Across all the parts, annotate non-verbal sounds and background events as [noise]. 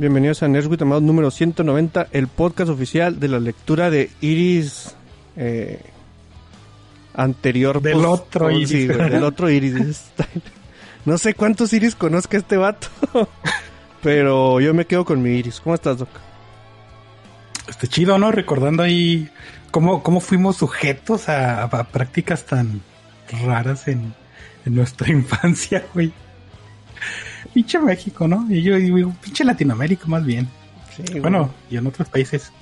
Bienvenidos a Nerdwit, amado número 190, el podcast oficial de la lectura de Iris eh, anterior. Del post- otro oh, Iris. sí, del otro Iris. [laughs] [laughs] no sé cuántos Iris conozca este vato, [laughs] pero yo me quedo con mi Iris. ¿Cómo estás, Doc? Este chido, ¿no? Recordando ahí cómo, cómo fuimos sujetos a, a prácticas tan raras en, en nuestra infancia, güey. Pinche México, ¿no? Y yo digo, pinche Latinoamérica más bien. Sí, güey. Bueno, y en otros países.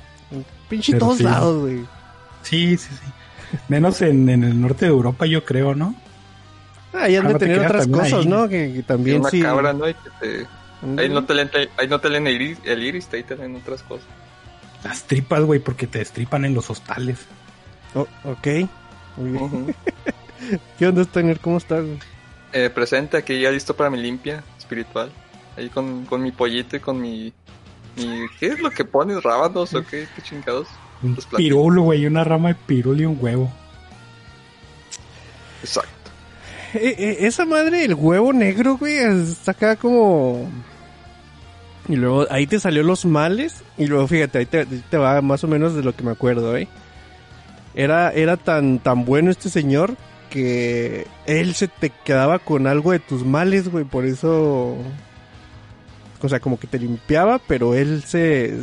pinche pero todos sí. lados, güey. Sí, sí, sí. Menos en, en el norte de Europa, yo creo, ¿no? Ah, y han Ah, de no te tener creas, otras cosas, ahí. ¿no? Que, que también una sí. cabra, ¿no? Y que te- Ándale. ahí, no te leen, ahí no te leen el iris, el iris, ahí te leen otras cosas. Las tripas, güey, porque te destripan en los hostales. Oh, ok. Muy bien. [laughs] ¿Qué onda, Steiner? ¿Cómo estás? güey? Eh, presente aquí ya listo para mi limpia espiritual. Ahí con, con mi pollito y con mi, mi... ¿Qué es lo que pones? ¿Rábanos o qué? ¿Qué chingados? Un pirulo, güey, una rama de pirul y un huevo. Exacto. Eh, eh, esa madre, el huevo negro, güey, está acá como... Y luego ahí te salió los males. Y luego fíjate, ahí te, te va más o menos de lo que me acuerdo, ¿eh? Era, era tan, tan bueno este señor que él se te quedaba con algo de tus males, güey. Por eso... O sea, como que te limpiaba, pero él se...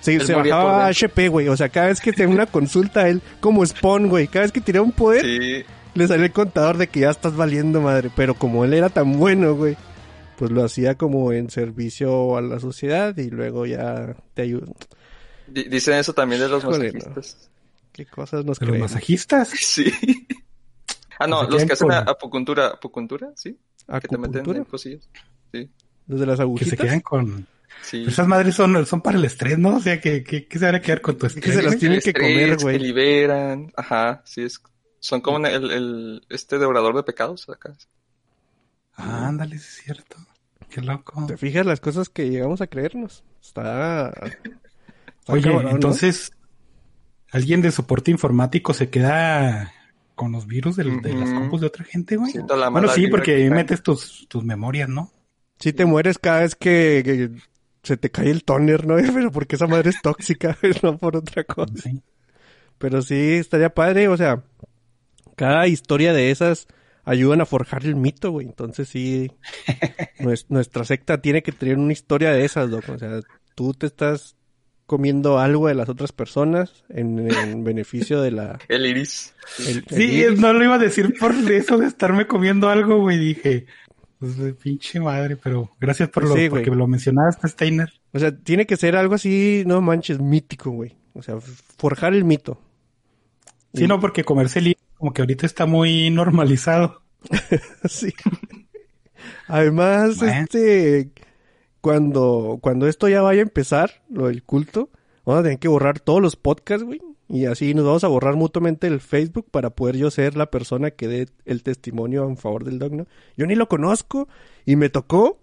Se, Él bajaba a. HP, güey. O sea, cada vez que tenía una consulta, él como Spawn, güey. Cada vez que tiraba un poder, Sí, le salió el contador de que ya estás valiendo madre, pero como él era tan bueno, güey, pues lo hacía como en servicio a la sociedad y luego ya te ayuda. di- dicen eso también de los Híjole, masajistas. ¿Qué cosas nos De los creemos? masajistas. [laughs] Sí. Ah, no, los que hacen con- acupuntura, acupuntura, sí, que te meten ¿Acupuntura? en cosillas. Sí, ¿Desde las Que agujitas? se quedan con... sí. Esas madres son, son para el estrés, ¿no? O sea, que, que, que se van a quedar con tu Es que estrés. se las tienen que comer, estrés, güey. Que liberan, ajá, sí es. Son como el, el este devorador de pecados acá. Ah, ándale, sí es cierto. Qué loco. ¿Te fijas las cosas que llegamos a creernos? Está... está Oye, cabrón, ¿no? entonces, ¿alguien de soporte informático se queda con los virus del- de, las compus de otra gente, güey? Siento la Bueno, sí, porque que ahí metes tus, tus memorias, ¿no? Sí te mueres cada vez que, que se te cae el toner, ¿no? [laughs] Pero porque esa madre es tóxica, [laughs] no por otra cosa. Sí. Pero sí, estaría padre, o sea, cada historia de esas ayudan a forjar el mito, güey. Entonces sí, [laughs] nues- nuestra secta tiene que tener una historia de esas, loco. O sea, tú te estás comiendo algo de las otras personas en, en [laughs] beneficio de la... El iris. el- el Sí, iris. no lo iba a decir por eso de estarme comiendo algo, güey. Dije, pues de pinche madre, pero gracias por lo, Sí, porque lo mencionaste, Steiner. O sea, tiene que ser algo así, no manches, mítico, güey. O sea, forjar el mito. Sí, no, porque comerse el como que ahorita está muy normalizado. [laughs] Sí. Además, Bueno. este, cuando, cuando esto ya vaya a empezar, lo del culto, vamos a tener que borrar todos los podcasts, güey. Y así nos vamos a borrar mutuamente el Facebook para poder yo ser la persona que dé el testimonio en favor del dogno. Yo ni lo conozco y me tocó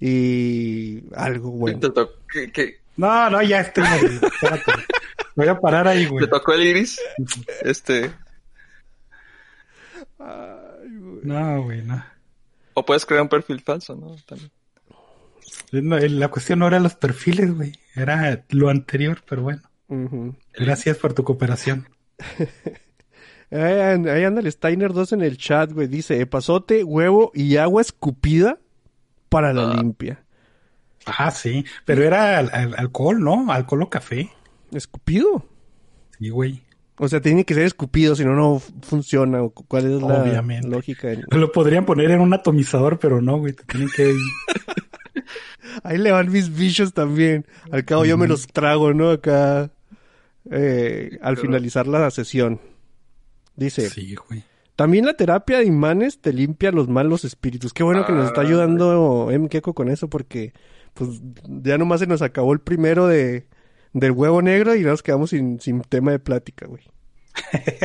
y algo bueno. Te, to- que- que- No, no, ya estoy. espérate. Voy a parar ahí, te güey. tocó el iris. Este. No, güey, no. O puedes crear un perfil falso, ¿no? También. No, La cuestión no era los perfiles, güey. Era lo anterior, pero bueno. Gracias por tu cooperación. [laughs] Ahí an- ahí anda el Steiner 2 en el chat, güey. Dice, epazote, huevo y agua escupida para la Ah. limpia. Ah, sí. Pero era al- al- alcohol, ¿no? Alcohol o café. ¿Escupido? Sí, güey. O sea, tiene que ser escupido, si no, no funciona. ¿O cu- ¿Cuál es la Obviamente. lógica? Lo podrían poner en un atomizador, pero no, güey. Te tienen que... [laughs] Ahí le van mis bichos también. Al cabo yo me los trago, ¿no? Acá, eh, al Pero- finalizar la sesión. Dice, Sí, güey. también la terapia de imanes te limpia los malos espíritus. Qué bueno que nos está Ah, ayudando M. Keko con eso porque, pues, ya nomás se nos acabó el primero de, del huevo negro y nos quedamos sin, sin tema de plática, güey. [laughs]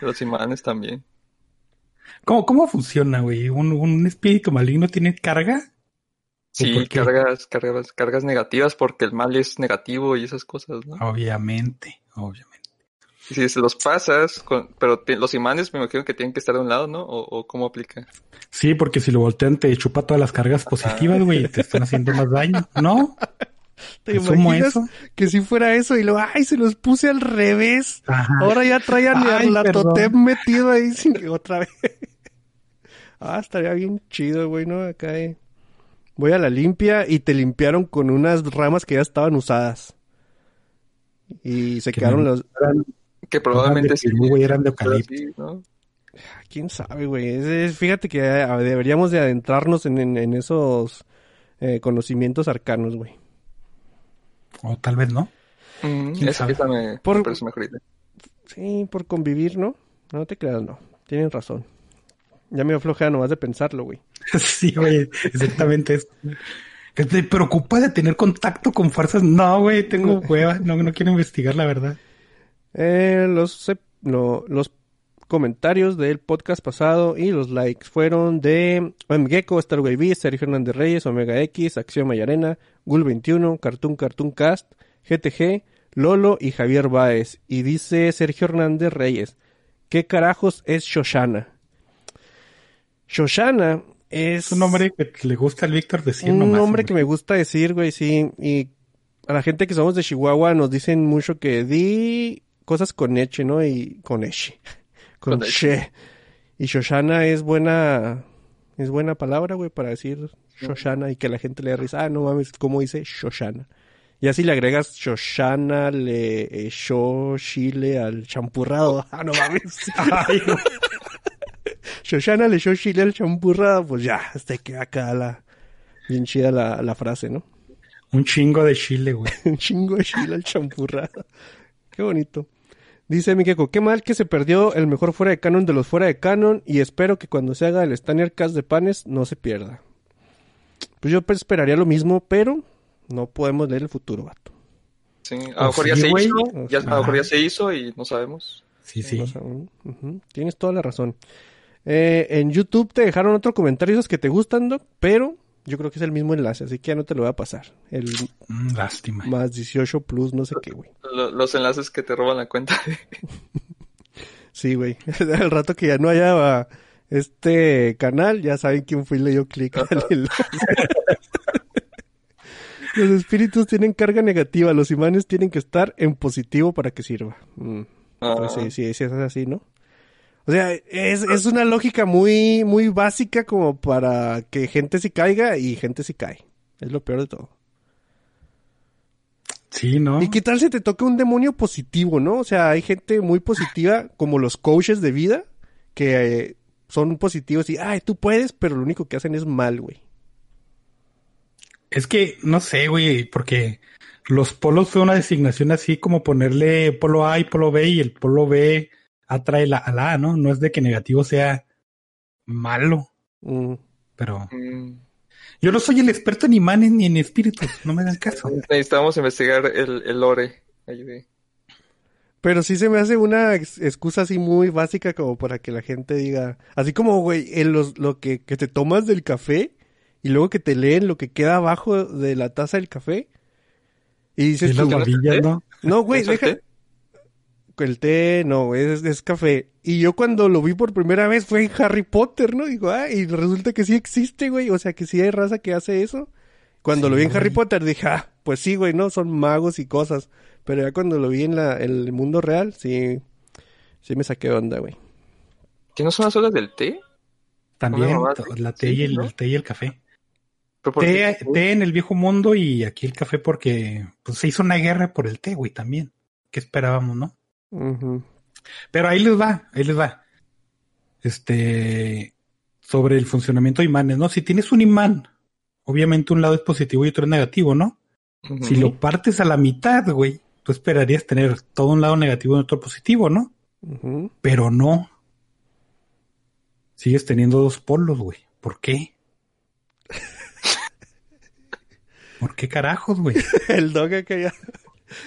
Los imanes también. ¿Cómo, cómo funciona, güey? ¿Un, un espíritu maligno tiene carga? Sí, cargas, cargas, cargas negativas porque el mal es negativo y esas cosas, ¿no? Obviamente, obviamente. Y si se los pasas, con, pero te- los imanes me imagino que tienen que estar de un lado, ¿no? ¿O, o cómo aplica? Sí, porque si lo voltean te chupa todas las cargas positivas, güey, y te están haciendo más daño. ¿No? [laughs] ¿Te imaginas eso. que si fuera eso y luego, ay, se los puse al revés? Ajá. Ahora ya traían Ay, la totem metido ahí sin que otra vez. Ah, estaría bien chido, güey, ¿no? Acá, eh. Voy a la limpia y te limpiaron con unas ramas que ya estaban usadas. Y se Que quedaron no- eran- Que probablemente de pirú, güey, eran de eucalipto. sí, ¿no? ¿Quién sabe, güey? Es- es- fíjate que eh, deberíamos de adentrarnos en, en- en esos eh, conocimientos arcanos, güey. O tal vez no. Mm, ¿Quién esa, sabe? esa me, Por- me parece mejor idea. Sí, por convivir, ¿no? No te creas, no. Tienen razón. Ya me aflojea nomás de pensarlo, güey. [laughs] Sí, güey, exactamente eso. ¿Que te preocupa de tener contacto con fuerzas? No, güey, tengo [laughs] hueva, no, no quiero investigar la verdad. Eh, los, no, los comentarios del podcast pasado y los likes fueron de Gecko, Starway B, Sergio Hernández Reyes, Omega X, Acción Mayarena, Gul21, Cartoon Cartoon Cast, GTG, Lolo y Javier Baez. Y dice Sergio Hernández Reyes, ¿qué carajos es Shoshana? Shoshana es... Es un nombre que le gusta al Víctor decir Un nomás. nombre que hombre. me gusta decir, güey, sí. Y a la gente que somos de Chihuahua nos dicen mucho que di cosas con eche, ¿no? Y con eche. [laughs] Con, Con she. Y Shoshana es buena, es buena palabra, güey, para decir Shoshana y que la gente le risa. Ah, no mames, ¿cómo dice Shoshana? Y así le agregas Shoshana, le echó chile al champurrado. [laughs] Ah, no mames. Ay, no. Shoshana le echó chile al champurrado. Pues ya, hasta que acá la, bien chida la, la frase, ¿no? Un chingo de chile, güey. [laughs] Un chingo de chile al champurrado. Qué bonito. Dice Mikeko, qué mal que se perdió el mejor fuera de canon de los fuera de canon y espero que cuando se haga el Stanner Cast de panes no se pierda. Pues yo pues, esperaría lo mismo, pero no podemos leer el futuro, vato. Sí, a lo mejor ya sí, se güey. hizo, ya, a lo mejor ya se hizo y no sabemos. Sí, sí. Tienes toda la razón. Eh, en YouTube te dejaron otro comentario esos que te gustan, Doc, pero yo creo que es el mismo enlace, así que ya no te lo voy a pasar. El Mm, lástima. más 18 plus no sé qué, güey. Lo- los enlaces que te roban la cuenta. [laughs] Sí, güey. [laughs] Al rato que ya no haya este canal, ya saben quién fue y le dio clic al enlace. [laughs] Los espíritus tienen carga negativa, los imanes tienen que estar en positivo para que sirva. Mm. Ah, sí, sí, sí, es así, ¿no? O sea, es, es una lógica muy, muy básica como para que gente sí caiga y gente sí cae. Es lo peor de todo. Sí, ¿no? ¿Y qué tal si te toca un demonio positivo, no? O sea, hay gente muy positiva, como los coaches de vida, que eh, son positivos y, ay, tú puedes, pero lo único que hacen es mal, güey. Es que, no sé, güey, porque los polos fue una designación así como ponerle polo A y polo B y el polo B atrae la, a la A, ¿no? No es de que negativo sea malo, Mm. pero mm, yo no soy el experto en imanes ni en espíritus, no me dan caso. [laughs] necesitamos investigar el, el lore. de- Pero sí se me hace una ex- excusa así muy básica como para que la gente diga, así como, güey, en los, lo que, que te tomas del café y luego que te leen lo que queda abajo de la taza del café. Y dices tú, bombillas, ¿no? no, güey, ¿Eso es deja? El té, no, es, es café. Y yo cuando lo vi por primera vez fue en Harry Potter, ¿no? Digo, ah, y resulta que sí existe, güey. O sea, que sí hay raza que hace eso. Cuando Sí, lo vi en Harry. Potter dije, ah, pues sí, güey, ¿no? Son magos y cosas. Pero ya cuando lo vi en la, en el mundo real, sí, sí me saqué de onda, güey. ¿Que no son las horas del té? También la té y el, ¿no? el té y el café. ¿Pero por Té, té en el viejo mundo y aquí el café porque pues, se hizo una guerra por el té, güey, también. ¿Qué esperábamos, no? Pero ahí les va, ahí les va. Este, sobre el funcionamiento de imanes, ¿no? Si tienes un imán, obviamente un lado es positivo y otro es negativo, ¿no? Si lo partes a la mitad, güey, tú esperarías tener todo un lado negativo y otro positivo, ¿no? Pero no. Sigues teniendo dos polos, güey. ¿Por qué? [laughs] ¿Por qué carajos, güey? El dog acá ya,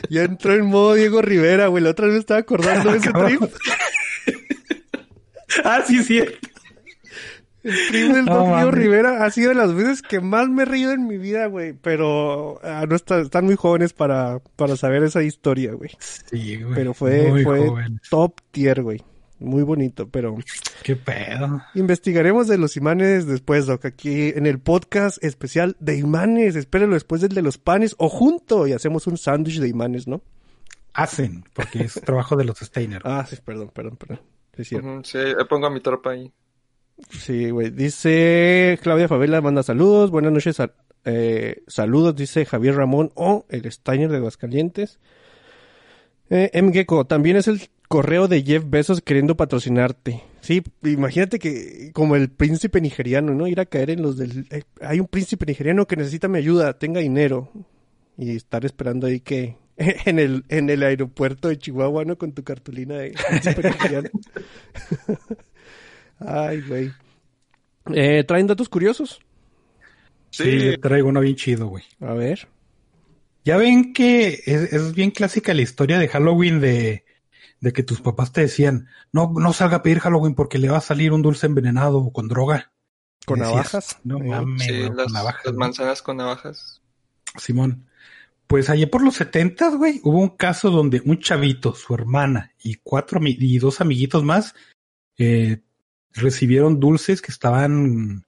ya entró en modo Diego Rivera, güey. La otra vez me estaba acordando de ese trip. [laughs] ah, sí, sí. El primo del No, mames. Rivera ha sido de las veces que más me he reído en mi vida, güey. Pero ah, no está- están muy jóvenes para, para saber esa historia, güey. Sí, güey. Pero fue, Muy fue joven. top tier, güey. Muy bonito, pero Qué pedo. investigaremos de los imanes después, Doc. Aquí en el podcast especial de imanes. Espérenlo después del de los panes o junto y hacemos un sándwich de imanes, ¿no? Hacen, porque es trabajo de los Steiner. Ah, sí, perdón, perdón, perdón. Sí, es cierto. Ujú, sí, le pongo a mi tropa ahí. Sí, güey. Dice Claudia Favela, manda saludos. Buenas noches. eh, saludos, dice Javier Ramón o el Steiner de Aguascalientes. Eh, M. Gecko, también es el correo de Jeff Bezos queriendo patrocinarte. Sí, imagínate que como el príncipe nigeriano, ¿no? Ir a caer en los del... eh, hay un príncipe nigeriano que necesita mi ayuda, tenga dinero. Y estar esperando ahí que... [laughs] En el, en el aeropuerto de Chihuahua, ¿no? Con tu cartulina de príncipe [laughs] nigeriano. [laughs] Ay, güey. Eh, ¿Traen datos curiosos? Sí, Sí, yo traigo uno bien chido, güey. A ver. Ya ven que es, es bien clásica la historia de Halloween de, de que tus papás te decían, no, no salga a pedir Halloween porque le va a salir un dulce envenenado con droga. Con decías, navajas. No mames, sí, las, con navajas. manzanas con navajas. Simón. Pues allí por los setentas, güey, hubo un caso donde un chavito, su hermana y cuatro y dos amiguitos más eh, recibieron dulces que estaban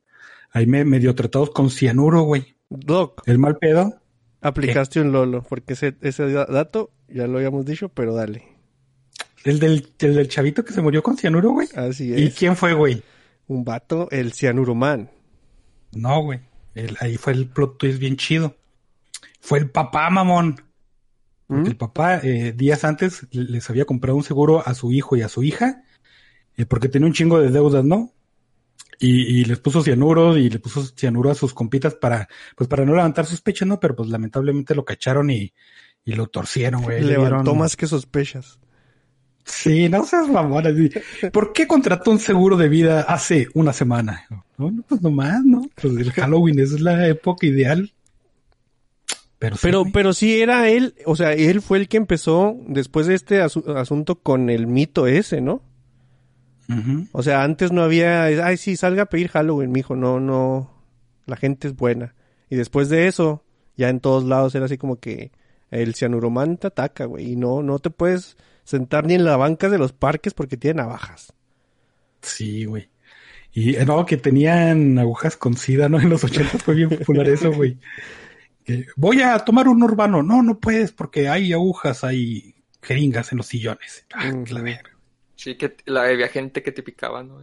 ahí me- medio tratados con cianuro, güey. Doc, El mal pedo. aplicaste un Lolo, porque ese, ese da- dato ya lo habíamos dicho, pero dale. El del, el del chavito que se murió con cianuro, güey. Así ¿Y es. quién fue, güey? Un vato, el cianuroman. No, güey. El- ahí fue el plot twist bien chido. Fue el papá, mamón. ¿Mm? El papá, eh, días antes, les había comprado un seguro a su hijo y a su hija, eh, porque tenía un chingo de deudas, ¿no? Y, y les puso cianuro y le puso cianuro a sus compitas para, pues para no levantar sospechas, ¿no? Pero pues lamentablemente lo cacharon y, y lo torcieron, güey. Le Levantó dieron- más que sospechas. Sí, no seas mamón. así. ¿Por qué contrató un seguro de vida hace una semana? No, no, pues nomás, ¿no? Pues el [laughs] Halloween es la época ideal. Pero, sí, Pero, sí era él, o sea, él fue el que empezó después de este asu- asunto con el mito ese, ¿no? O sea, antes no había, ay, sí, salga a pedir Halloween, mijo, no, no, la gente es buena. Y después de eso, ya en todos lados era así como que el cianuromán te ataca, güey, y no, no te puedes sentar ni en la banca de los parques porque tiene navajas. Sí, güey. Y eh, no, que tenían agujas con sida, ¿no? [laughs] En los 80 fue bien popular eso, güey. Que, Voy a tomar un urbano. No, no puedes porque hay agujas, hay jeringas en los sillones. Ah, Ujú. la verga. Sí, que la había gente que te picaba, ¿no?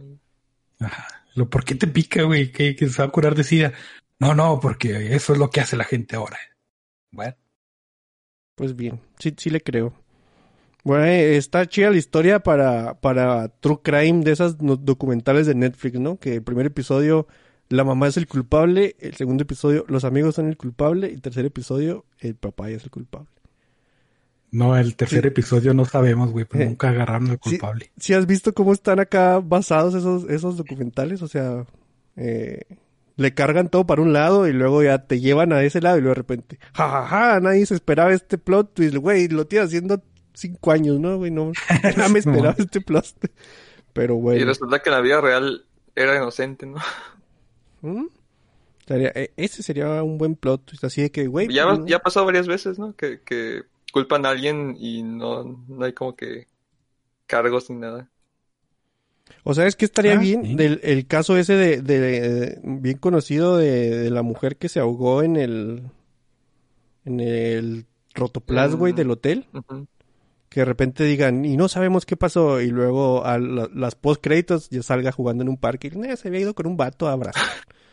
Ajá. Lo, ¿Por qué te pica, güey? ¿Que, que se va a curar de sida? No, no, porque eso es lo que hace la gente ahora. Bueno, Pues bien, sí, sí le creo. Bueno, eh, está chida la historia para, para True Crime de esas documentales de Netflix, ¿no? Que el primer episodio, la mamá es el culpable, el segundo episodio, los amigos son el culpable, y el tercer episodio, el papá ya es el culpable. no, el tercer Sí. episodio no sabemos, güey, pues Eh, nunca agarraron al sí. culpable. ¿Sí has visto cómo están acá basados esos, esos documentales? O sea, eh, le cargan todo para un lado y luego ya te llevan a ese lado y luego de repente, jajaja, nadie se esperaba este plot twist, güey, lo tiene haciendo cinco años, ¿no, güey? No, [laughs] no me esperaba este plot. Pero Y bueno. resulta que en la vida real era inocente, ¿no? ¿Mm? Eh, ese sería un buen plot twist, así de que, güey. Ya, pues, ya ha pasado varias veces, ¿no? Que, que culpan a alguien y no, no hay como que cargos ni nada. O sea, es que estaría Ah, bien sí. del el caso ese de, de- bien conocido de, de la mujer que se ahogó en el en el rotoplas, güey, Mm. del hotel, Ujú. Que de repente digan, y no sabemos qué pasó, y luego a la- las post créditos ya salga jugando en un parque, y "Nah, se había ido con un vato a abrazar.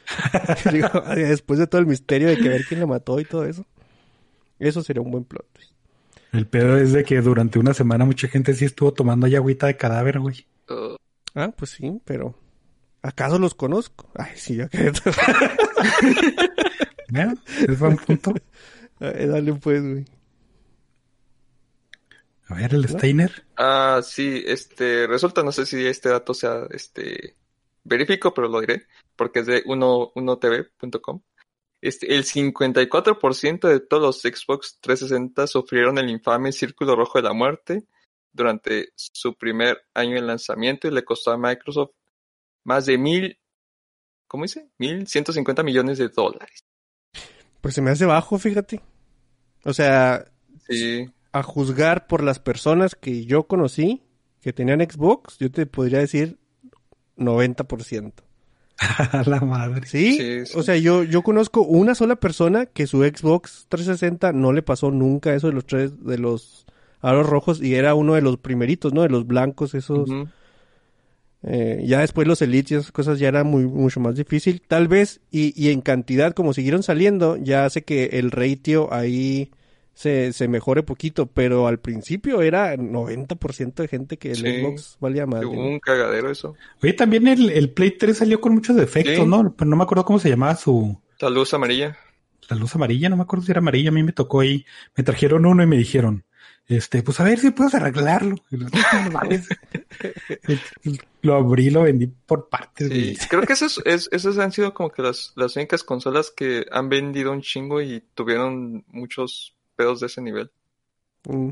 [laughs] Digo, después de todo el misterio de que ver quién le mató y todo eso. Eso sería un buen plot. El pedo es de que durante una semana mucha gente sí estuvo tomando ahí agüita de cadáver, güey. Uh, Ah, pues sí, pero ¿acaso los conozco? Ay, sí, ya [laughs] que es buen punto. Ay, [laughs] dale pues, güey. A ver, el Steiner. Ah, sí, este, resulta, no sé si este dato sea, este, verífico, pero lo diré, porque es de 1, 1tv.com. Este, el 54% de todos los Xbox 360 sufrieron el infame Círculo Rojo de la Muerte durante su primer año de lanzamiento y le costó a Microsoft más de mil ¿cómo dice? 1.150 millones de dólares. Pues se me hace bajo, fíjate. O sea, Sí, a juzgar por las personas que yo conocí que tenían Xbox, yo te podría decir 90%. [laughs] A la madre. ¿Sí? Sí, sí. O sea, yo, yo conozco una sola persona que su Xbox 360 no le pasó nunca eso de los tres, de los aros rojos y era uno de los primeritos, ¿no? De los blancos, esos. Eh, ya después los Elites y esas cosas ya era muy, mucho más difícil. Tal vez, y, y en cantidad, como siguieron saliendo, ya hace que el ratio ahí se, se mejore poquito, pero al principio era 90% de gente que el Sí. Xbox valía más. Hubo un cagadero eso. Oye, también el, el Play 3 salió con muchos defectos, Sí. ¿no? Pero no me acuerdo cómo se llamaba su... La luz amarilla. La luz amarilla, no me acuerdo si era amarilla, a mí me tocó ahí, me trajeron uno y me dijeron, este, pues a ver si puedes arreglarlo. Y lo, [laughs] abrí, lo vendí por partes. Sí, creo que esos, es, esos han sido como que las, las únicas consolas que han vendido un chingo y tuvieron muchos pedos de ese nivel. Mm.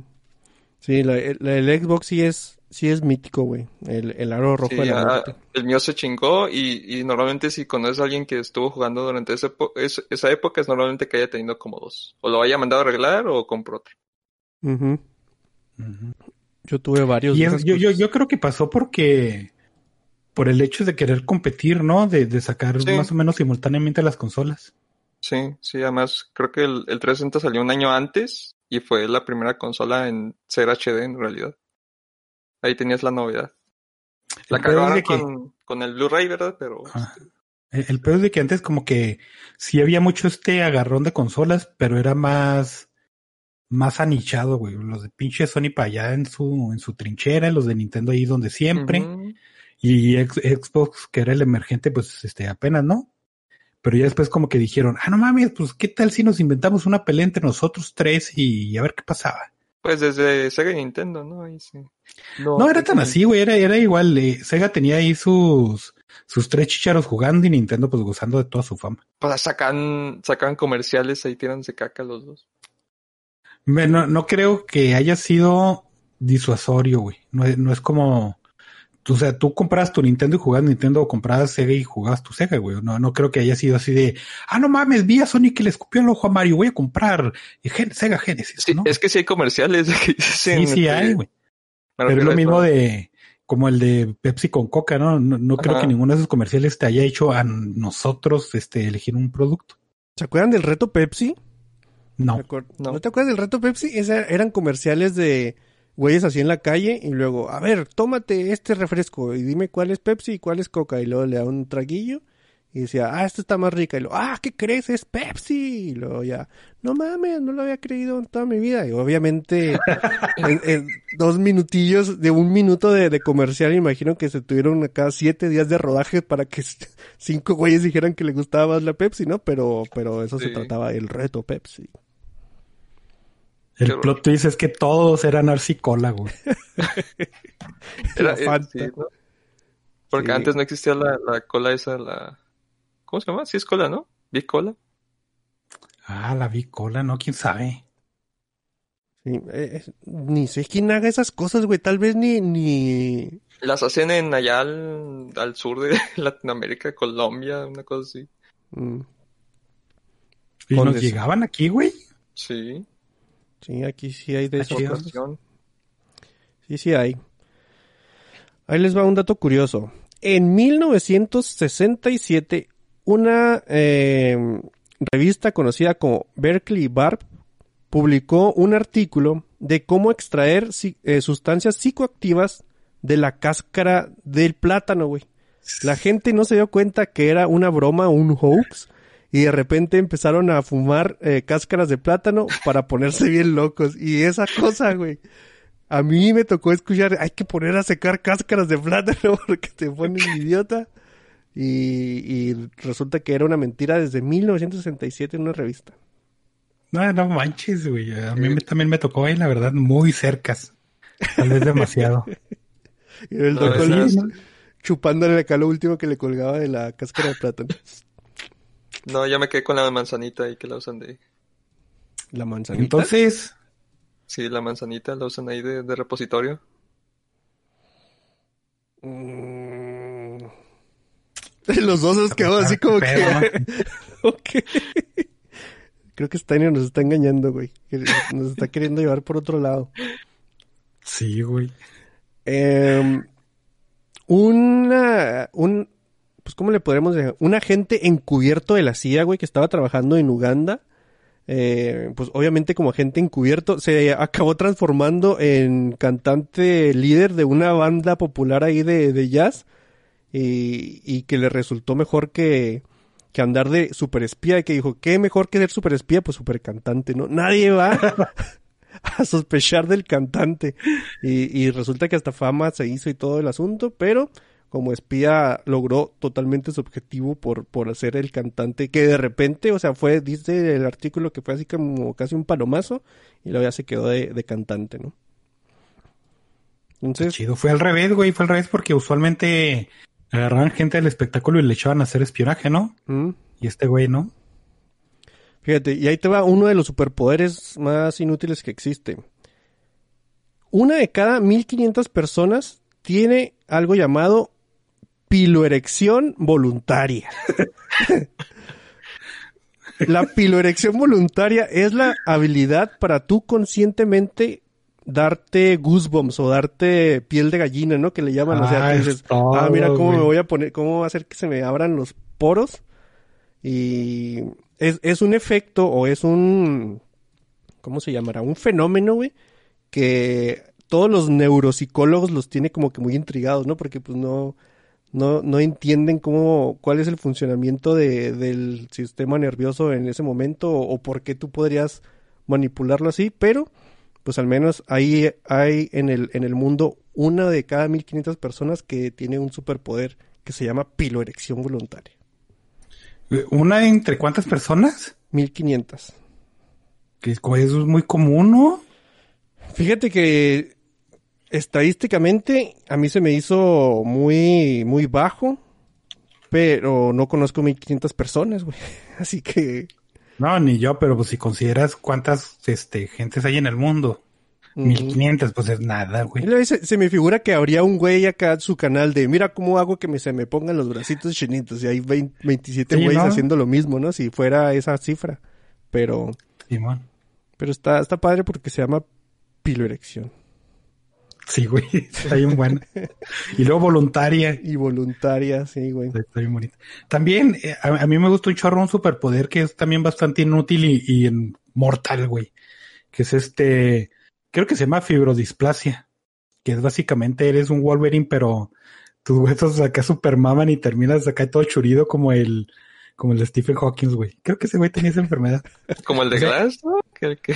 Sí, la- el, el Xbox sí es, sí es mítico, güey. El, el aro rojo Sí, de la ah, el mío se chingó y, y normalmente si conoces a alguien que estuvo jugando durante ese es- esa época es normalmente que haya tenido como dos. O lo haya mandado a arreglar o compró otro. Yo tuve varios. Y es- yo, yo, cosas. yo creo que pasó porque, por el hecho de querer competir, ¿no? De, de sacar Sí. más o menos simultáneamente las consolas. Sí, sí, además creo que el, el 360 salió un año antes y fue la primera consola en ser HD en realidad. Ahí tenías la novedad. La cagaron con, con el Blu-ray, ¿verdad? Pero Ah. El, el peor es de que antes como que sí había mucho este agarrón de consolas, pero era más, más anichado, güey. Los de pinche Sony para allá en su, en su trinchera, los de Nintendo ahí donde siempre, y Xbox, que era el emergente, pues este, apenas, ¿no? Pero ya después como que dijeron, ah, no mames, pues qué tal si nos inventamos una pelea entre nosotros tres y, a ver qué pasaba. Pues desde Sega y Nintendo, ¿no? Ahí sí. No era tan así, güey, era, era igual. eh, Sega tenía ahí sus, sus tres chicharos jugando y Nintendo pues gozando de toda su fama. Pues sacan, sacan comerciales ahí tirándose caca los dos. No, no creo que haya sido disuasorio, güey. No, no es como... O sea, tú compras tu Nintendo y jugabas Nintendo o comprabas Sega y jugabas tu Sega, güey. No, no creo que haya sido así de... Ah, no mames, vi a Sony que le escupió el ojo a Mario. Voy a comprar Gen- Sega Genesis, Sí, ¿no? es que sí hay comerciales. [laughs] que dicen, sí, sí este, hay, güey. Pero es lo mismo de... Como el de Pepsi con Coca, ¿no? No, no creo que ninguno de esos comerciales te haya hecho a nosotros este, elegir un producto. ¿Se acuerdan del reto Pepsi? No. ¿Me acuer- No. ¿No te acuerdas del reto Pepsi? Esa- eran comerciales de güeyes así en la calle y luego, a ver, tómate este refresco y dime cuál es Pepsi y cuál es Coca. Y luego le da un traguillo y decía, ah, esta está más rica. Y luego, ah, ¿qué crees? Es Pepsi. Y luego ya, no mames, no lo había creído en toda mi vida. Y obviamente, [laughs] en, en dos minutillos, de un minuto de, de comercial, imagino que se tuvieron acá siete días de rodaje para que [laughs] cinco güeyes dijeran que le gustaba más la Pepsi, ¿no? Pero, pero eso se trataba el reto Pepsi. El Qué plot twist es que todos eran güey. [laughs] Era- La eh, Fanta. sí, ¿no? Porque Sí. antes no existía la, la cola esa, la... ¿Cómo se llama? Sí es cola, ¿no? Big Cola. Ah, la vi cola, ¿no? ¿Quién sabe? Sí, eh, es- ni sé quién haga esas cosas, güey. Tal vez ni, ni... Las hacen en allá al, al sur de [laughs] Latinoamérica, Colombia, una cosa así. mm, Y nos llegaban aquí, güey. Sí. Sí, aquí sí hay de. Sí, sí hay. Ahí les va un dato curioso. En 1967, una eh, revista conocida como Berkeley Barb publicó un artículo de cómo extraer eh, sustancias psicoactivas de la cáscara del plátano, güey. La gente no se dio cuenta que era una broma, un hoax, y de repente empezaron a fumar eh, cáscaras de plátano para ponerse [laughs] bien locos. Y esa cosa, güey. A mí me tocó escuchar, hay que poner a secar cáscaras de plátano [laughs] porque te pones idiota. Y, y resulta que era una mentira desde 1967 en una revista. No, no manches, güey. A mí me- también me tocó ahí, la verdad, muy cercas. Tal vez demasiado. [laughs] Y el No, doctor chupándole acá lo último que le colgaba de la cáscara de plátano. No, ya me quedé con la manzanita y que la usan de... La manzanita. Entonces, Sí, la manzanita la usan ahí de, de repositorio. Mm, [laughs] Los dos nos quedó así como Pero, que... [laughs] ok. Creo que Steiner nos está engañando, güey. Nos está queriendo llevar por otro lado. Sí, güey. Eh, una... Un... Pues, ¿cómo le podremos decir? Un agente encubierto de la CIA, güey, que estaba trabajando en Uganda. eh, pues obviamente como agente encubierto, se acabó transformando en cantante líder de una banda popular ahí de, de jazz y, y que le resultó mejor que, que andar de super espía y que dijo, ¿qué mejor que ser super espía? Pues super cantante, ¿no? Nadie va [laughs] a sospechar del cantante y, y resulta que hasta fama se hizo y todo el asunto, pero como espía logró totalmente su objetivo por, por ser el cantante que de repente, o sea, fue, dice el artículo que fue así como casi un palomazo y luego ya se quedó de, de cantante, ¿no? Entonces, Chido. Fue al revés, güey. Fue al revés porque usualmente agarraban gente del espectáculo y le echaban a hacer espionaje, ¿no? ¿mm? Y este güey, ¿no? Fíjate, y ahí te va uno de los superpoderes más inútiles que existe. Una de cada 1500 personas tiene algo llamado piloerección voluntaria. [laughs] la piloerección voluntaria es la habilidad para tú conscientemente darte goosebumps o darte piel de gallina, ¿no? Que le llaman, o sea, Ah, tú es dices, todo, ah, mira cómo me voy a poner, cómo va a hacer que se me abran los poros. Y es, es un efecto o es un, ¿cómo se llamará? Un fenómeno, güey, que todos los neuropsicólogos los tiene como que muy intrigados, ¿no? Porque pues no, no, no entienden cómo, cuál es el funcionamiento de, del sistema nervioso en ese momento o, o por qué tú podrías manipularlo así, pero pues al menos ahí hay en el, en el mundo una de cada 1500 personas que tiene un superpoder que se llama piloerección voluntaria. ¿Una entre cuántas personas? 1500. Que es es muy común, ¿no? Fíjate que estadísticamente a mí se me hizo muy, muy bajo, pero no conozco 1500 personas, güey. [laughs] Así que... No, ni yo, pero pues si consideras cuántas este, gentes hay en el mundo, ujú. 1500, pues es nada, güey. Se, se me figura que habría un güey acá en su canal de mira cómo hago que me, se me pongan los bracitos chinitos y hay 20 27 Sí, güeyes ¿no? haciendo lo mismo, ¿no? Si fuera esa cifra. Pero, Simón. pero está, está padre porque se llama piloerección. Sí, güey, está bien buena. Y luego voluntaria. Y voluntaria, sí, güey. Está bien bonita. También, eh, a, a mí me gusta un chorro un superpoder que es también bastante inútil y, y mortal, güey. Que es este, creo que se llama fibrodisplasia. Que es básicamente eres un Wolverine, pero tus [laughs] huesos acá supermaman y terminas acá todo churido como el, como el de Stephen Hawking, güey. Creo que ese güey tenía esa enfermedad. Como el de. Glass, ¿no? Que, que-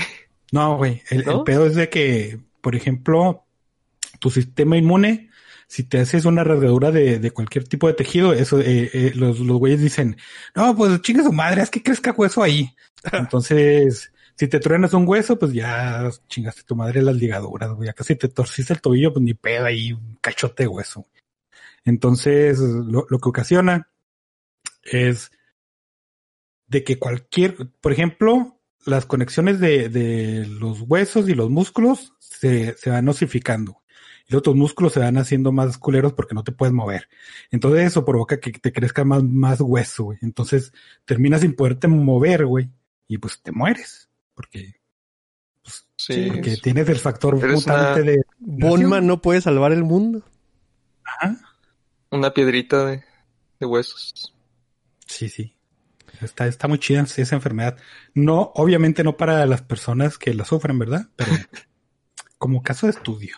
No, güey. El, el pedo es de que, por ejemplo, tu sistema inmune, si te haces una rasgadura de, de cualquier tipo de tejido, eso, eh, eh, los, los güeyes dicen, no, pues chinga su madre, es que crezca hueso ahí. [laughs] Entonces, si te truenas un hueso, pues ya chingaste tu madre las ligaduras, güey. Acá si te torciste el tobillo, pues ni pedo ahí, un cachote de hueso. Entonces, lo, lo que ocasiona es de que cualquier, por ejemplo, las conexiones de, de los huesos y los músculos se, se van osificando. Y los otros músculos se van haciendo más culeros porque no te puedes mover. Entonces eso provoca que te crezca más, más hueso, güey. Entonces terminas sin poderte mover, güey. Y pues te mueres. Porque, sí, porque tienes el factor Eres mutante una- de... Bonman no puede salvar el mundo. Ajá. una piedrita de, de huesos. Sí, sí. Está, está muy chida sí, esa enfermedad. No, obviamente no para las personas que la sufren, ¿verdad? Pero [laughs] como caso de estudio.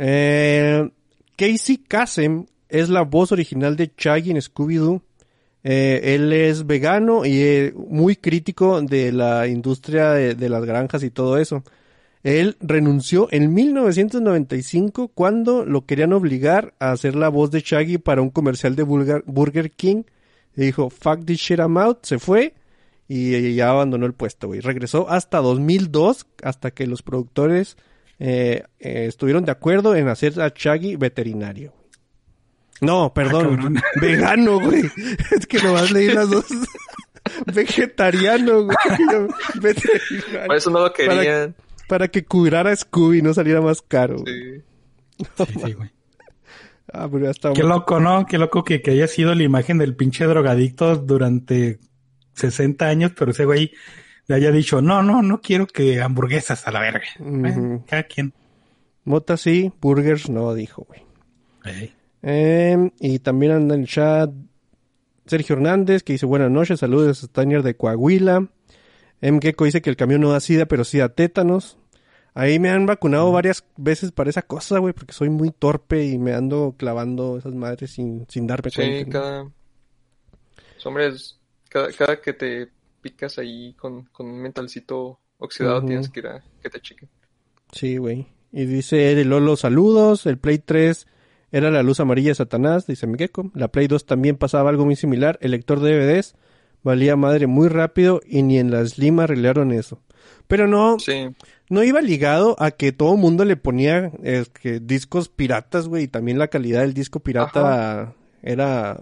Eh, Casey Kasem es la voz original de Shaggy en Scooby-Doo. Eh, él es vegano y eh, muy crítico de la industria de, las granjas y todo eso. Él renunció en 1995 cuando lo querían obligar a hacer la voz de Shaggy para un comercial de Burger, King. Dijo, fuck this shit I'm out, se fue y ya abandonó el puesto, güey. Regresó hasta 2002, hasta que los productores eh, eh, estuvieron de acuerdo en hacer a Shaggy veterinario. No, perdón, cabrón. [laughs] vegano, güey. [laughs] Es que nomás leí las dos. [laughs] Vegetariano, güey. Veterinario. Por eso no lo querían. Para que curara a Scooby y no saliera más caro. Sí, sí, güey. Ah, pero ya está Qué loco, ¿no? Qué loco que, que haya sido la imagen del pinche drogadicto durante 60 años, pero ese güey le haya dicho, no, no, no quiero que hamburguesas a la verga. Cada quien. Mota sí, burgers no, dijo, güey. Ey. Em, y también anda en el chat Sergio Hernández, que dice buenas noches, saludos a Tanier de Coahuila. M. Gecko dice que el camión no da sida, pero sí da tétanos. Ahí me han vacunado varias veces para esa cosa, güey, porque soy muy torpe y me ando clavando esas madres sin, sin darme Sí, cuenta. ¿no? cada... Pues, hombre, es- cada, cada que te picas ahí con, con un mentalcito oxidado tienes que ir a que te chequen. Sí, güey. Y dice Ere Lolo, saludos. El Play 3 era la luz amarilla de Satanás, dice Migueco. La Play 2 también pasaba algo muy similar. El lector de DVDs valía madre muy rápido y ni en la Slim arreglaron eso. Pero no, Sí, no iba ligado a que todo el mundo le ponía eh, que discos piratas, güey, y también la calidad del disco pirata era,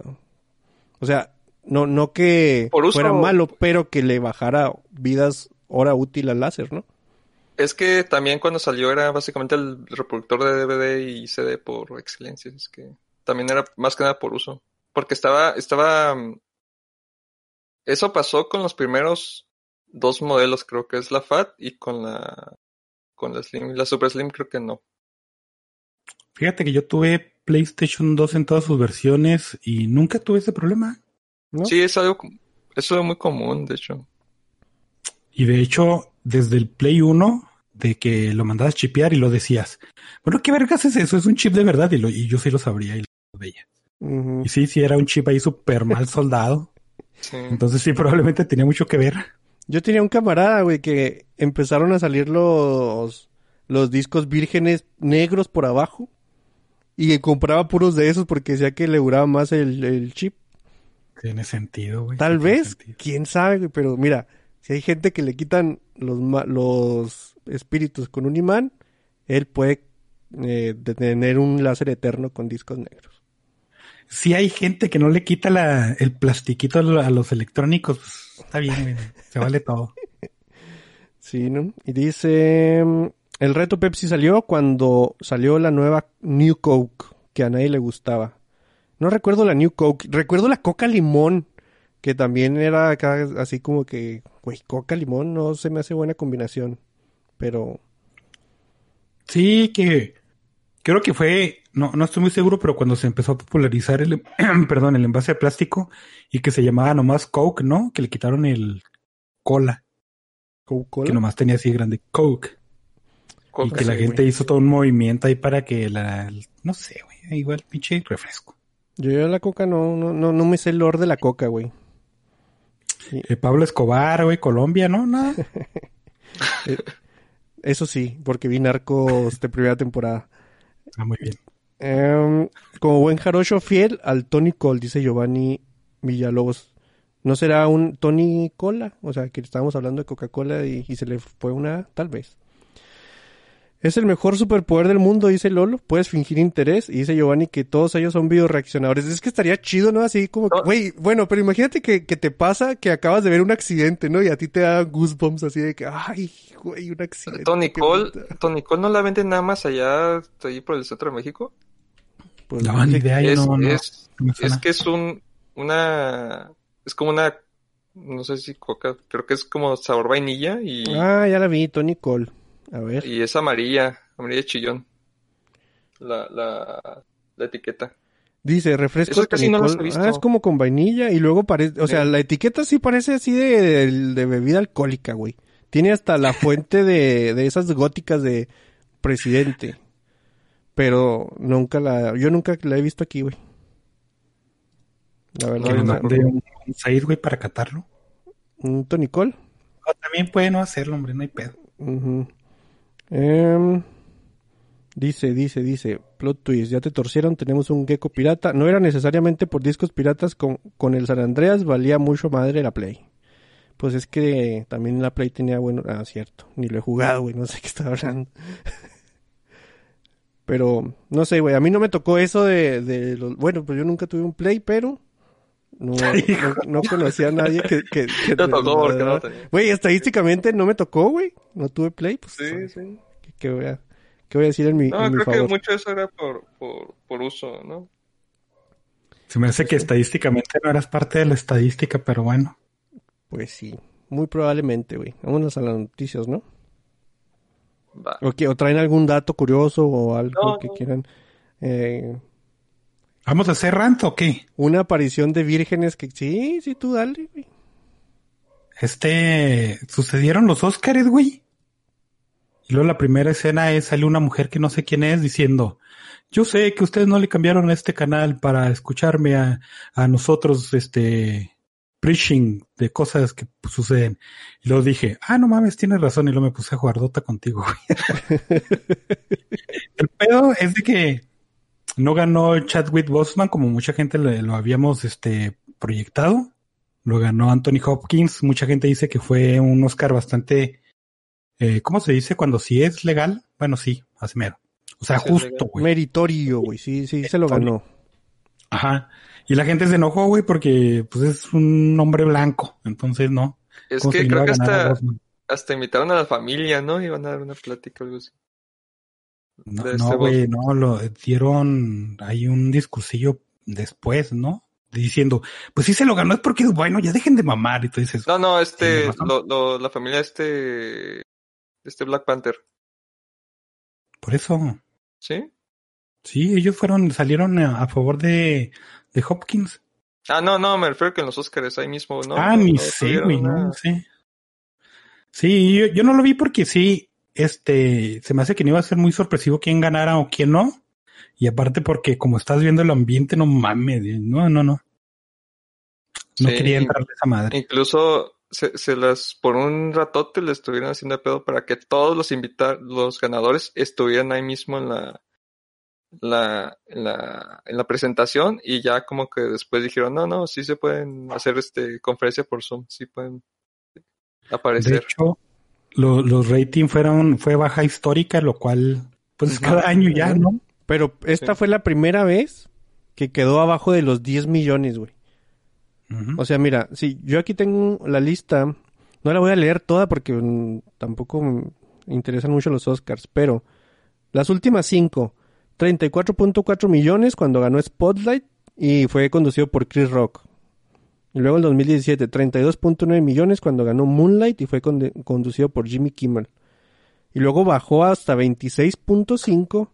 o sea, no, no que Por uso- fuera malo, pero que le bajara vidas hora útil al láser, ¿no? es que también cuando salió era básicamente el reproductor de DVD y CD por excelencia. Es que también era más que nada por uso. Porque estaba, estaba... mm, Eso pasó con los primeros dos modelos, creo que es la FAT y con la... Con la Slim. La Super Slim creo que no. Fíjate que yo tuve PlayStation 2 en todas sus versiones y nunca tuve ese problema. ¿No? Sí, es algo... Eso es muy común, de hecho. Y de hecho, desde el Play 1, de que lo mandabas chipear y lo decías, bueno, ¿qué vergas es eso? Es un chip de verdad. Y, lo, y yo sí lo sabría y lo veía. Y sí, sí, era un chip ahí súper mal [laughs] soldado. Sí. Entonces sí, probablemente tenía mucho que ver. Yo tenía un camarada, güey, que empezaron a salir los, los discos vírgenes negros por abajo. Y que compraba puros de esos porque decía que le duraba más el, el chip. Tiene sentido, güey. Tal vez, sentido. quién sabe, güey, pero mira, si hay gente que le quitan los, los espíritus con un imán, él puede eh, tener un láser eterno con discos negros. Si hay gente que no le quita la, el plastiquito a lo- a los electrónicos, pues, está bien, güey. Se vale todo. [laughs] Sí, ¿no? Y dice, mm, el reto Pepsi salió cuando salió la nueva New Coke, que a nadie le gustaba. No recuerdo la New Coke, recuerdo la Coca Limón, que también era acá así como que, güey, Coca Limón no se me hace buena combinación, pero Sí, que creo que fue, no, no estoy muy seguro, pero cuando se empezó a popularizar el, [clears throat] perdón, el envase de plástico y que se llamaba nomás Coke, ¿no? Que le quitaron el cola, que Coca-Cola. nomás tenía así grande Coke. Y que la sí, gente güey. hizo todo un movimiento ahí para que la, no sé, güey, igual pinche refresco. Yo ya la Coca no, no, no, no me sé el lore de la Coca, güey. Eh, Pablo Escobar, güey, Colombia, ¿no? Nada. [laughs] Eso sí, porque vi Narcos de primera temporada. Ah, muy bien. Em, como buen jarocho fiel al Tony Cole, dice Giovanni Villalobos. ¿No será un Tony Cola? O sea, que estábamos hablando de Coca-Cola y, y se le fue una, tal vez. Es el mejor superpoder del mundo, dice Lolo. Puedes fingir interés. Y dice Giovanni que todos ellos son bioreaccionadores. Es que estaría chido, ¿no? Así como, No. güey, bueno, pero imagínate que, que te pasa que acabas de ver un accidente, ¿no? Y a ti te da goosebumps así de que, ay, güey, un accidente. Tony Cole, puta". Tony Cole no la venden nada más allá, ahí por el centro de México. Pues, No, ni idea, es, no, no, es, es que es un, una, es como una, no sé si coca, creo que es como sabor vainilla y, Ah, ya la vi, Tony Cole. A ver. y es amarilla, amarilla chillón. La, la, la etiqueta. Dice, refresco Esas casi no Tony he visto. Ah, es como con vainilla y luego parece, o sea, Sí. la etiqueta sí parece así de, de, de bebida alcohólica, güey. Tiene hasta la [laughs] fuente de, de esas góticas de presidente. Pero nunca la, yo nunca la he visto aquí, güey. La Que verdad, no. mande un, seis, güey, para catarlo. un Tony Cole. O también puede no hacerlo, hombre, no hay pedo. Ujú. Em, dice, dice, dice, plot twist, ya te torcieron, tenemos un gecko pirata. No era necesariamente por discos piratas, con, con el San Andreas valía mucho madre la Play. Pues es que también la Play tenía bueno, ah, cierto, ni lo he jugado, güey, no sé qué estaba hablando. [laughs] Pero, no sé, güey, a mí no me tocó eso de, de los, bueno, pues yo nunca tuve un Play, pero [laughs] no, no, no conocía a nadie que... que, [laughs] que Te tocó porque no tenía. Güey, estadísticamente no me tocó, güey. No tuve play, pues. Sí, sí. ¿Qué, qué voy a, ¿Qué voy a decir en mi, No, en mi creo que favor? mucho eso era por, por, por uso, ¿no? Se me hace que estadísticamente no eras parte de la estadística, pero bueno. Pues sí, muy probablemente, güey. Vámonos a las noticias, ¿no? Va. O, que- o traen algún dato curioso o algo No, que no. quieran. Eh, ¿Vamos a hacer rant o qué? una aparición de vírgenes que... Sí, sí, tú dale, güey. Este, sucedieron los Óscares, güey. Y luego la primera escena es, sale una mujer que no sé quién es diciendo, yo sé que ustedes no le cambiaron este canal para escucharme a, a nosotros, este, preaching de cosas que suceden. Y luego dije, ah, no mames, tienes razón. Y luego me puse a jugar Dota contigo, güey. [laughs] El pedo es de que no ganó Chadwick Boseman como mucha gente le- lo habíamos, este, proyectado. Lo ganó Anthony Hopkins. Mucha gente dice que fue un Oscar bastante, eh, ¿cómo se dice? Cuando sí es legal. Bueno, sí, hace mero. O sea, justo, güey. Meritorio, güey. Sí, sí, se lo ganó. Ajá. Y la gente se enojó, güey, porque pues es un hombre blanco. Entonces, no. Es ¿Cómo se que creo que hasta, hasta invitaron a la familia, ¿no? Iban a dar una plática o algo así. No, de no, este güey, no, lo dieron ahí un discursillo después, ¿no? Diciendo, pues sí se lo ganó, es porque es bueno, ya dejen de mamar. Y tú dices, No, no, este, lo, lo, la familia este, este Black Panther, por eso. ¿sí? Sí, ellos fueron, salieron a, a favor de, de Hopkins. Ah, no, no, me refiero que en los Oscars ahí mismo, ¿no? ah, No, ni no sé, güey, no sé. Sí, yo, yo no lo vi porque sí, este, se me hace que no iba a ser muy sorpresivo quién ganara o quién no. Y aparte porque como estás viendo el ambiente, no mames, no, no, no. No Sí, quería entrarle esa madre. Incluso se, se las, por un ratote le estuvieron haciendo de pedo para que todos los invitados, los ganadores estuvieran ahí mismo en la, la, en la, en la presentación y ya como que después dijeron, no, no, sí se pueden hacer este conferencia por Zoom, sí pueden De aparecer. hecho, lo- los ratings fueron, fue baja histórica, lo cual, pues cada año ya, ¿no? Pero esta Sí. fue la primera vez que quedó abajo de los 10 millones, güey. O sea, mira, si yo aquí tengo la lista, no la voy a leer toda porque mm, tampoco me interesan mucho los Oscars, pero las últimas cinco, 34.4 millones cuando ganó Spotlight y fue conducido por Chris Rock. Y luego el 2017, 32.9 millones cuando ganó Moonlight y fue conducido por Jimmy Kimmel. Y luego bajó hasta 26.5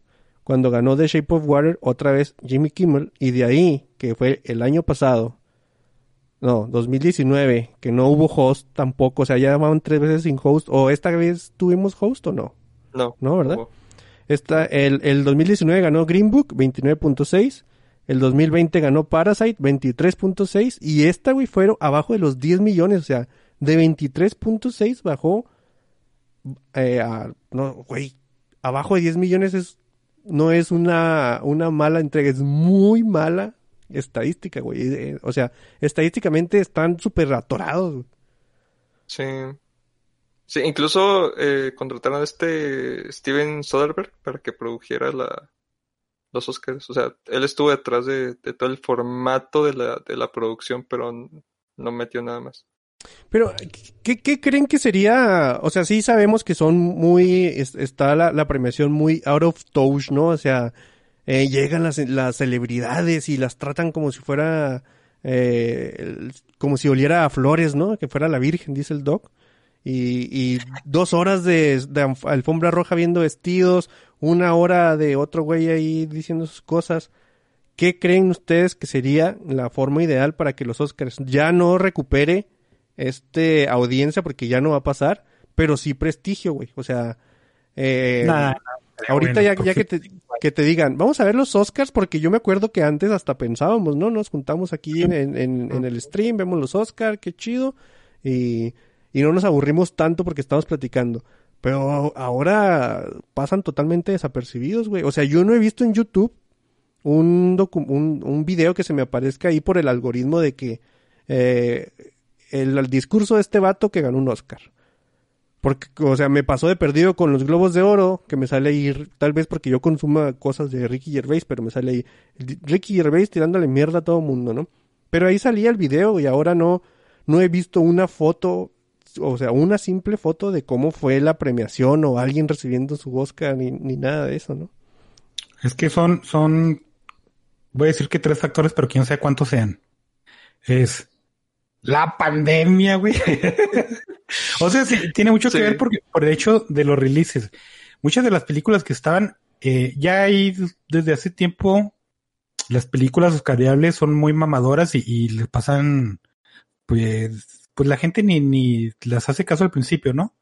cuando ganó The Shape of Water otra vez Jimmy Kimmel. Y de ahí, que fue el año pasado, no, 2019, que no hubo host tampoco. O sea, ya van tres veces sin host. ¿O esta vez tuvimos host o no? No, No, ¿verdad? hubo. Esta, el, el 2019 ganó Green Book, 29.6. El 2020 ganó Parasite, 23.6. Y esta, güey, fueron abajo de los 10 millones. O sea, de 23.6 bajó eh, a... No, güey, abajo de 10 millones es... No es una, una mala entrega, es muy mala estadística, güey. Eh, O sea, estadísticamente están súper atorados. Sí. Sí, incluso eh, contrataron a este Steven Soderbergh para que produjera la, los Oscars. O sea, él estuvo detrás de, todo el formato de la, de la producción, pero no metió nada más. Pero, ¿qué, creen que sería? O sea, sí sabemos que son muy, es- está la, la premiación muy out of touch, ¿no? O sea, eh, llegan las, las celebridades y las tratan como si fuera, eh, como si oliera a flores, ¿no? Que fuera la Virgen, dice el doc. Y, dos horas de, de alf- alfombra roja viendo vestidos, una hora de otro güey ahí diciendo sus cosas. ¿Qué creen ustedes que sería la forma ideal para que los Oscars ya no recupere este audiencia porque ya no va a pasar, pero sí prestigio, güey. O sea, eh, Nah, ahorita bueno, ya, que, te, que te digan, vamos a ver los Oscars porque yo me acuerdo que antes hasta pensábamos, ¿no? Nos juntamos aquí en, en, en- en el stream, vemos los Oscars, qué chido, y, y no nos aburrimos tanto porque estamos platicando. Pero ahora pasan totalmente desapercibidos, güey. O sea, yo no he visto en YouTube un, un, video que se me aparezca ahí por el algoritmo de que eh, el, discurso de este vato que ganó un Oscar. Porque, o sea, me pasó de perdido con los globos de oro, que me sale ahí, tal vez porque yo consuma cosas de Ricky Gervais, pero me sale ahí Ricky Gervais tirándole mierda a todo mundo, ¿no? Pero ahí salía el video y ahora no, no he visto una foto o sea, una simple foto de cómo fue la premiación o alguien recibiendo su Oscar ni, ni nada de eso, ¿no? Es que son, son, voy a decir que tres factores, pero quién sabe cuántos sean. Es la pandemia, güey. [laughs] o sea, sí, tiene mucho que ver porque, por el hecho de los releases. Muchas de las películas que estaban, eh, ya hay desde hace tiempo, las películas oscariables son muy mamadoras y, y les pasan, pues, pues la gente ni, ni las hace caso al principio, ¿no?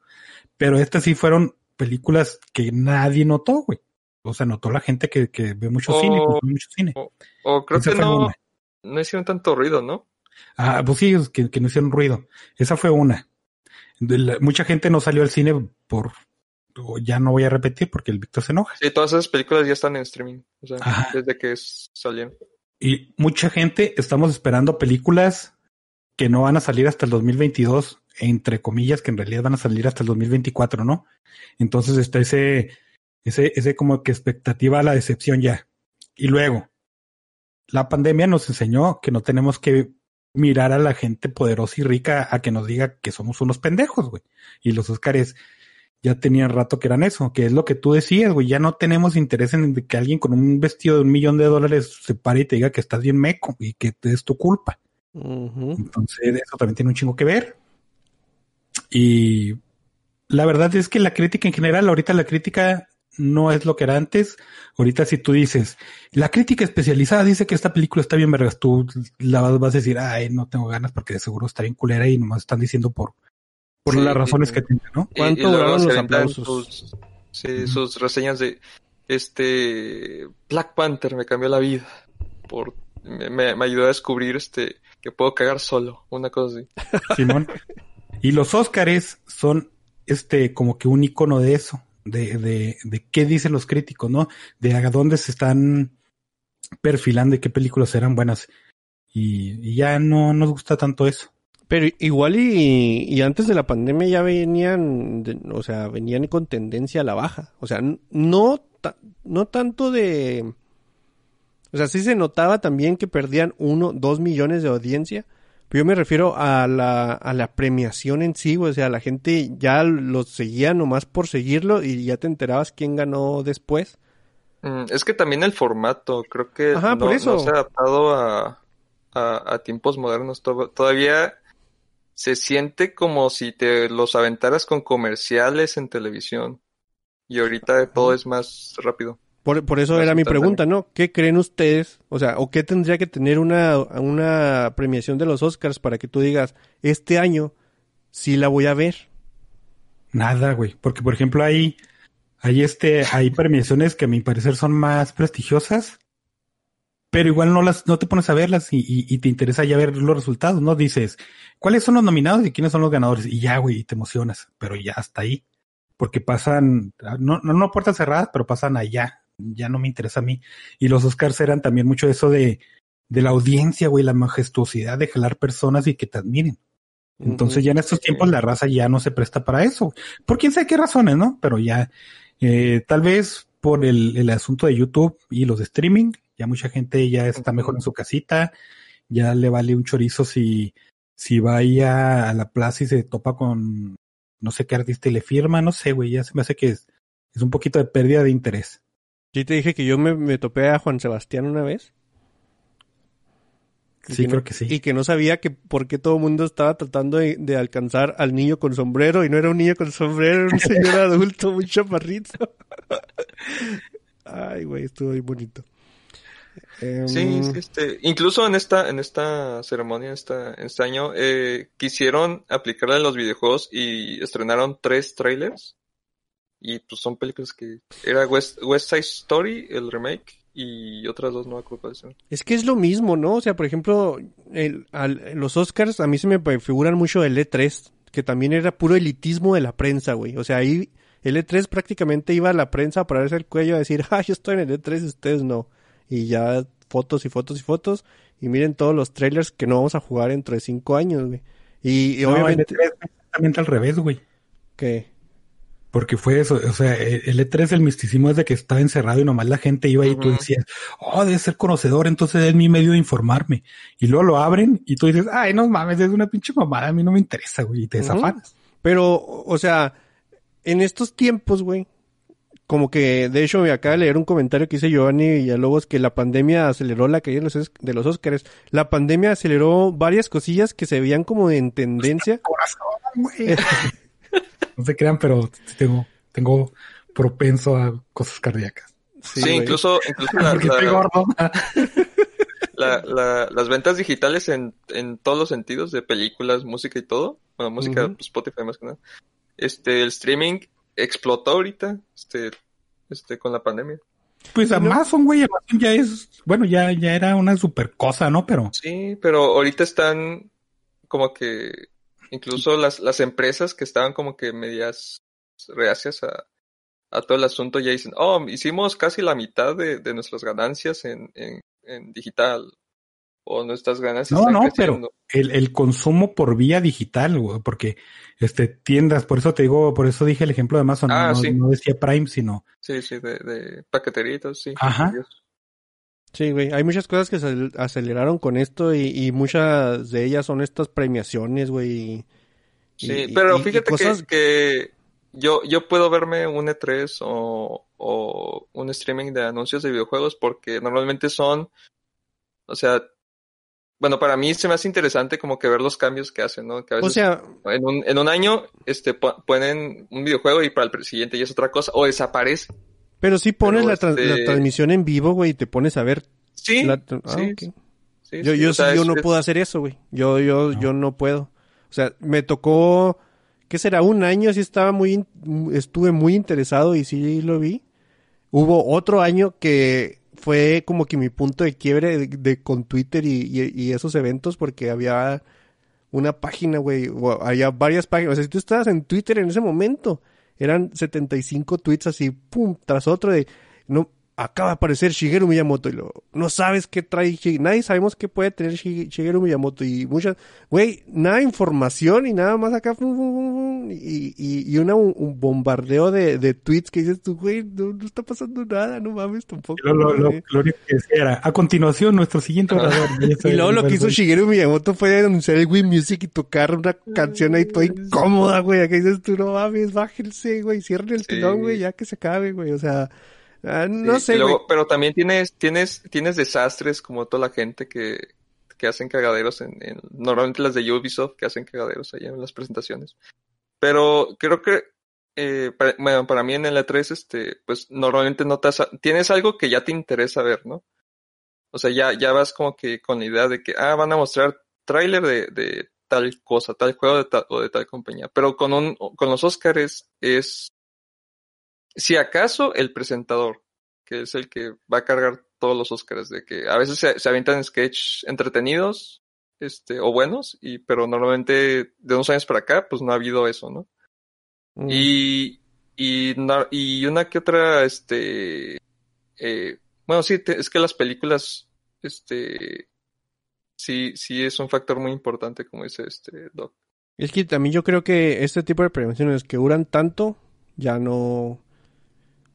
Pero estas sí fueron películas que nadie notó, güey. O sea, notó la gente que, que ve mucho cine, consume mucho cine. O creo Esa que no, una. no hicieron tanto ruido, ¿no? Ah, pues sí, que, que no hicieron ruido. Esa fue una. La- mucha gente no salió al cine por, ya no voy a repetir porque el Víctor se enoja. Sí, todas esas películas ya están en streaming. O sea, Ajá. desde que salieron. Y mucha gente estamos esperando películas que no van a salir hasta el 2022, entre comillas, que en realidad van a salir hasta el 2024, ¿no? Entonces está ese, ese, ese como que expectativa a la decepción ya. Y luego, la pandemia nos enseñó que no tenemos que mirar a la gente poderosa y rica a que nos diga que somos unos pendejos, güey. Y los Óscares ya tenían rato que eran eso, que es lo que tú decías, güey. Ya no tenemos interés en que alguien con un vestido de un millón de dólares se pare y te diga que estás bien meco y que es tu culpa. Entonces, eso también tiene un chingo que ver. Y la verdad es que la crítica en general, ahorita la crítica no es lo que era antes. Ahorita si tú dices, la crítica especializada dice que esta película está bien vergas, tú la vas, vas a decir, ay, no tengo ganas porque de seguro está bien culera y nomás están diciendo por, por Sí, las razones que tenga, ¿no? ¿Cuánto y duraron los aplausos? Sus, sí, Ujú. sus reseñas de este Black Panther me cambió la vida. Por, me, me- me ayudó a descubrir este que puedo cagar solo, una cosa así. Simón. Y los Óscares son este como que un icono de eso, de, de, de qué dicen los críticos, ¿no? De a dónde se están perfilando y qué películas eran buenas. Y, y ya no nos gusta tanto eso. Pero igual y, y antes de la pandemia ya venían, de- o sea, venían con tendencia a la baja. O sea, no, ta- no tanto de... O sea, sí se notaba también que perdían uno, dos millones de audiencia. Pero yo me refiero a la, a la premiación en sí, o sea, la gente ya lo seguía nomás por seguirlo y ya te enterabas quién ganó después. Mm, es que también el formato, creo que Ajá, no, por eso. no se ha adaptado a, a, a tiempos modernos. To- Todavía se siente como si te los aventaras con comerciales en televisión. Y ahorita todo es más rápido. Por, por eso era mi pregunta, ¿no? ¿Qué creen ustedes? O sea, ¿o qué tendría que tener una, una premiación de los Oscars para que tú digas, este año sí la voy a ver? Nada, güey. Porque, por ejemplo, hay, hay este, hay premiaciones que a mi parecer son más prestigiosas, pero igual no las, no te pones a verlas y, y, y te interesa ya ver los resultados, ¿no? Dices, ¿cuáles son los nominados y quiénes son los ganadores? Y ya, güey, y te emocionas, pero ya hasta ahí. Porque pasan, no, no, no puertas cerradas, pero pasan allá. Ya no me interesa a mí. Y los Oscars eran también mucho eso de, de la audiencia, güey, la majestuosidad de jalar personas y que te admiren. Entonces ya en estos tiempos la raza ya no se presta para eso. Por quién sabe qué razones, ¿no? Pero ya, eh, tal vez por el, el asunto de YouTube y los de streaming, ya mucha gente ya está mejor en su casita, ya le vale un chorizo si, si va ahí a, a la plaza y se topa con no sé qué artista y le firma, no sé, güey, ya se me hace que es, es un poquito de pérdida de interés. Sí te dije que yo me, me topé a Juan Sebastián una vez. Y Sí, no- creo que sí. Y que no sabía que por qué todo el mundo estaba tratando de, de alcanzar al niño con sombrero y no era un niño con sombrero, era un señor [laughs] adulto, muy chaparrito. [laughs] Ay, güey, estuvo muy bonito. Em, Sí, sí, este, incluso en esta, en esta ceremonia, en, esta, en este año, eh, quisieron aplicarla en los videojuegos y estrenaron tres trailers. Y pues son películas que era West, West Side Story, el remake, y otras dos no me acuerdo. Es que es lo mismo, ¿no? O sea, por ejemplo, el, al- los Oscars a mí se me figuran mucho el E3, que también era puro elitismo de la prensa, güey. O sea, ahí el E3 prácticamente iba a la prensa para verse el cuello a decir, [laughs] ah, yo estoy en el E3 y ustedes no. Y ya fotos y fotos y fotos. Y miren todos los trailers que no vamos a jugar dentro de cinco años, güey. Y, y No, obviamente... el E3 fue exactamente al revés, güey. que Porque fue eso, o sea, el E3 el misticismo es de que estaba encerrado y nomás la gente iba y tú Ujú. decías, oh, debe ser conocedor, entonces es mi medio de informarme. Y luego lo abren y tú dices, ay, no mames, es una pinche mamada, a mí no me interesa, güey, y te desafanas. Pero, o sea, en estos tiempos, güey, como que, de hecho, me acaba de leer un comentario que hice Giovanni Villalobos que la pandemia aceleró la caída de los, Os- de los Oscars. La pandemia aceleró varias cosillas que se veían como en tendencia. [laughs] Corazón, güey. [laughs] no se crean, pero sí tengo, tengo propenso a cosas cardíacas. Sí, güey. incluso, incluso la- Porque la- estoy gordo. la- la- las ventas digitales en, en todos los sentidos, de películas, música y todo, bueno, música, pues, Spotify más que nada, este, el streaming explotó ahorita, este, este, con la pandemia. Pues Amazon, güey, Amazon ya es, bueno, ya, ya era una super cosa, ¿no? Pero Sí, pero ahorita están como que, incluso las, las empresas que estaban como que medias reacias a, a todo el asunto ya dicen, oh, hicimos casi la mitad de, de nuestras ganancias en, en, en digital. O nuestras ganancias No, no, pero el, el consumo por vía digital, güey, porque este tiendas, por eso te digo, por eso dije el ejemplo de Amazon, Ah, no, sí. no decía Prime, sino Sí, sí, de, de paqueteritos, sí. Ajá. Sí, güey. Hay muchas cosas que se acel- aceleraron con esto y, y muchas de ellas son estas premiaciones, güey. y- Sí, y- pero y- fíjate cosas- que, que yo, yo puedo verme un E3 o, o un streaming de anuncios de videojuegos porque normalmente son, o sea, bueno, para mí se me hace interesante como que ver los cambios que hacen, ¿no? Que a O veces sea, en, un, en un año este, po- ponen un videojuego y para el siguiente ya es otra cosa, o desaparece. Pero sí pones pero la, este- la transmisión en vivo, güey, y te pones a ver. Sí, la ah, sí, sí, Yo, sí, yo, sí, yo no es- puedo hacer eso, güey. Yo, yo, yo no puedo. O sea, me tocó, ¿qué será? Un año sí estaba muy, estuve muy interesado y sí lo vi. Hubo otro año que fue como que mi punto de quiebre de, de- con Twitter y, y- y esos eventos porque había una página, güey, había varias páginas. O sea, si tú estabas en Twitter en ese momento, eran 75 tweets así, pum, tras otro de, no, acaba de aparecer Shigeru Miyamoto y lo, no sabes qué trae, nadie sabemos qué puede tener Shi- Shigeru Miyamoto y muchas, güey, nada de información y nada más acá, fum, fum, fum, fum, y, y, y una, un, un bombardeo de, de tweets que dices tú, güey, no, no está pasando nada, no mames tampoco. lo, lo, lo- lo único que decía era, a continuación, nuestro siguiente orador. [laughs] Y luego lo que hizo Shigeru Miyamoto fue anunciar el Wii Music y tocar una canción ahí toda incómoda, güey. Acá dices tú, no mames, bájense, güey, cierren el Sí. telón, güey, ya que se acabe, güey. O sea, ah, no Sí, sé, luego- pero también tienes, tienes, tienes desastres como toda la gente que, que hacen cagaderos en, en- normalmente las de Ubisoft que hacen cagaderos allá en las presentaciones. Pero creo que eh, para, bueno, para mí en el E3, este, pues normalmente no te has- tienes algo que ya te interesa ver, ¿no? O sea, ya, ya vas como que con la idea de que, ah, van a mostrar tráiler de, de tal cosa, tal juego de tal, o de tal compañía. Pero con un, con los Oscars es, si acaso, el presentador, que es el que va a cargar todos los Oscars, de que a veces se, se avientan sketch entretenidos, este, o buenos, y, pero normalmente de unos años para acá, pues no ha habido eso, ¿no? Mm. Y, y, na- y una que otra, este, eh, bueno, sí, te- es que las películas, este, sí, sí es un factor muy importante, como dice este Doc. Es que también yo creo que este tipo de prevenciones que duran tanto, ya no...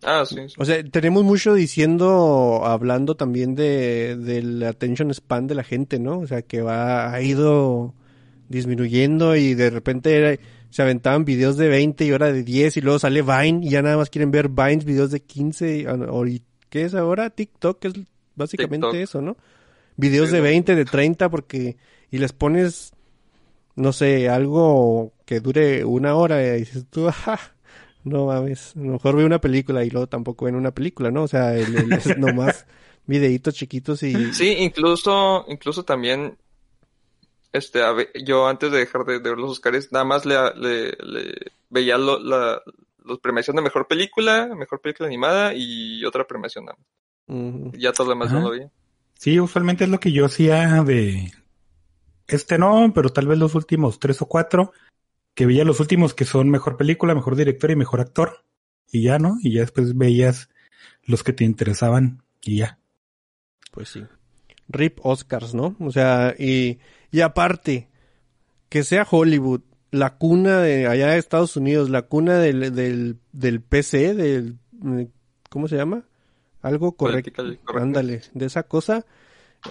Ah, sí, sí. O sea, tenemos mucho diciendo, hablando también de, del attention span de la gente, ¿no? O sea, que va, ha ido disminuyendo y de repente era- se aventaban videos de 20 y ahora de 10 y luego sale Vine y ya nada más quieren ver Vines, videos de 15 y- o- y- ¿qué es ahora? TikTok es básicamente TikTok. eso, ¿no? Videos Sí, de ¿no? 20, de 30 porque y les pones no sé, algo que dure una hora y dices tú, ajá, no mames, a lo mejor veo una película y luego tampoco ven una película, ¿no? O sea, el, el- es [laughs] nomás videitos chiquitos y... Sí, incluso, incluso también, este, a ve- yo antes de dejar de, de ver los Oscars, nada más le, le, le veía lo- la, los premiación de mejor película, mejor película animada y otra premiación nada más. Ya todo lo demás no Ajá. lo vi. Sí, usualmente es lo que yo hacía de... Este no, pero tal vez los últimos tres o cuatro, que veía los últimos que son mejor película, mejor director y mejor actor. Y ya, ¿no? Y ya después veías los que te interesaban y ya. Pues sí. Rip Oscars, ¿no? O sea, y, y aparte, que sea Hollywood, la cuna de allá de Estados Unidos, la cuna del, del, del PC, del, ¿cómo se llama? Algo correcto. Ándale, de esa cosa.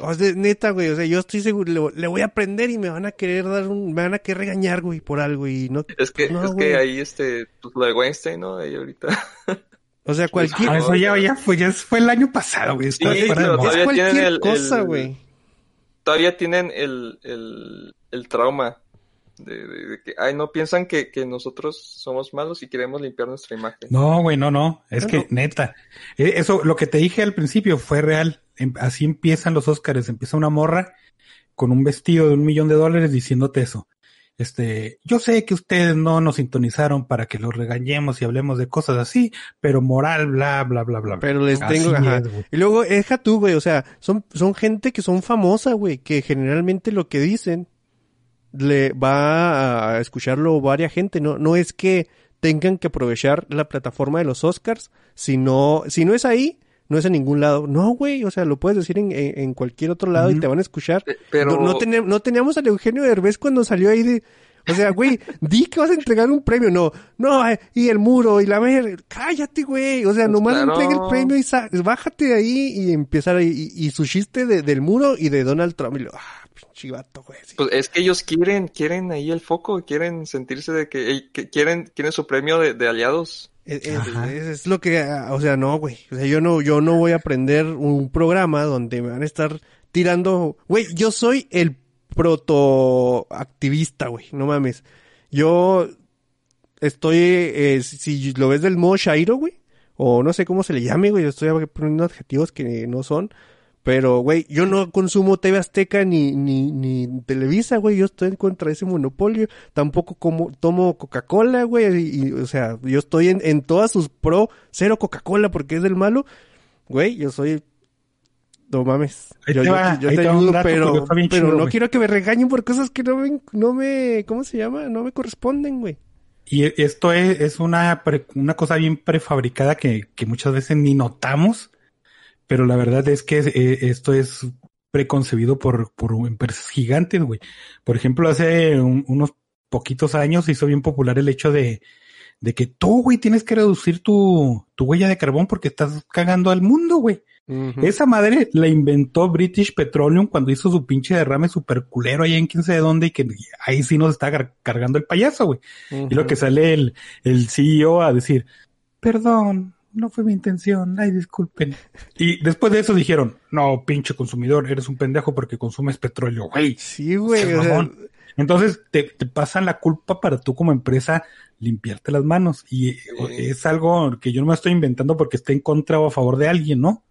O sea, neta, güey, o sea, yo estoy seguro, le, le voy a aprender y me van a querer dar un, me van a querer regañar, güey, por algo y no. Es que, no, es güey. que ahí, este, pues, lo de Weinstein, ¿no? Ahí ahorita. O sea, [laughs] cualquier, Ah, eso ya, ya fue, ya fue el año pasado, güey. Sí, es todavía tienen cualquier el- cosa, el- güey. Todavía tienen el, el, el trauma de, de- de que, ay, no piensan que, que nosotros somos malos y queremos limpiar nuestra imagen. No, güey, no, no. Es No, que, no. neta, eh, eso, lo que te dije al principio fue real. Em- Así empiezan los Óscares. Empieza una morra con un vestido de un millón de dólares diciéndote eso. Este, yo sé que ustedes no nos sintonizaron para que los regañemos y hablemos de cosas así, pero moral, bla, bla, bla, bla. Pero les Así tengo, ajá. es, güey. Y luego, deja tú, güey, o sea, son, son gente que son famosa, güey, que generalmente lo que dicen le va a escucharlo varias gente, no, no es que tengan que aprovechar la plataforma de los Oscars, si no, si no es ahí, no es en ningún lado. No, güey, o sea, lo puedes decir en, en, en cualquier otro lado y te van a escuchar. Eh, Pero, No, no, no teníamos al Eugenio Derbez cuando salió ahí de... O sea, güey, [laughs] di que vas a entregar un premio. No, no, eh, y el muro, y la ver... Cállate, güey. O sea, Pues nomás claro. entrega el premio y sa- bájate de ahí y empezar ahí. Y, y su chiste de- del muro y de Donald Trump. Y lo, ah, pinche vato, güey. sí. pues es que ellos quieren, quieren ahí el foco, quieren sentirse de que, quieren, quieren su premio de, de aliados. Es, es- Ajá. es- es lo que, ah, o sea, no, güey. O sea, yo no, yo no voy a aprender un programa donde me van a estar tirando, güey, yo soy el protoactivista, güey, no mames. Yo estoy, eh, si lo ves del modo Shairo, güey, o no sé cómo se le llame, güey, yo estoy poniendo adjetivos que no son, pero, güey, yo no consumo TV Azteca ni, ni, ni Televisa, güey, yo estoy en contra de ese monopolio, tampoco como, tomo Coca-Cola, güey, y, y, o sea, yo estoy en, en todas sus pro, cero Coca-Cola porque es del malo, güey, yo soy, no mames, Ahí yo, te yo- va, yo ahí te ayudo, pero, pero chido, no quiero que me regañen por cosas que no me, no me, ¿cómo se llama? No me corresponden, güey. Y esto es, es una, pre- una cosa bien prefabricada que, que muchas veces ni notamos, pero la verdad es que eh, esto es preconcebido por, por empresas gigantes, güey. Por ejemplo, hace un- unos poquitos años se hizo bien popular el hecho de, de que tú, güey, tienes que reducir tu, tu huella de carbón porque estás cagando al mundo, güey. Esa madre la inventó British Petroleum cuando hizo su pinche derrame super culero allá en quién sabe dónde y que ahí sí nos está cargando el payaso, güey. Y lo que sale el, el CEO a decir, perdón, no fue mi intención, ay, disculpen. [laughs] Y después de eso dijeron, no, pinche consumidor, eres un pendejo porque consumes petróleo, güey. Sí, güey. Entonces te, te pasan la culpa para tú como empresa limpiarte las manos. Y eh, es algo que yo no me estoy inventando porque esté en contra o a favor de alguien, ¿no?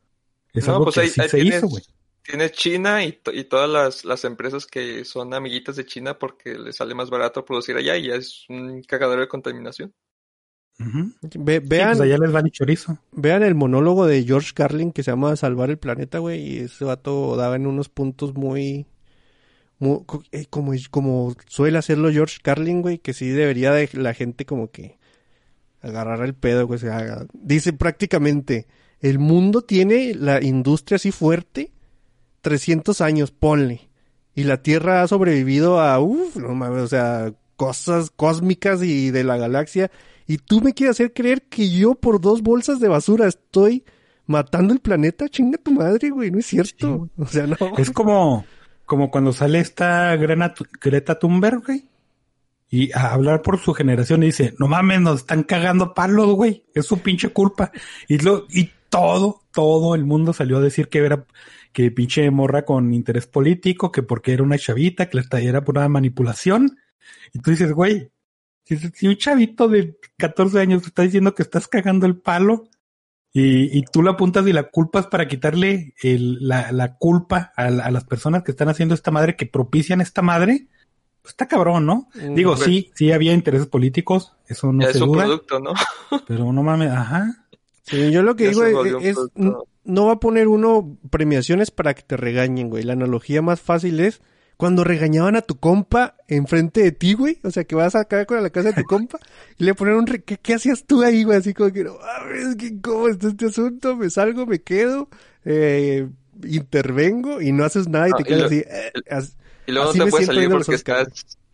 Es No, algo pues que ahí- sí ahí se tienes- hizo, güey. Tienes China y, to- y todas las, las empresas que son amiguitas de China porque les sale más barato producir allá y ya es un cagadero de contaminación. Ve- Sí, pues allá les van y chorizo. vean el monólogo de George Carlin que se llama Salvar el planeta, güey, y ese vato daba en unos puntos muy, eh, como, como suele hacerlo George Carlin, güey, que sí debería de la gente como que agarrar el pedo, güey, se haga. Dice prácticamente, el mundo tiene la industria así fuerte, 300 años, ponle, y la Tierra ha sobrevivido a, uff, no mames, o sea, cosas cósmicas y de la galaxia, y tú me quieres hacer creer que yo por dos bolsas de basura estoy matando el planeta, chinga tu madre, güey, no es cierto. [laughs] o sea, no. Es como, como cuando sale esta Grena- Greta Thunberg, güey. Y a hablar por su generación y dice, no mames, nos están cagando palos, güey. Es su pinche culpa. Y lo, y todo, todo el mundo salió a decir que era, que pinche morra con interés político, que porque era una chavita, que la era por una manipulación. Y tú dices, güey, si, si un chavito de 14 años te está diciendo que estás cagando el palo, y, y tú la apuntas y la culpas para quitarle el- la, la culpa a, la- a las personas que están haciendo esta madre, que propician esta madre, pues está cabrón, ¿no? Mm, Digo, sí, sí había intereses políticos, eso no ya se es un duda, producto, ¿no? pero no mames, ajá. Sí, yo lo que Ya digo es, es- no va a poner uno premiaciones para que te regañen, güey. La analogía más fácil es cuando regañaban a tu compa enfrente de ti, güey. O sea, que vas acá con la casa de tu [laughs] compa y le ponen un... re- ¿Qué, qué hacías tú ahí, güey? Así como que, no, mames, que cómo está este asunto, me salgo, me quedo, eh, intervengo y no haces nada y Ah, te y quedas lo- así. eh, as- Y luego Así no te puedes salir porque estás,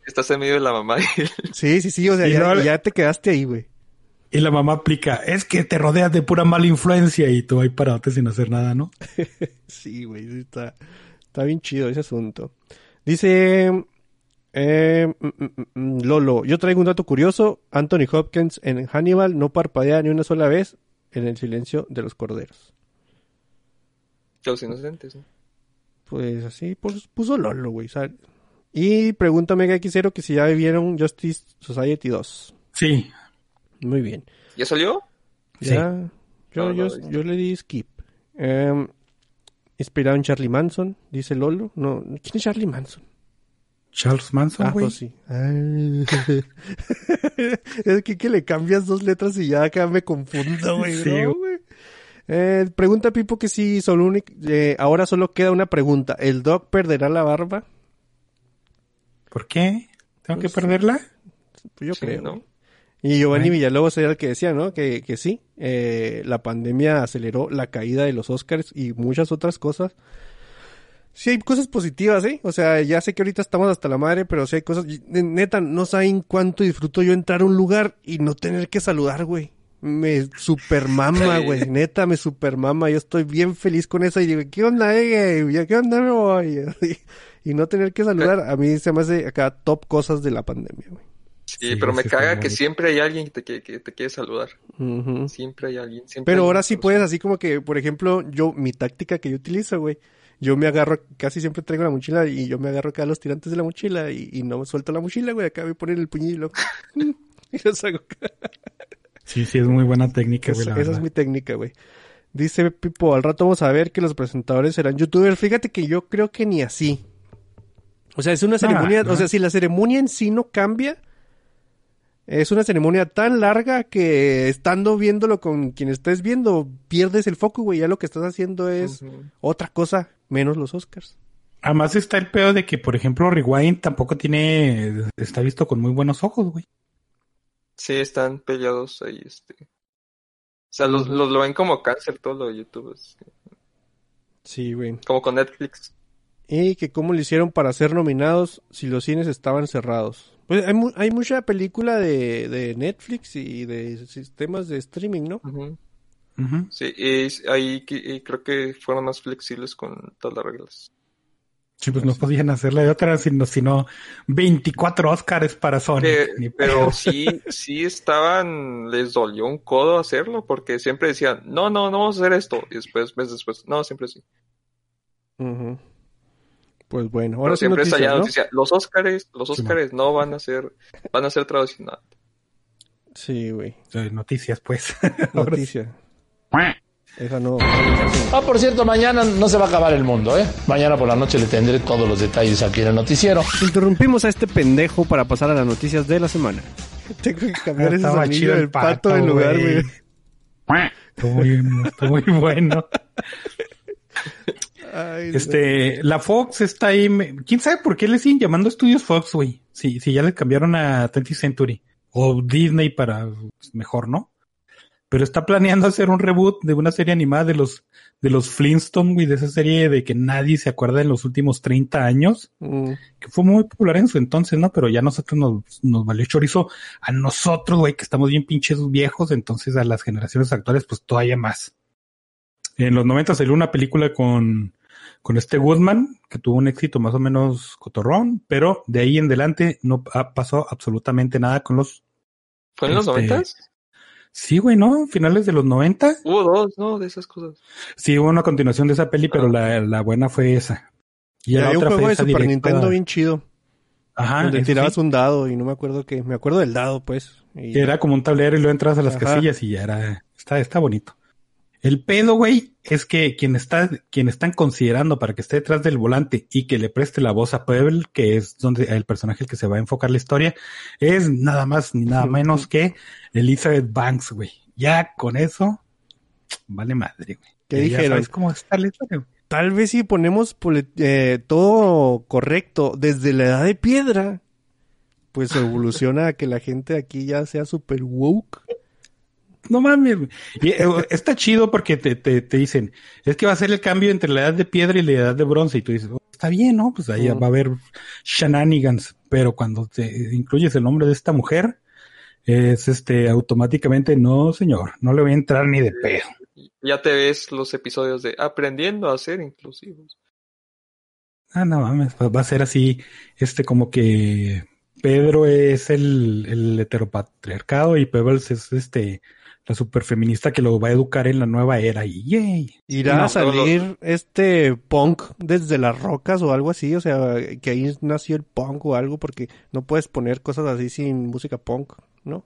estás en medio de la mamá. [laughs] sí, sí, sí, o sea, Y ya, luego- ya te quedaste ahí, güey. Y la mamá aplica, es que te rodeas de pura mala influencia y tú ahí paradote sin hacer nada, ¿no? [laughs] Sí, güey, sí está, Está bien chido ese asunto. Dice eh, mm, mm, mm, Lolo, yo traigo un dato curioso. Anthony Hopkins en Hannibal no parpadea ni una sola vez en el silencio de los corderos. Los inocentes, ¿no? Pues así pues, puso Lolo, güey. ¿sabes? Y pregunta Mega X0 que si ya vieron Justice Society 2. Sí. Muy bien. ¿Ya salió? Sí. Ya, yo, No, yo, no, yo le di skip. Em, inspirado en Charlie Manson, dice Lolo. No, ¿quién es Charlie Manson? Charles Manson, Ah, güey. pues sí. Ah. es que, que le cambias dos letras y ya acá me confundo, [laughs] güey. Sí, ¿no, güey? Eh, pregunta Pipo que si solo únic- eh, ahora solo queda una pregunta. ¿El Doc perderá la barba? ¿Por qué? ¿Tengo Pues, que perderla? Pues yo Sí, creo. ¿no? Y Giovanni Bueno. Villalobos era el que decía, ¿no? Que, que sí, eh, la pandemia aceleró la caída de los Oscars y muchas otras cosas. Sí hay cosas positivas, ¿eh? O sea, ya sé que ahorita estamos hasta la madre, pero sí hay cosas... y, Neta, no saben cuánto disfruto yo entrar a un lugar y no tener que saludar, güey. Me super mama, Sí. güey. Neta, me super mama. Yo estoy bien feliz con eso y digo, ¿qué onda, eh? güey? ¿Qué onda me voy? [laughs] y no tener que saludar, a mí se me hace acá top cosas de la pandemia, güey. Sí, Sí, pero me caga que siempre hay alguien que te, que, que te quiere saludar. Siempre hay alguien. Siempre Pero hay ahora sí puedes, así como que, por ejemplo, yo, mi táctica que yo utilizo, güey. Yo me agarro, casi siempre traigo la mochila y yo me agarro acá a los tirantes de la mochila y, y no me suelto la mochila, güey. Acá me ponen el puñilo. [laughs] y los hago. Sí, sí, es muy buena técnica, güey, Esa, es mi técnica, güey. Dice Pipo, al rato vamos a ver que los presentadores serán youtubers. Fíjate que yo creo que ni así. O sea, es una ceremonia, no. o sea, si la ceremonia en sí no cambia, es una ceremonia tan larga que estando viéndolo con quien estés viendo, pierdes el foco, güey. Ya lo que estás haciendo es otra cosa, menos los Oscars. Además está el pedo de que, por ejemplo, Rewind tampoco tiene... Está visto con muy buenos ojos, güey. Sí, están peleados ahí, este. O sea, los, los lo ven como cáncer todo lo de YouTube. es Sí, güey. Como con Netflix. Y que cómo le hicieron para ser nominados si los cines estaban cerrados. Pues hay, mu- hay mucha película de, de Netflix y de sistemas de streaming, ¿no? Sí, y ahí y creo que fueron más flexibles con todas las reglas. Sí, pues no podían hacerle de otra, sino, sino 24 Oscars para Sonic. Que- Ni pero sí, sí estaban, les dolió un codo hacerlo porque siempre decían, no, no, no vamos a hacer esto. Y después, meses después, no, siempre sí. Ujú. Pues bueno, Pero ahora sí siempre noticias, está ya ¿no? noticia. Los Óscares, los Sí, Óscares no van a ser, van a ser traducidos. Sí, güey. Noticias, pues. [laughs] Ahora sí. Noticia. Esa no. Ah, por cierto, mañana no se va a acabar el mundo, ¿eh? Mañana por la noche le tendré todos los detalles aquí en el noticiero. Interrumpimos a este pendejo para pasar a las noticias de la semana. [laughs] Tengo que cambiar ese sonido del pato en lugar, güey. Estuvo muy, estuvo muy bueno. [laughs] Ay, Este, la Fox está ahí. ¿Quién sabe por qué le siguen llamando estudios Fox, güey? Si, si ya le cambiaron a 20th Century o Disney para pues, mejor, ¿no? Pero está planeando [laughs] hacer un reboot de una serie animada de los de los Flintstones, güey, de esa serie de que nadie se acuerda en los últimos 30 años, Mm, que fue muy popular en su entonces, ¿no? Pero ya nosotros nos, nos valió chorizo a nosotros, güey, que estamos bien pinches viejos, entonces a las generaciones actuales, pues todavía más. En los 90 salió una película con, con este Woodman, que tuvo un éxito más o menos cotorrón, pero de ahí en adelante no ha- pasó absolutamente nada con los... ¿Fue en los Este, noventas? Sí, güey, ¿no? Finales de los 90. Hubo dos, ¿no? De esas cosas. Sí, hubo una continuación de esa peli, pero la, la buena fue esa. Y Y la hay un otra juego fue de esa Super directa- Nintendo bien chido. Ajá, donde tirabas sí. un dado y no me acuerdo qué. Me acuerdo del dado, pues. Y- Era como un tablero y luego entras a las Ajá. casillas y ya era, está, está bonito. El pedo, güey, es que quien está, quien están considerando para que esté detrás del volante y que le preste la voz a Pebble, que es donde el personaje el que se va a enfocar la historia, es nada más ni nada menos que Elizabeth Banks, güey. Ya con eso, vale madre, güey. ¿Qué Ya- dijeron? sabes cómo está la historia, güey. Tal vez si ponemos eh, todo correcto desde la edad de piedra, pues evoluciona a que la gente aquí ya sea super woke. No mames. Y, eh, está chido porque te, te, te dicen, es que va a ser el cambio entre la edad de piedra y la edad de bronce. Y tú dices, "Oh, está bien, ¿no? Pues ahí va a haber shenanigans. Pero cuando te incluyes el nombre de esta mujer, es este, automáticamente, no, señor, no le voy a entrar ni de pedo. Ya te ves los episodios de aprendiendo a ser inclusivos. Ah, no mames, va va a ser así, este como que Pedro es el, el heteropatriarcado y Pebbles es este la superfeminista que lo va a educar en la nueva era y yay. ¿Irá No, a salir este punk desde las rocas o algo así? O sea, que ahí nació el punk o algo, porque no puedes poner cosas así sin música punk, ¿no?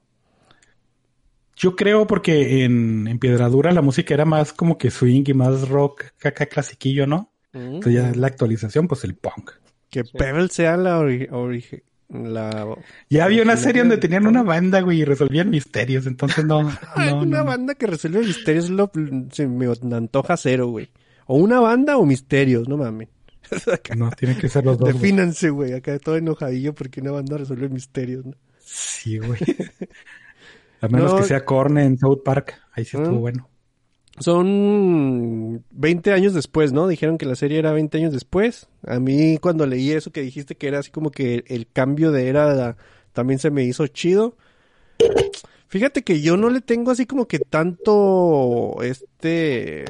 Yo creo porque en, en Piedradura la música era más como que swing y más rock, caca clasiquillo, ¿no? Entonces ya es la actualización, pues el punk. Que Pebble sea la ori- origi- la Ya había una serie donde tenían una banda, güey, y resolvían misterios, entonces no, [laughs] no, una no. banda que resuelve misterios lo, se me antoja cero, güey. O una banda o misterios, no mames. [laughs] No, tiene que ser los dos. Defínanse, güey. Acá todo enojadillo porque una banda resuelve misterios, ¿no? Sí, güey. [laughs] A menos No. que sea Korn en South Park. Ahí sí estuvo Mm. bueno. Son 20 años después, ¿no? Dijeron que la serie era 20 años después. A mí cuando leí eso que dijiste que era así como que el cambio de era también se me hizo chido. Fíjate que yo no le tengo así como que tanto este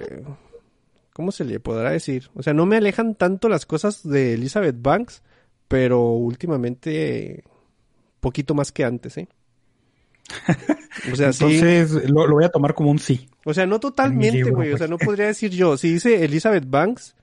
¿cómo se le podrá decir? O sea, no me alejan tanto las cosas de Elizabeth Banks, pero últimamente poquito más que antes, ¿eh? [laughs] O sea, sí. Entonces lo, lo voy a tomar como un sí. O sea, no totalmente, güey. O sea, no podría decir yo. Si dice Elizabeth Banks,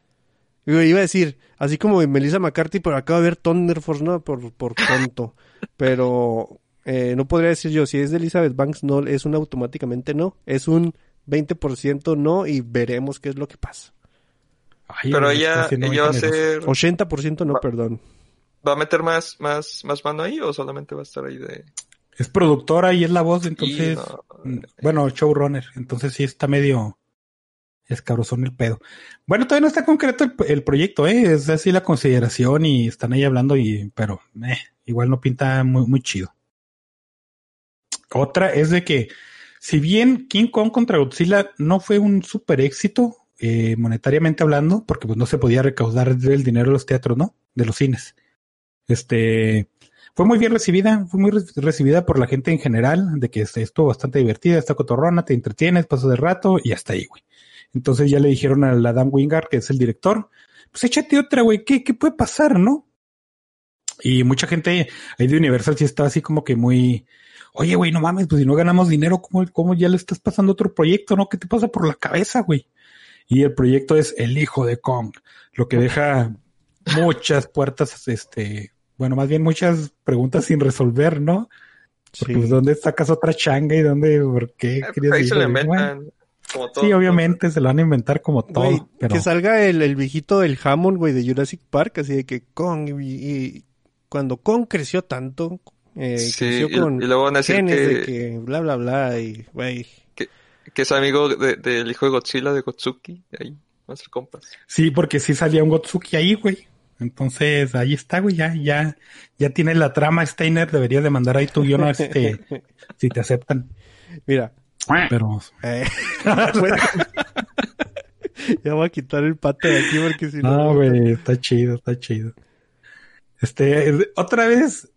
yo iba a decir, así como Melissa McCarthy, pero acabo de ver Thunder Force, ¿no? Por, por tonto. pero eh, no podría decir yo. Si es de Elizabeth Banks, no, es un automáticamente no. Es un 20% no y veremos qué es lo que pasa. Ay, Pero ella, ella va a ser, 80% no, Va- perdón. va a meter más, más, más mano ahí o solamente va a estar ahí de. Es productora y es la voz, entonces. no. mm, Bueno, showrunner. Entonces sí está medio escabrosón el pedo. Bueno, todavía no está concreto el, el proyecto, ¿eh? Es así la consideración y están ahí hablando y, pero, eh, igual no pinta muy, muy chido. Otra es de que, si bien King Kong contra Godzilla no fue un super éxito, eh, monetariamente hablando, porque pues no se podía recaudar el dinero de los teatros, ¿no? De los cines. Este, fue muy bien recibida, fue muy re- recibida por la gente en general, de que estuvo bastante divertida, está cotorrona, te entretienes, pasas de rato y hasta ahí, güey. Entonces ya le dijeron al Adam Wingard, que es el director, pues échate otra, güey, ¿qué, qué puede pasar, no? Y mucha gente ahí de Universal sí estaba así como que muy, oye, güey, no mames, pues si no ganamos dinero, ¿cómo, cómo ya le estás pasando otro proyecto, no? ¿Qué te pasa por la cabeza, güey? Y el proyecto es El Hijo de Kong, lo que deja muchas puertas, este, bueno, más bien muchas preguntas sin resolver, ¿no? Porque Sí. pues, ¿dónde sacas otra changa y dónde, por qué? Eh, querías ahí se decir, lo bueno, inventan. Como todo. Sí, obviamente se lo van a inventar como todo, Güey, pero Que salga el, el viejito del Hammond, güey, de Jurassic Park, así de que Kong, y, y cuando Kong creció tanto, eh, Sí, creció y, con y luego van a decir genes que, de que bla, bla, bla, y, güey, que es amigo de- del hijo de Godzilla, de Gotsuki. Ahí, van a ser compas. sí, porque sí salía un Gotsuki ahí, güey. Entonces, ahí está, güey, ya, ya, ya tiene la trama Steiner, deberías de mandar ahí tu guion ver [laughs] si te, aceptan. mira, Pero eh, [laughs] [laughs] ya voy a quitar el pato de aquí porque si no... No, güey, está chido, está chido. Este, es- otra vez,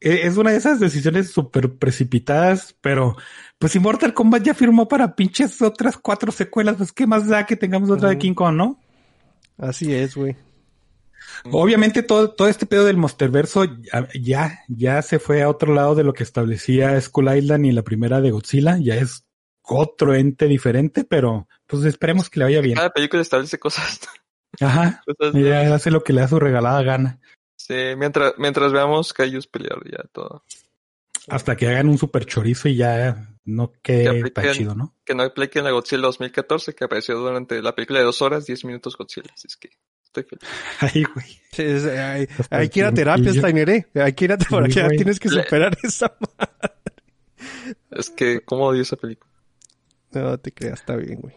e- es una de esas decisiones súper precipitadas, pero pues si Mortal Kombat ya firmó para pinches otras cuatro secuelas, pues qué más da que tengamos otra de. King Kong, ¿no? Así es, güey. Obviamente todo, todo este pedo del Monsterverso ya, ya, ya se fue a otro lado de lo que establecía Skull Island y la primera de Godzilla, ya es otro ente diferente, pero pues esperemos que le vaya bien. Cada película establece cosas. [laughs] Ajá, cosas ya hace lo que le da su regalada gana. Sí, mientras, mientras veamos Kaijus pelear ya todo. Hasta que hagan un super chorizo y ya no Que quede tan apliquen- chido, ¿no? Que no apliquen la Godzilla 2014 que apareció durante la película de dos horas, 10 minutos Godzilla. Así es que. [laughs] Ay, güey. Hay, hay que ir a terapia. Steiner, eh. Hay que ir a terapia, Sí, tienes que Le- superar [laughs] esa... Es que, ¿cómo odio esa película? No te creas, está bien, güey.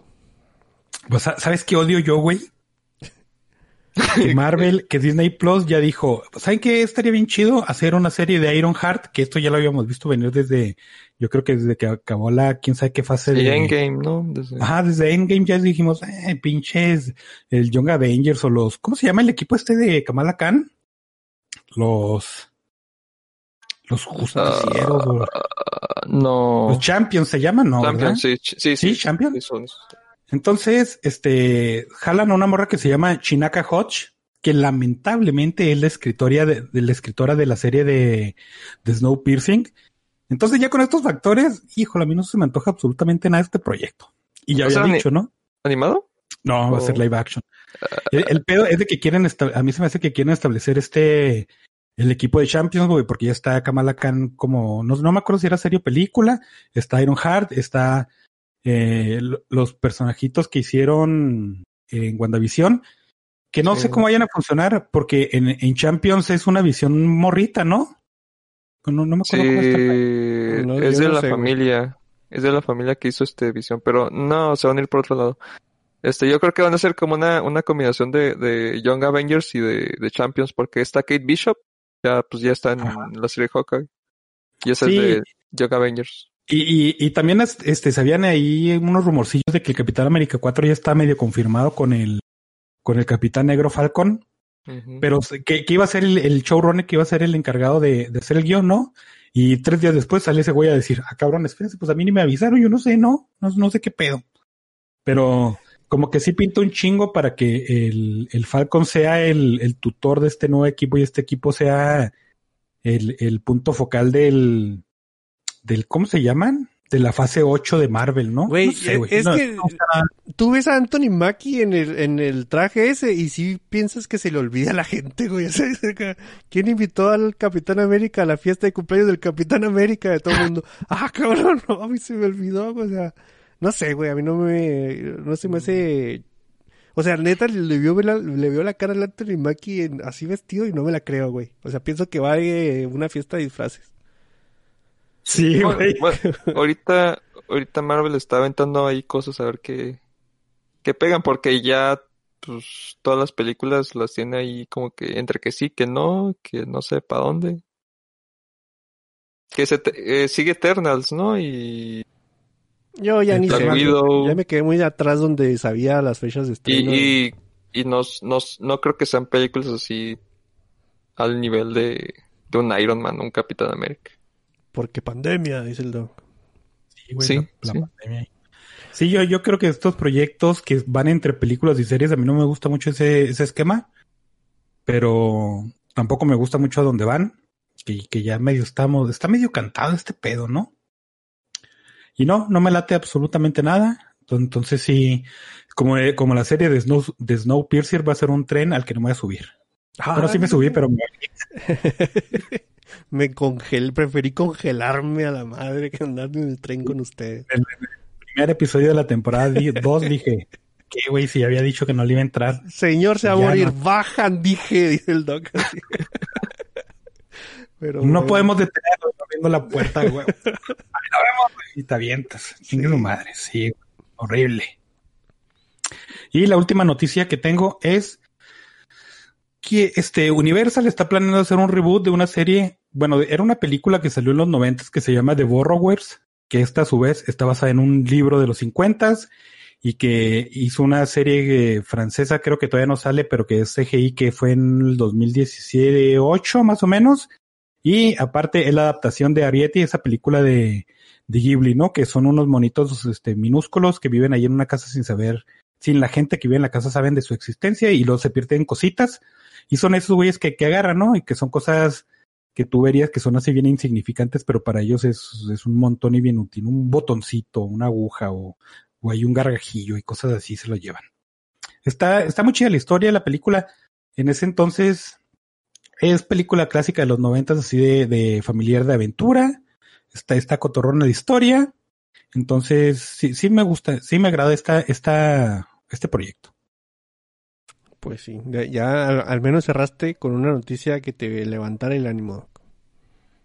Pues, sa- ¿sabes qué odio yo, güey? [laughs] Que Marvel, que Disney Plus ya dijo, ¿saben qué estaría bien chido? Hacer una serie de Iron Heart, que esto ya lo habíamos visto venir desde, yo creo que desde que acabó la, quién sabe qué fase de... Endgame, ¿no? Desde- Ajá, desde Endgame ya dijimos, eh, pinches, el Young Avengers o los, ¿cómo se llama el equipo este de Kamala Khan? Los, los justicieros, Ah, no. los Champions se llaman, ¿no? Champions, sí, sí, Sí, sí. Champions. sí, son esos. Entonces, este, jalan a una morra que se llama Chinaka Hodge, que lamentablemente es la escritora de, de la escritora de la serie de, de Snow Piercing. Entonces ya con estos factores, híjole, a mí no se me antoja absolutamente nada este proyecto. Y ya había dicho, ¿no? ¿Animado? No, va a ser Oh. live action. El, el pedo es de que quieren, a mí se me hace que quieren establecer este, el equipo de Champions, güey, porque ya está Kamala Khan como, no, no me acuerdo si era serie o película, está Iron Heart, está eh, lo- los personajitos que hicieron en WandaVision, que no Sí. sé cómo vayan a funcionar, porque en, en Champions es una visión morrita, ¿no? No, no me Sí, acuerdo cómo está. No, es de no la sé, güey. familia. Es de la familia que hizo este visión, pero no, se van a ir por otro lado. Este, yo creo que van a ser como una, una combinación de, de Young Avengers y de, de Champions, porque está Kate Bishop, ya, pues ya está en Ajá. la serie Hawkeye. Y esa Sí. es de Young Avengers. Y, y, y también es- este, sabían ahí unos rumorcillos de que el Capitán América 4 ya está medio confirmado con el, con el Capitán Negro Falcon, pero se- que, que iba a ser el, el showrunner que iba a ser el encargado de, de hacer el guion, ¿no? Y tres días después sale ese güey a decir, ah, cabrón, espérense, pues a mí ni me avisaron, yo no sé, no, no, no sé qué pedo. Pero como que sí pinta un chingo para que el, el Falcon sea el, el tutor de este nuevo equipo y este equipo sea el, el punto focal del, del, ¿cómo se llaman? De la fase 8 de Marvel, ¿no? Güey, No sé, güey. es No, que no tú ves a Anthony Mackie en el, en el traje ese y sí piensas que se le olvida a la gente, güey. [laughs] ¿Quién invitó al Capitán América a la fiesta de cumpleaños del Capitán América de todo el mundo? [laughs] Ah, cabrón, no, a mí se me olvidó, o sea, no sé, güey, a mí no me, no se me hace, o sea, neta, le vio la, le vio la cara al Anthony Mackie en- así vestido y no me la creo, güey. O sea, pienso que va a eh, una fiesta de disfraces. Sí, güey. bueno, ahorita, ahorita Marvel está aventando ahí cosas a ver qué, qué pegan, porque ya, pues, todas las películas las tiene ahí como que entre que sí, que no, que no sé para dónde. Que se te- eh, sigue Eternals, ¿no? Y, Yo ya ni sé, ya me quedé muy atrás donde sabía las fechas de estreno. y, y, nos, no creo que sean películas así al nivel de, de un Iron Man, un Capitán América. Porque pandemia, dice el doc. Sí, güey, Sí, la- la sí. pandemia. Sí, yo, yo creo que estos proyectos que van entre películas y series, a mí no me gusta mucho ese, ese esquema, pero tampoco me gusta mucho a dónde van, que, que ya medio estamos, está medio cantado este pedo, ¿no? Y no, no me late absolutamente nada. Enton- Entonces sí, como, eh, como la serie de Snow, de Snowpiercer va a ser un tren al que no me voy a subir. Bueno, sí me subí, pero me- [laughs] me congelé, preferí congelarme a la madre que andar en el tren con ustedes. el primer episodio de la temporada 2 [laughs] dije, ¿qué güey? Si había dicho que no le iba a entrar. Señor, se va a morir. no. Bajan, dije, dice el doc. así. Pero No podemos detenerlo abriendo la puerta, güey. [laughs] Ahí lo vemos, güey, y te avientas. Chingue su madre, sí, horrible. Y la última noticia que tengo es que este Universal está planeando hacer un reboot de una serie, bueno, era una película que salió en los noventas que se llama The Borrowers, que esta a su vez está basada en un libro de los cincuentas y que hizo una serie eh, francesa, creo que todavía no sale, pero que es CGI, que fue en el 2017, 8 más o menos. Y aparte es la adaptación de Ariety, esa película de, de Ghibli, ¿no? Que son unos monitos este, minúsculos que viven ahí en una casa sin saber, sin la gente que vive en la casa saben de su existencia y luego se pierden cositas. Y son esos güeyes que, que agarran, ¿no? Y que son cosas que tú verías que son así bien insignificantes, pero para ellos es, es un montón y bien útil. Un botoncito, una aguja o, o hay un gargajillo y cosas así se lo llevan. Está, está muy chida la historia, la película. En ese entonces es película clásica de los noventas, así de, de familiar de aventura. Está esta cotorrona de historia. Entonces, sí, sí me gusta, sí me agrada esta, esta, este proyecto. Pues sí, ya, al, al menos cerraste con una noticia que te levantara el ánimo.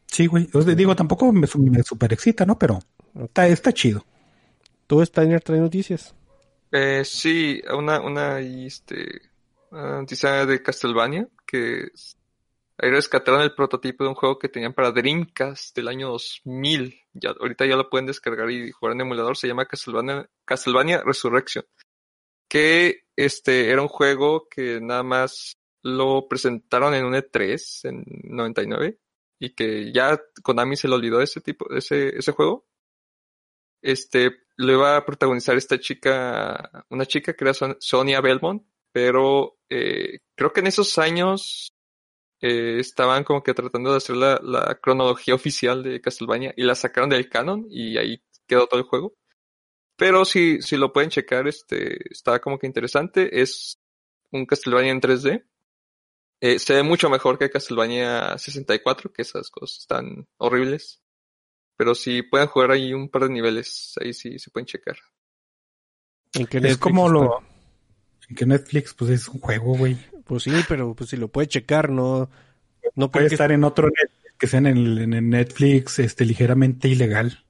Sí, güey. Os digo, tampoco me, me super excita, ¿no? Pero está, está chido. ¿Tú, Steiner, trae noticias? Eh, sí, una, una, este, una noticia de Castlevania, que ahí rescataron el prototipo de un juego que tenían para Dreamcast del año 2000. Ya, ahorita ya lo pueden descargar y jugar en emulador, se llama Castlevania, Castlevania Resurrection. Que, este, era un juego que nada más lo presentaron en un E3 en 99 y que ya Konami se le olvidó ese tipo, ese, ese juego este, lo iba a protagonizar esta chica, una chica que era Son- Sonia Belmont, pero eh, creo que en esos años eh, estaban como que tratando de hacer la, la cronología oficial de Castlevania y la sacaron del canon y ahí quedó todo el juego. Pero si, si lo pueden checar, este, está como que interesante. Es un Castlevania en 3D. Eh, se ve mucho mejor que Castlevania 64, que esas cosas están horribles. Pero si pueden jugar ahí un par de niveles, ahí sí se pueden checar. ¿En qué Es como está? lo... Que Netflix, pues es un juego, güey. Pues sí, pero pues si lo puede checar, no... No Puede estar en otro Netflix, que sea en el, en el Netflix este, ligeramente ilegal.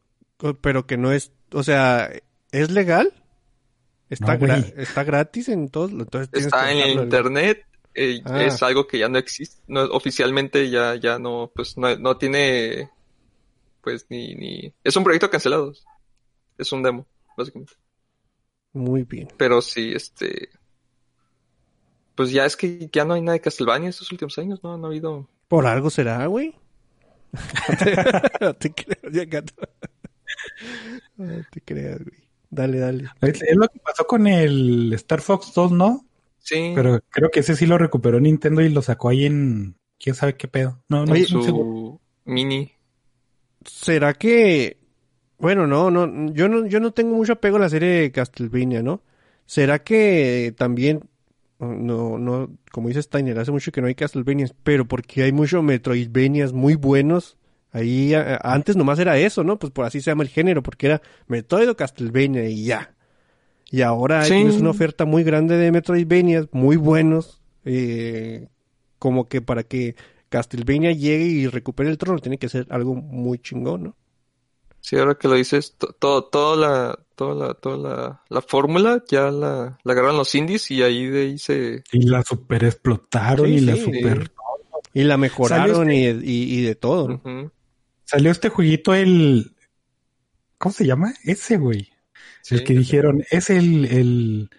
pero que no es, o sea, ¿es legal? Está, No, gra- está gratis en todos, entonces Está que en el internet, eh, Ah. es algo que ya no existe, no, oficialmente ya, ya no, pues no, no tiene, pues ni, ni, es un proyecto cancelado, es un demo, básicamente. Muy bien. Pero sí, este, pues ya es que ya no hay nada de Castlevania estos últimos años, no, no ha habido. Por algo será, güey. [laughs] [laughs] no te, creas. [laughs] No te creas, güey. Dale, dale. Es, es lo que pasó con el Star Fox 2, ¿no? Sí, Pero creo que ese sí lo recuperó Nintendo y lo sacó ahí en... ¿Quién sabe qué pedo? No, no Oye, seguro. su mini, ¿Será que... Bueno, no, no, yo no, yo no tengo mucho apego a la serie de Castlevania, ¿no? ¿Será que también, no, no, como dice Steiner, hace mucho que no hay Castlevanias, pero porque hay muchos Metroidvanias muy buenos, ahí a- a- antes nomás era eso, ¿no? Pues por así se llama el género, porque era Metroid o Castlevania y ya. Y ahora Sí. tienes una oferta muy grande de Metroidvanias, muy buenos, eh, como que para que Castlevania llegue y recupere el trono tiene que ser algo muy chingón, ¿no? sí, ahora que lo dices, to- todo, toda la, toda la, toda la, la fórmula ya la, la agarraron los indies y ahí de ahí se, Y la super explotaron Sí, y la super... Y la mejoraron y, y- y de todo. ¿no? Ujú. Salió este jueguito el... ¿Cómo se llama? Ese, güey. el que dijeron, es el, el,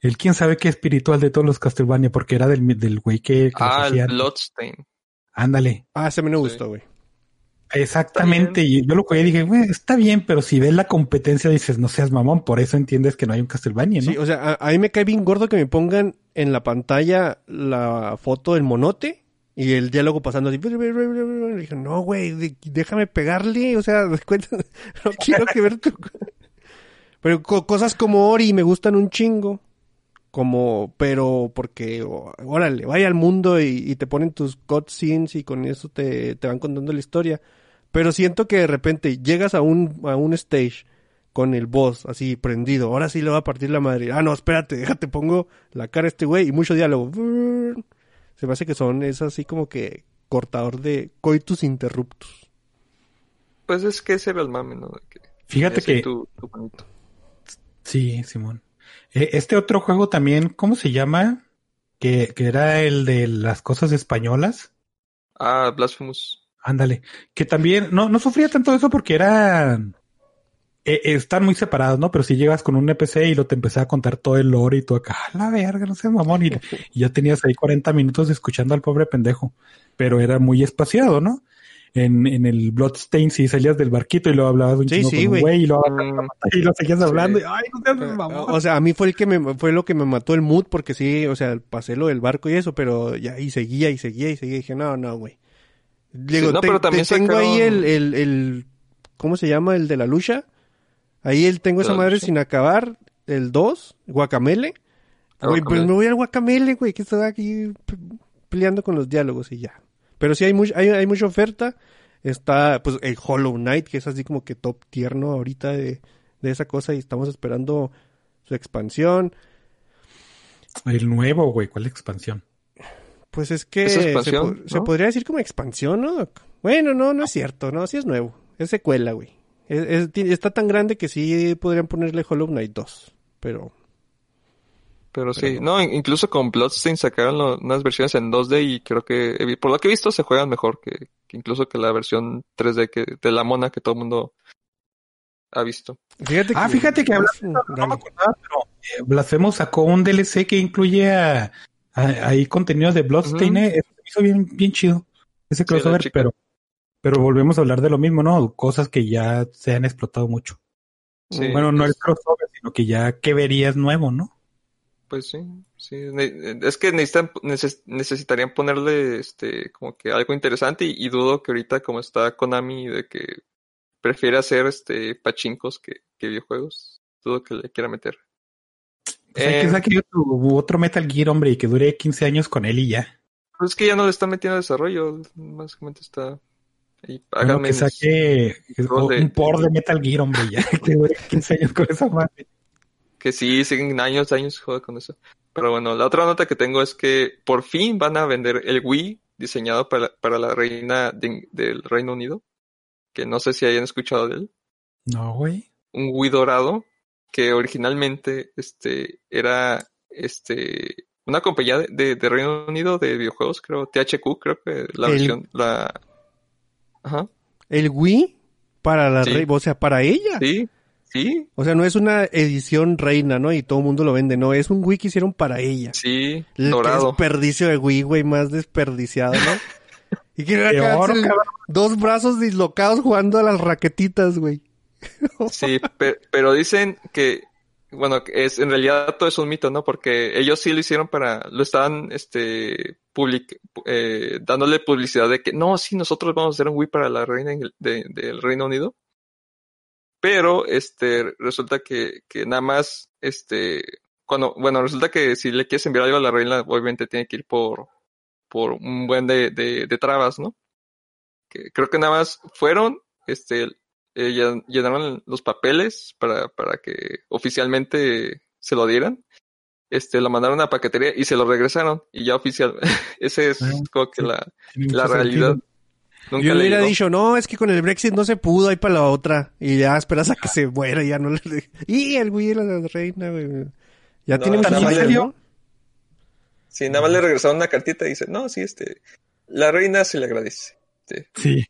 el quién sabe qué espiritual de todos los Castlevania, porque era del, del güey que, que Ah, el hacía. Bloodstain. Ándale. Ah, ese me Sí. gustó, güey. Exactamente. Y yo lo jugué y dije, güey, está bien, pero si ves la competencia dices, no seas mamón, por eso entiendes que no hay un Castlevania, ¿no? Sí, o sea, a, a mí me cae bien gordo que me pongan en la pantalla la foto del monote y el diálogo pasando así. Le dije, no, güey, déjame pegarle, o sea, cuenta- [laughs] no quiero que ver tu... Pero co- cosas como Ori me gustan un chingo. Como, pero porque, órale, vaya al mundo y, y te ponen tus cutscenes y con eso te, te van contando la historia. Pero siento que de repente llegas a un, a un stage con el boss así prendido. Ahora sí le va a partir la madre. Ah, no, espérate, déjate, pongo la cara a este güey y mucho diálogo. Se me hace que son, es así como que cortador de coitus interruptus. Pues es que ese era el mame, ¿no? Que Fíjate que, tu- tu manito. sí, Simón. Eh, Este otro juego también, ¿cómo se llama? Que, que era el de las cosas españolas. Ah, Blasphemous. Ándale. Que también, no, no sufría tanto eso porque era, eh, están muy separados, ¿no? Pero si llegas con un NPC y lo te empezaba a contar todo el lore y tú acá, "A la verga, no sé, mamón. Y, [laughs] y ya tenías ahí 40 minutos escuchando al pobre pendejo. Pero era muy espaciado, ¿no? En, en el Bloodstain sí salías del barquito y luego hablabas un Sí, chingo sí, con un güey. y luego Mm, [laughs] y lo seguías hablando Sí. y ay, no seas mamón. O sea, a mí fue el que me, fue lo que me mató el mood porque sí, o sea, pasé lo del barco y eso, pero ya, y seguía y seguía y seguía y dije, no, no, güey. Digo, Sí, no, te- pero también te tengo sacaron- ahí el, el, el, ¿cómo se llama? El de la lucha. Ahí el tengo ¿De esa madre sin acabar, el 2, Guacamele. Güey, pues me voy al Guacamele, güey, que estaba aquí peleando con los diálogos y ya. Pero sí hay, much- hay, hay mucha oferta. Está, pues, el Hollow Knight, que es así como que top tierno ahorita de, de esa cosa y estamos esperando su expansión. El nuevo, güey, ¿cuál expansión? Pues es que Es se, se ¿no? podría decir como expansión, ¿no? Bueno, no, no es cierto, no, sí es nuevo. Es secuela, güey. Es- es- ti- está tan grande que sí podrían ponerle Hollow Knight 2, pero... Pero sí, Pero- no, in- incluso con Bloodstain sacaron lo- unas versiones en 2D y creo que, vi- por lo que he visto, se juegan mejor que, que incluso que la versión 3D que, de la mona que todo el mundo ha visto. Fíjate Ah, fíjate que Mm, No me dale. acordaba, pero eh, Blasphemous sacó un DLC que incluye a, a- ahí contenido de Bloodstain. Ujú. eh, Eso se me hizo bien, bien chido. Ese crossover, chica. pero, pero volvemos a hablar de lo mismo, ¿no? Cosas que ya se han explotado mucho. Sí, bueno, no pues, el crossover, sino que ya que verías nuevo, ¿no? Pues sí, sí. Es que necesitan, neces- necesitarían ponerle este como que algo interesante y, y dudo que ahorita como está Konami de que prefiere hacer este pachincos que, que videojuegos, dudo que le quiera meter. Pues hay que Eh, sacar otro, otro Metal Gear, hombre, y que dure 15 años con él y ya. es que ya no le están metiendo desarrollo, básicamente está ahí, Bueno, que saque de- un por de Metal Gear, hombre, ya. [laughs] Que dure 15 años con esa madre. que sí, siguen años, años joder con eso. Pero bueno, la otra nota que tengo es que por fin van a vender el Wii diseñado para, para la reina de- del Reino Unido, que no sé si hayan escuchado de él. No, güey. Un Wii dorado que originalmente este era este una compañía de, de- de Reino Unido de videojuegos, creo, THQ, creo que la El- versión, la... Ajá, El Wii para la Sí. rey, o sea, para ella. sí, sí, O sea, no es una edición reina, ¿no? Y todo el mundo lo vende, no, es un Wii que hicieron para ella. sí, El dorado. desperdicio de Wii, güey, más desperdiciado, ¿no? [laughs] y que oro, dos brazos dislocados jugando a las raquetitas, güey. [laughs] Sí, pe- pero dicen que, bueno, que es en realidad todo es un mito, ¿no? Porque ellos sí lo hicieron para, lo estaban, este, public, eh, dándole publicidad de que, no, sí, nosotros vamos a hacer un Wii para la reina del Reino Unido. Pero, este, resulta que, que nada más, este, cuando, bueno, resulta que si le quieres enviar algo a la reina, obviamente tiene que ir por, por un buen de, de, trabas, ¿no? Creo que nada más fueron, este, eh, llen- llenaron los papeles para, para que oficialmente se lo dieran. Este, lo mandaron a paquetería y se lo regresaron. Y ya oficial, [laughs] ese es Ah, como que sí. la, la mucho realidad. Nunca Yo le hubiera llegó. dicho, no, es que con el Brexit no se pudo, ahí para la otra. Y ya esperas a que se muera, y ya no le... Y el Wii era la reina, güey. Ya No, tiene años, salió. ¿no? Sí, nada más le regresaron una cartita y dice, no, sí, este, la reina se le agradece. Este, Sí.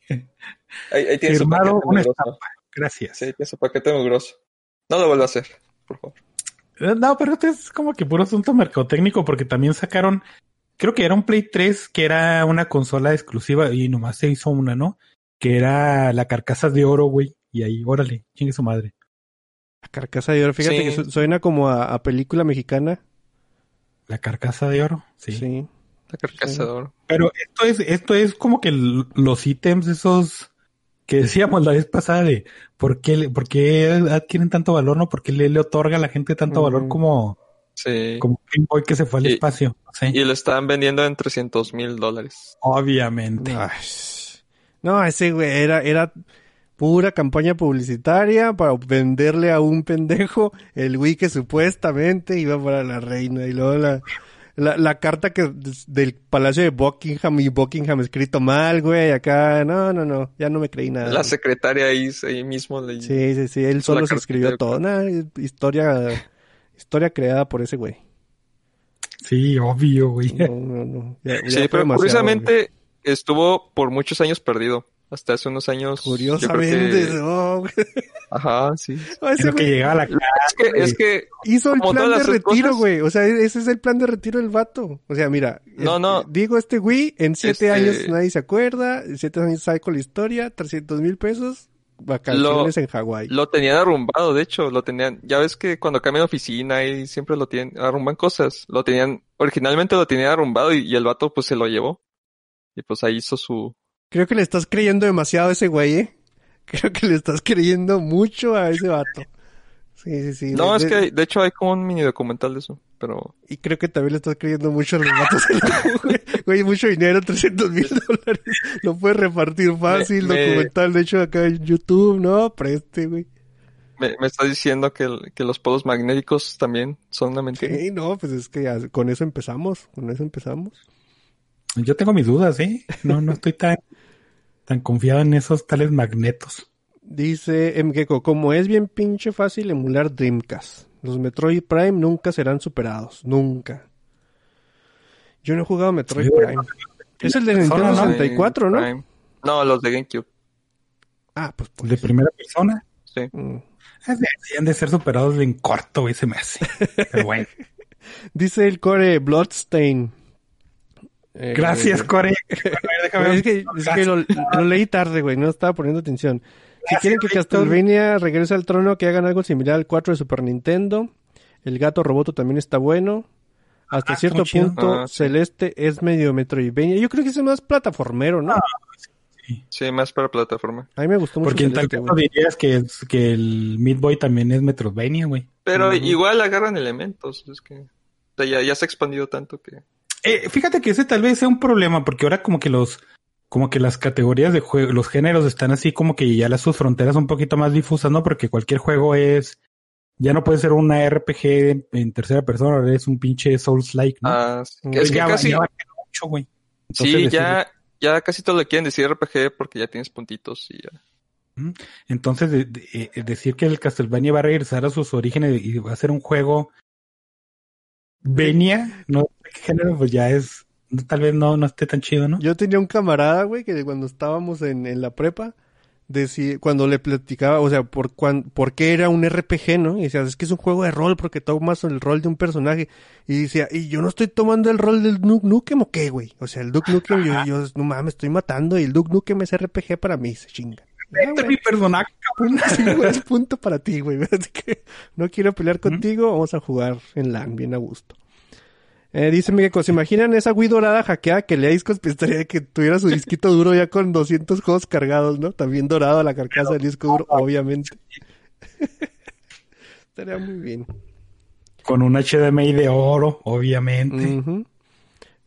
ahí, ahí tiene su paquete una. Gracias. Sí, tiene su paquete muy grosso. No lo vuelva a hacer, por favor. Eh, No, pero esto es como que puro asunto mercadotécnico porque también sacaron, creo que era un Play 3 que era una consola exclusiva y nomás se hizo una, ¿no? Que era la carcasa de oro, güey. Y ahí, órale, chingue su madre. La carcasa de oro, fíjate Sí. que su- suena como a, a película mexicana. La carcasa de oro, sí. Sí. La carcasa de oro. Pero esto es, esto es como que los ítems esos que decíamos la vez pasada de por qué, le- por qué adquieren tanto valor, ¿no? ¿Por qué le, le otorga a la gente tanto valor como, Sí. como Game Boy que se fue al Y- espacio? Sí. Y lo estaban vendiendo en 300 mil dólares. Obviamente. Ay, No, ese güey era, era pura campaña publicitaria para venderle a un pendejo el Wii que supuestamente iba para la reina. Y luego la, la, la carta que del Palacio de Buckingham y Buckingham escrito mal, güey. Acá, no, no, no, ya no me creí nada. La secretaria ahí, ahí mismo le Sí, sí, sí, él solo se escribió todo. Nah, historia, historia creada por ese güey. Sí, obvio, güey. No, no, no. Ya- ya Sí, pero curiosamente estuvo por muchos años perdido. Hasta hace unos años. Curiosamente, que- no, güey. [laughs] Ajá, sí. No, ese Creo que llegaba a la Es que, es que hizo el plan de retiro, cosas- güey. O sea, ese es el plan de retiro del vato. O sea, mira. No, este, no. Digo, este güey, en siete Este- años nadie se acuerda. En siete años sabe con la historia. 300 mil pesos. Vacaciones en Hawái. lo tenían arrumbado, de hecho, lo tenían. Ya ves que cuando cambian de oficina y siempre lo tienen, arrumban cosas. Lo tenían, originalmente lo tenían arrumbado y, y el vato pues se lo llevó. Y pues ahí hizo su. Creo que le estás creyendo demasiado a ese güey, ¿eh? [laughs] Creo que le estás creyendo mucho a ese vato. Sí, sí, sí. No, De- es que de hecho hay como un mini documental de eso, pero Y creo que también le estás creyendo mucho a los vatos. güey. Güey, mucho dinero, 300 mil dólares. Lo puedes repartir fácil. Me- me- documental, de hecho, acá en YouTube, ¿no? Preste, güey. me, me está diciendo que, los polos magnéticos también son una mentira. Sí, no, pues es que ya con eso empezamos. Con eso empezamos. Yo tengo mis dudas, ¿eh? No, no estoy tan, tan confiado en esos tales magnetos. Dice Mgeko, como es bien pinche fácil emular Dreamcast. Los Metroid Prime nunca serán superados. Nunca. Yo no he jugado Metroid Sí, Prime. Es el de Nintendo Persona, ¿no? 64, ¿no? Prime. No, los de GameCube. Ah, pues, pues. De primera persona. Sí. Mm. Deberían de ser superados en corto, güey, se me hace. [laughs] Pero bueno. Dice el core Bloodstain. Eh, Gracias, Core. [laughs] A ver, Es que, déjame- es que lo, lo leí tarde, güey, no estaba poniendo atención. Si quieren que. Castlevania regrese al trono, que hagan algo similar al 4 de Super Nintendo. El gato roboto también está bueno. Hasta Ah, cierto punto, Ah, sí. Celeste es medio Metroidvania. Yo creo que es más plataformero, ¿no? Ah, Sí, más para plataforma. A mí me gustó mucho Porque en tal caso dirías que, que el Meat Boy también es Metroidvania, güey. Pero Ujú. igual agarran elementos. Es que o sea, ya, ya se ha expandido tanto que. Eh, fíjate que ese tal vez sea un problema, porque ahora como que los, como que las categorías de juego, los géneros están así como que ya las sus fronteras un poquito más difusas, ¿no? Porque cualquier juego es, ya no puede ser una RPG en tercera persona, ahora es un pinche Souls-like, ¿no? Ah, sí. Es que ya, casi. ya mucho, güey. Entonces, Sí, decir- ya, ya casi todo le quieren decir RPG porque ya tienes puntitos y ya. Entonces, de- de- eh, decir que el Castlevania va a regresar a sus orígenes y va a ser un juego Venia, no sé qué género, pues ya es, tal vez no, no esté tan chido, ¿no? Yo tenía un camarada, güey, que cuando estábamos en, en la prepa, decía, cuando le platicaba, o sea, por, cuan, por qué era un RPG, ¿no? Y decía, es que es un juego de rol porque tomas el rol de un personaje. Y decía, y yo no estoy tomando el rol del Duke Nukem o qué, güey. O sea, el Duke Nukem, yo, yo, no mames, estoy matando y el Duke Nukem es RPG para mí, se chinga. Ah, Este es mi güey, personaje. punto, [laughs] sí, güey, es [laughs] punto para ti, güey. [laughs] Así que no quiero pelear contigo, vamos a jugar en LAN, bien a gusto. Eh, dice Miguel, ¿se imaginan esa Wii dorada hackeada que le discos? Pensaría que tuviera su disquito duro ya con 200 juegos cargados, ¿no? También dorado la carcasa del disco duro, obviamente. Estaría muy bien. Con un HDMI de oro, obviamente. Ujú.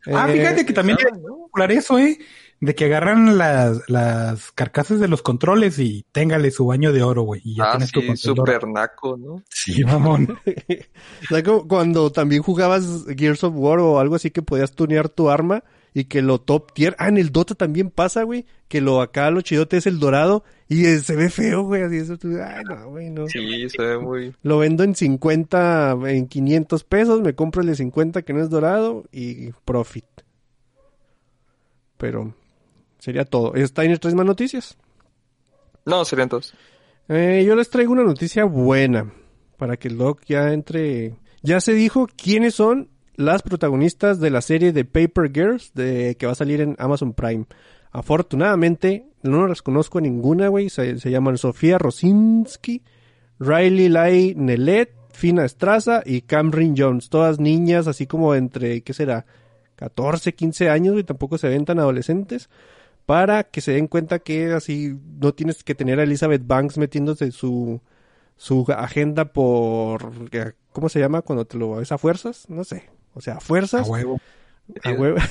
Ah, Eh, fíjate que también popular eso, ¿eh? De que agarran las, las carcasas de los controles y téngale su baño de oro, güey. Y ya Ah, tienes tu sí, oro. super naco, ¿no? Sí, mamón. O sea, como cuando también jugabas Gears of War o algo así que podías tunear tu arma y que lo top tier. Ah, en el Dota también pasa, güey. Que lo acá lo chidote es el dorado y eh, se ve feo, güey. Así eso. tú- Ay, no, güey, no. Sí, se ve muy. Lo vendo en 50, en 500 pesos. Me compro el de 50 que no es dorado y profit. Pero sería todo. ¿Está en tres más noticias? No, serían todos. Eh, yo les traigo una noticia buena para que el doc ya entre. Ya se dijo quiénes son las protagonistas de la serie de Paper Girls de que va a salir en Amazon Prime. Afortunadamente no las conozco a ninguna, güey. Se, se llaman Sofía Rosinski, Riley Lai Nelet, Fina Estraza y Camryn Jones. Todas niñas, así como entre, ¿qué será? 14, 15 años, y tampoco se ven tan adolescentes para que se den cuenta que así no tienes que tener a Elizabeth Banks metiéndose su su agenda por ¿cómo se llama cuando te lo ves a fuerzas? No sé, o sea, a A fuerzas. huevo. A huevo. [laughs]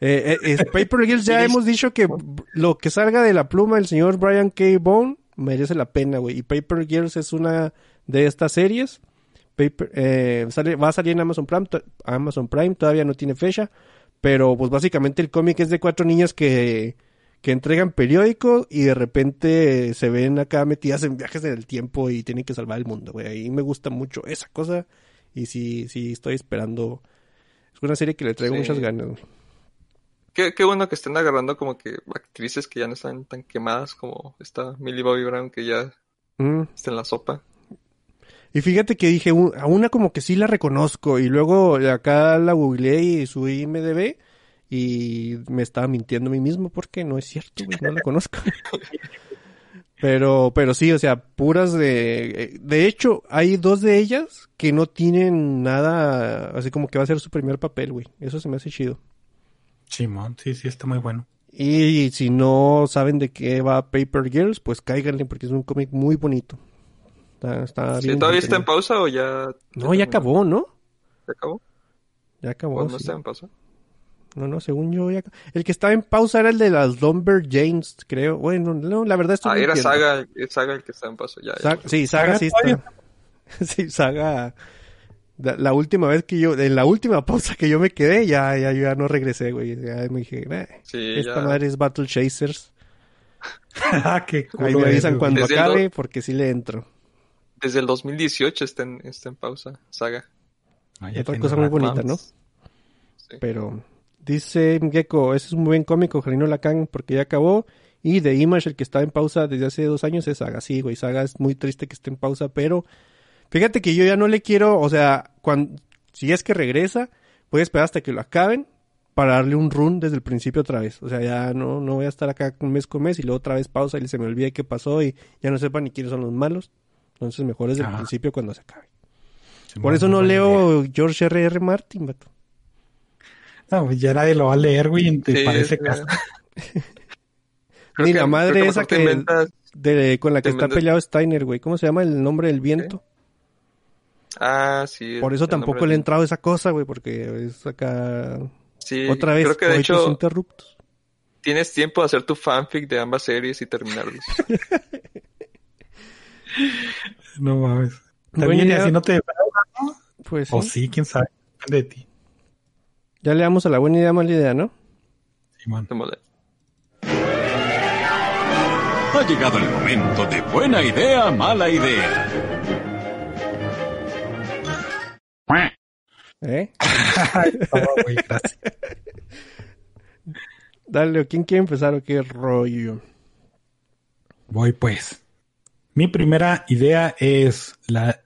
Eh, eh, es Paper Girls ya hemos dicho que lo que salga de la pluma del señor Brian K. Bone merece la pena, güey. Y Paper Girls es una de estas series. Paper, eh, sale, va a salir en Amazon Prime, Amazon Prime, todavía no tiene fecha. Pero pues básicamente el cómic es de cuatro niñas que, que entregan periódico y de repente se ven acá metidas en viajes en el tiempo y tienen que salvar el mundo, güey. Ahí me gusta mucho esa cosa y sí, sí estoy esperando. Es una serie que le traigo Sí. muchas ganas, güey. Qué, qué bueno que estén agarrando como que actrices que ya no están tan quemadas como esta Millie Bobby Brown que ya Mm. está en la sopa. Y fíjate que dije, un- a una como que sí la reconozco y luego acá la googleé y subí IMDB y me estaba mintiendo a mí mismo porque no es cierto, güey, no la conozco. [laughs] pero, pero sí, o sea, puras de... De hecho, hay dos de ellas que no tienen nada, así como que va a ser su primer papel, güey. Eso se me hace chido. Simón, sí, sí, está muy bueno. Y si no saben de qué va Paper Girls, pues cáiganle porque es un cómic muy bonito. Está, está Sí, bien ¿Todavía está en pausa o ya? No, ya acabó, ¿no? ¿Ya acabó? Ya acabó. ¿O no sí. está en pausa? No, no, según yo ya... El que estaba en pausa era el de las Lumberjanes, creo. Bueno, no, la verdad estoy Ah, era. Saga, el- Saga el que está en pausa. Ya, sí, Saga Saga sí está. [laughs] sí, Saga... La, la última vez que yo... En la última pausa que yo me quedé, ya, ya, yo ya no regresé, güey. Ya me dije, "Nah, Sí, esta ya. madre es Battle Chasers. [laughs] Ah, qué Ahí me avisan cuando acabe, porque sí le entro. Desde el 2018 está en, está en pausa, Saga. Ah, Otra cosa muy bonita, ¿no? Sí. Pero dice Gecko, ese es un buen cómic, ojalá y no la cagan porque ya acabó. Y The Image, el que estaba en pausa desde hace dos años, es Saga. Sí, güey, Saga es muy triste que esté en pausa, pero fíjate que yo ya no le quiero, o sea, cuando, si es que regresa, voy a esperar hasta que lo acaben para darle un run desde el principio otra vez. O sea, ya no, no voy a estar acá un mes con mes y luego otra vez pausa y se me olvida qué pasó y ya no sepa ni quiénes son los malos. Entonces mejor desde el principio cuando se acabe. Por eso no leo George R. R. Martin, vato. No, pues ya nadie lo va a leer, güey, te Sí, parece. [laughs] Creo Ni que- la madre esa que inventas- de, con la que está inventas- peleado Steiner, güey. ¿Cómo se llama el nombre del viento? Ah, sí. Por eso tampoco le he entrado esa cosa, güey, porque es acá Sí, otra vez creo que de hecho interruptus. tienes tiempo de hacer tu fanfic de ambas series y terminarlos. [laughs] No mames. Buena También y idea. así no te... Pues sí. O sí, quién sabe. Depende de ti, Ya le damos a la buena idea, mala idea, ¿no? Simón. Démosle. Ha llegado el momento de buena idea, mala idea. ¿Eh? [laughs] No, güey, gracias. Dale, ¿quién quiere empezar o qué rollo? Voy pues. Mi primera idea es la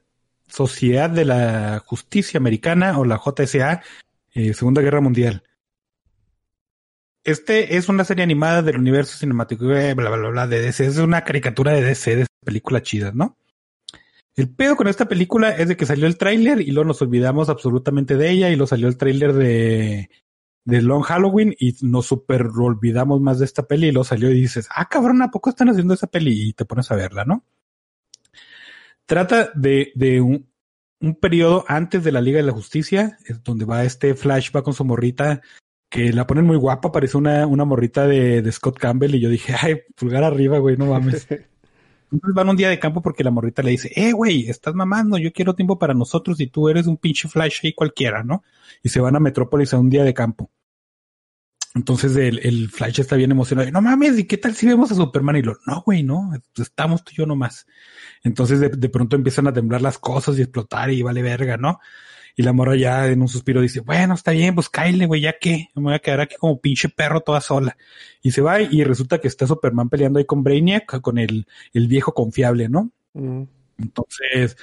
Sociedad de la Justicia Americana o la JSA, eh, Segunda Guerra Mundial. Este es una serie animada del universo eh, bla, bla, bla, bla, de DC. Es una caricatura de DC, de películas chidas, ¿no? El pedo con esta película es de que salió el tráiler y luego nos olvidamos absolutamente de ella y luego salió el tráiler de, de Long Halloween y nos super olvidamos más de esta peli y luego salió y dices, ah, cabrón, ¿a poco están haciendo esa peli? Y te pones a verla, ¿no? Trata de, de un, un periodo antes de la Liga de la Justicia, es donde va este Flash, va con su morrita, que la ponen muy guapa, parece una, una morrita de, de Scott Campbell, y yo dije, ay, pulgar arriba, güey, no mames. [laughs] Entonces van un día de campo porque la morrita le dice, eh, güey, estás mamando, yo quiero tiempo para nosotros y tú eres un pinche Flash ahí cualquiera, ¿no? Y se van a Metrópolis a un día de campo. Entonces el, el Flash está bien emocionado. No mames, ¿y qué tal si vemos a Superman? Y lo, no, güey, no, estamos tú y yo nomás. Entonces de, de pronto empiezan a temblar las cosas y explotar y vale verga, ¿no? Y la morra ya en un suspiro dice, bueno, está bien, pues cáile, güey, ya que me voy a quedar aquí como pinche perro toda sola. Y se va y resulta que está Superman peleando ahí con Brainiac, con el, el viejo confiable, ¿no? Mm. Entonces,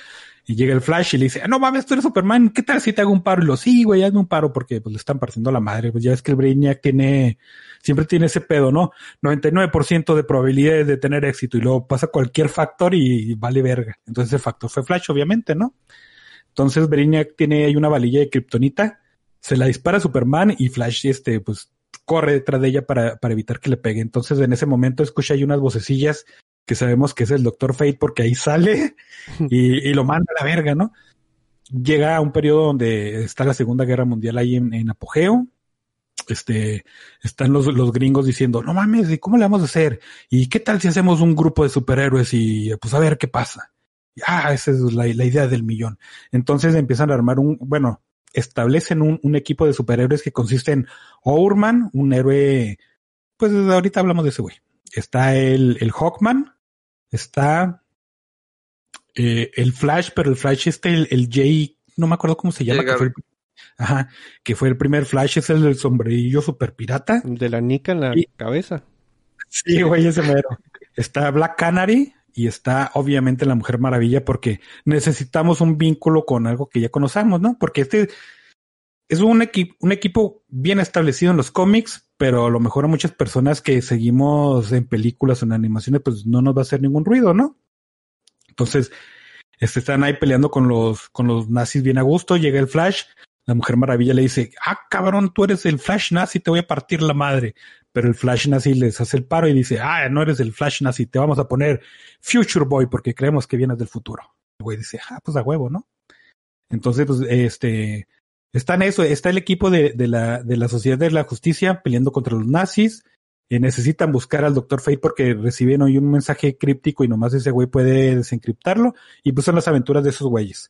y llega el Flash y le dice, "Ah, no mames, tú eres Superman, ¿qué tal si te hago un paro? Y lo, sí, güey, hazme un paro porque pues le están partiendo la madre. Pues ya ves que el Brainiac tiene, siempre tiene ese pedo, ¿no? 99% de probabilidades de tener éxito y luego pasa cualquier factor y vale verga. Entonces el factor fue Flash, obviamente, ¿no? Entonces Brainiac tiene ahí una valilla de kriptonita, se la dispara a Superman y Flash, este, pues corre detrás de ella para, para evitar que le pegue. Entonces en ese momento escucha ahí unas vocecillas que sabemos que es el Doctor Fate porque ahí sale [laughs] y, y lo manda a la verga, ¿no? Llega a un periodo donde está la Segunda Guerra Mundial ahí en, en apogeo. Este, están los, los gringos diciendo, no mames, ¿y cómo le vamos a hacer? ¿Y qué tal si hacemos un grupo de superhéroes y pues a ver qué pasa? Y, ah, esa es la, la idea del millón. Entonces empiezan a armar un, bueno, establecen un, un equipo de superhéroes que consiste en Ourman, un héroe, pues ahorita hablamos de ese güey. Está el, el Hawkman, está eh, el Flash, pero el Flash este, el, el Jay, no me acuerdo cómo se llama, que fue el, ajá, que fue el primer Flash, es el del sombrerillo super pirata. De la nica en la Y- cabeza. Sí, güey, ese mero. Está Black Canary y está obviamente la Mujer Maravilla porque necesitamos un vínculo con algo que ya conocemos, ¿no? Porque este es un, equipo bien establecido en los cómics, pero a lo mejor a muchas personas que seguimos en películas o en animaciones, pues no nos va a hacer ningún ruido, ¿no? Entonces, este, están ahí peleando con los, con los nazis bien a gusto, llega el Flash, la Mujer Maravilla le dice, ah, cabrón, tú eres el Flash nazi, te voy a partir la madre. Pero el Flash nazi les hace el paro y dice, ah, no eres el Flash nazi, te vamos a poner Future Boy porque creemos que vienes del futuro. El güey dice, ah, pues a huevo, ¿no? Entonces, pues, este, está en eso, está el equipo de, de la, de la Sociedad de la Justicia peleando contra los nazis. Eh, necesitan buscar al Doctor Fate porque reciben hoy un mensaje críptico y nomás ese güey puede desencriptarlo. Y pues son las aventuras de esos güeyes.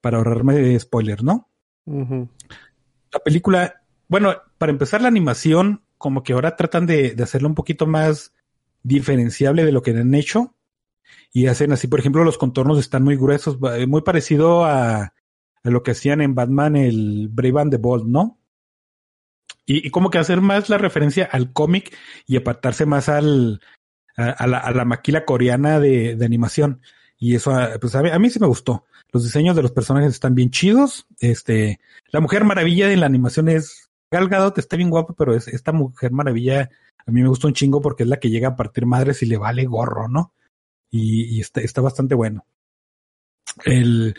Para ahorrarme spoiler, ¿no? La película, bueno, para empezar la animación, como que ahora tratan de, de hacerlo un poquito más diferenciable de lo que han hecho. Y hacen así, por ejemplo, los contornos están muy gruesos, muy parecido a lo que hacían en Batman, el Brave and the Bold, ¿no? Y, como que hacer más la referencia al cómic y apartarse más al, a, la, maquila coreana de, de animación. Y eso, ah, pues a mí, a mí sí me gustó. Los diseños de los personajes están bien chidos. Este, la Mujer Maravilla en la animación es Gal Gadot, está bien guapa, pero es, esta Mujer Maravilla a mí me gusta un chingo porque es la que llega a partir madres y le vale gorro, ¿no? Y, y está, está bastante bueno. El,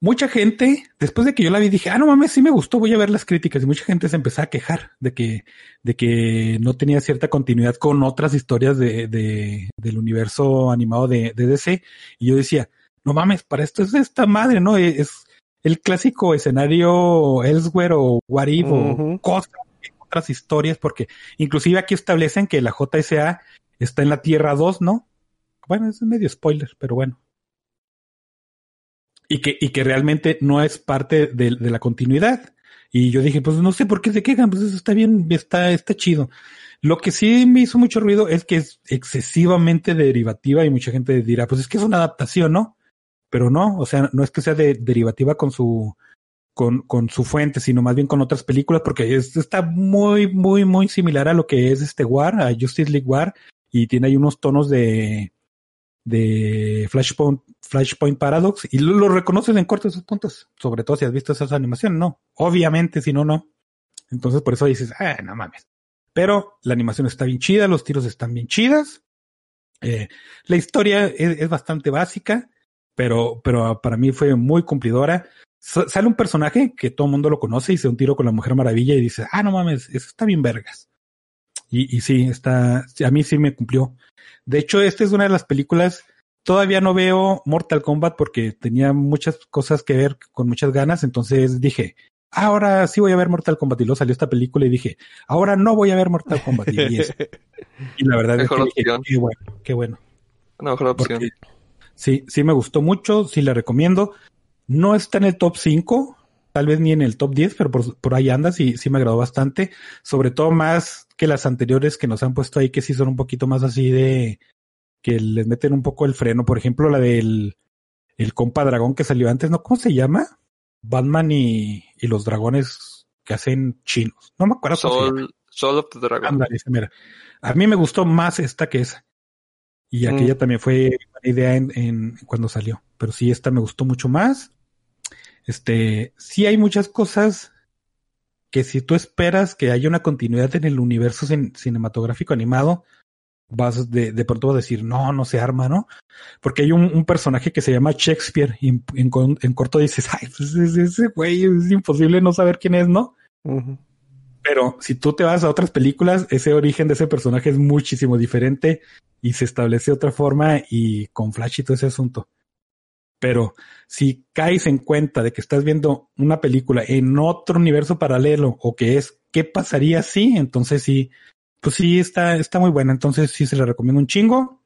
mucha gente, después de que yo la vi, dije, ah, no mames, sí me gustó, voy a ver las críticas. Y mucha gente se empezó a quejar de que, de que no tenía cierta continuidad con otras historias de, de del universo animado de, de, DC. Y yo decía, no mames, para esto es esta madre, ¿no? Es el clásico escenario Elsewhere o What If o cosas, otras historias, porque inclusive aquí establecen que la JSA está en la Tierra 2, ¿no? Bueno, es medio spoiler, pero bueno y que, y que realmente no es parte de, de, la continuidad. Y yo dije, pues no sé por qué se quejan, pues eso está bien, está, está chido. Lo que sí me hizo mucho ruido es que es excesivamente derivativa y mucha gente dirá, pues es que es una adaptación, ¿no? Pero no, o sea, no es que sea de, derivativa con su, con, con su fuente, sino más bien con otras películas, porque es, está muy, muy, muy similar a lo que es este War, a Justice League War, y tiene ahí unos tonos de, de Flashpoint, Paradox y lo, reconocen en cortos sus puntos, sobre todo si has visto esas animaciones, no. Obviamente, si no, no. Entonces por eso dices, ah, no mames. Pero la animación está bien chida, los tiros están bien chidas. Eh, la historia es, bastante básica, pero, pero para mí fue muy cumplidora. Sale un personaje que todo el mundo lo conoce y se un tiro con la Mujer Maravilla y dice, ah, no mames, eso está bien vergas. Y, y sí, está, a mí sí me cumplió. De hecho, esta es una de las películas, todavía no veo Mortal Kombat porque tenía muchas cosas que ver con muchas ganas, entonces dije, ahora sí voy a ver Mortal Kombat y luego salió esta película y dije, ahora no voy a ver Mortal Kombat y, y, [laughs] y la verdad es que dije, qué bueno, qué bueno. Una mejor opción. Porque, sí, sí me gustó mucho, sí la recomiendo. No está en el top 5, tal vez ni en el top 10, pero por, por ahí anda, sí, sí me agradó bastante. Sobre todo más que las anteriores que nos han puesto ahí, que sí son un poquito más así de que les meten un poco el freno. Por ejemplo, la del el compa dragón que salió antes, ¿no? ¿Cómo se llama? Batman y, y los dragones que hacen chinos. No me acuerdo. Soul, Soul of the Dragon. Mira. A mí me gustó más esta que esa. Y aquella mm. también fue buena idea en, en, cuando salió. Pero sí, esta me gustó mucho más. Este, sí hay muchas cosas que si tú esperas que haya una continuidad en el universo cin cinematográfico animado, vas de, de pronto vas a decir, no, no se arma, ¿no? Porque hay un, un personaje que se llama Shakespeare y en, en, en corto dices, ay, pues ese güey es imposible no saber quién es, ¿no? Uh -huh. Pero si tú te vas a otras películas, ese origen de ese personaje es muchísimo diferente y se establece de otra forma y con Flash y todo ese asunto. Pero si caes en cuenta de que estás viendo una película en otro universo paralelo o que es qué pasaría si, entonces sí, pues sí está, está muy buena. Entonces sí se la recomiendo un chingo.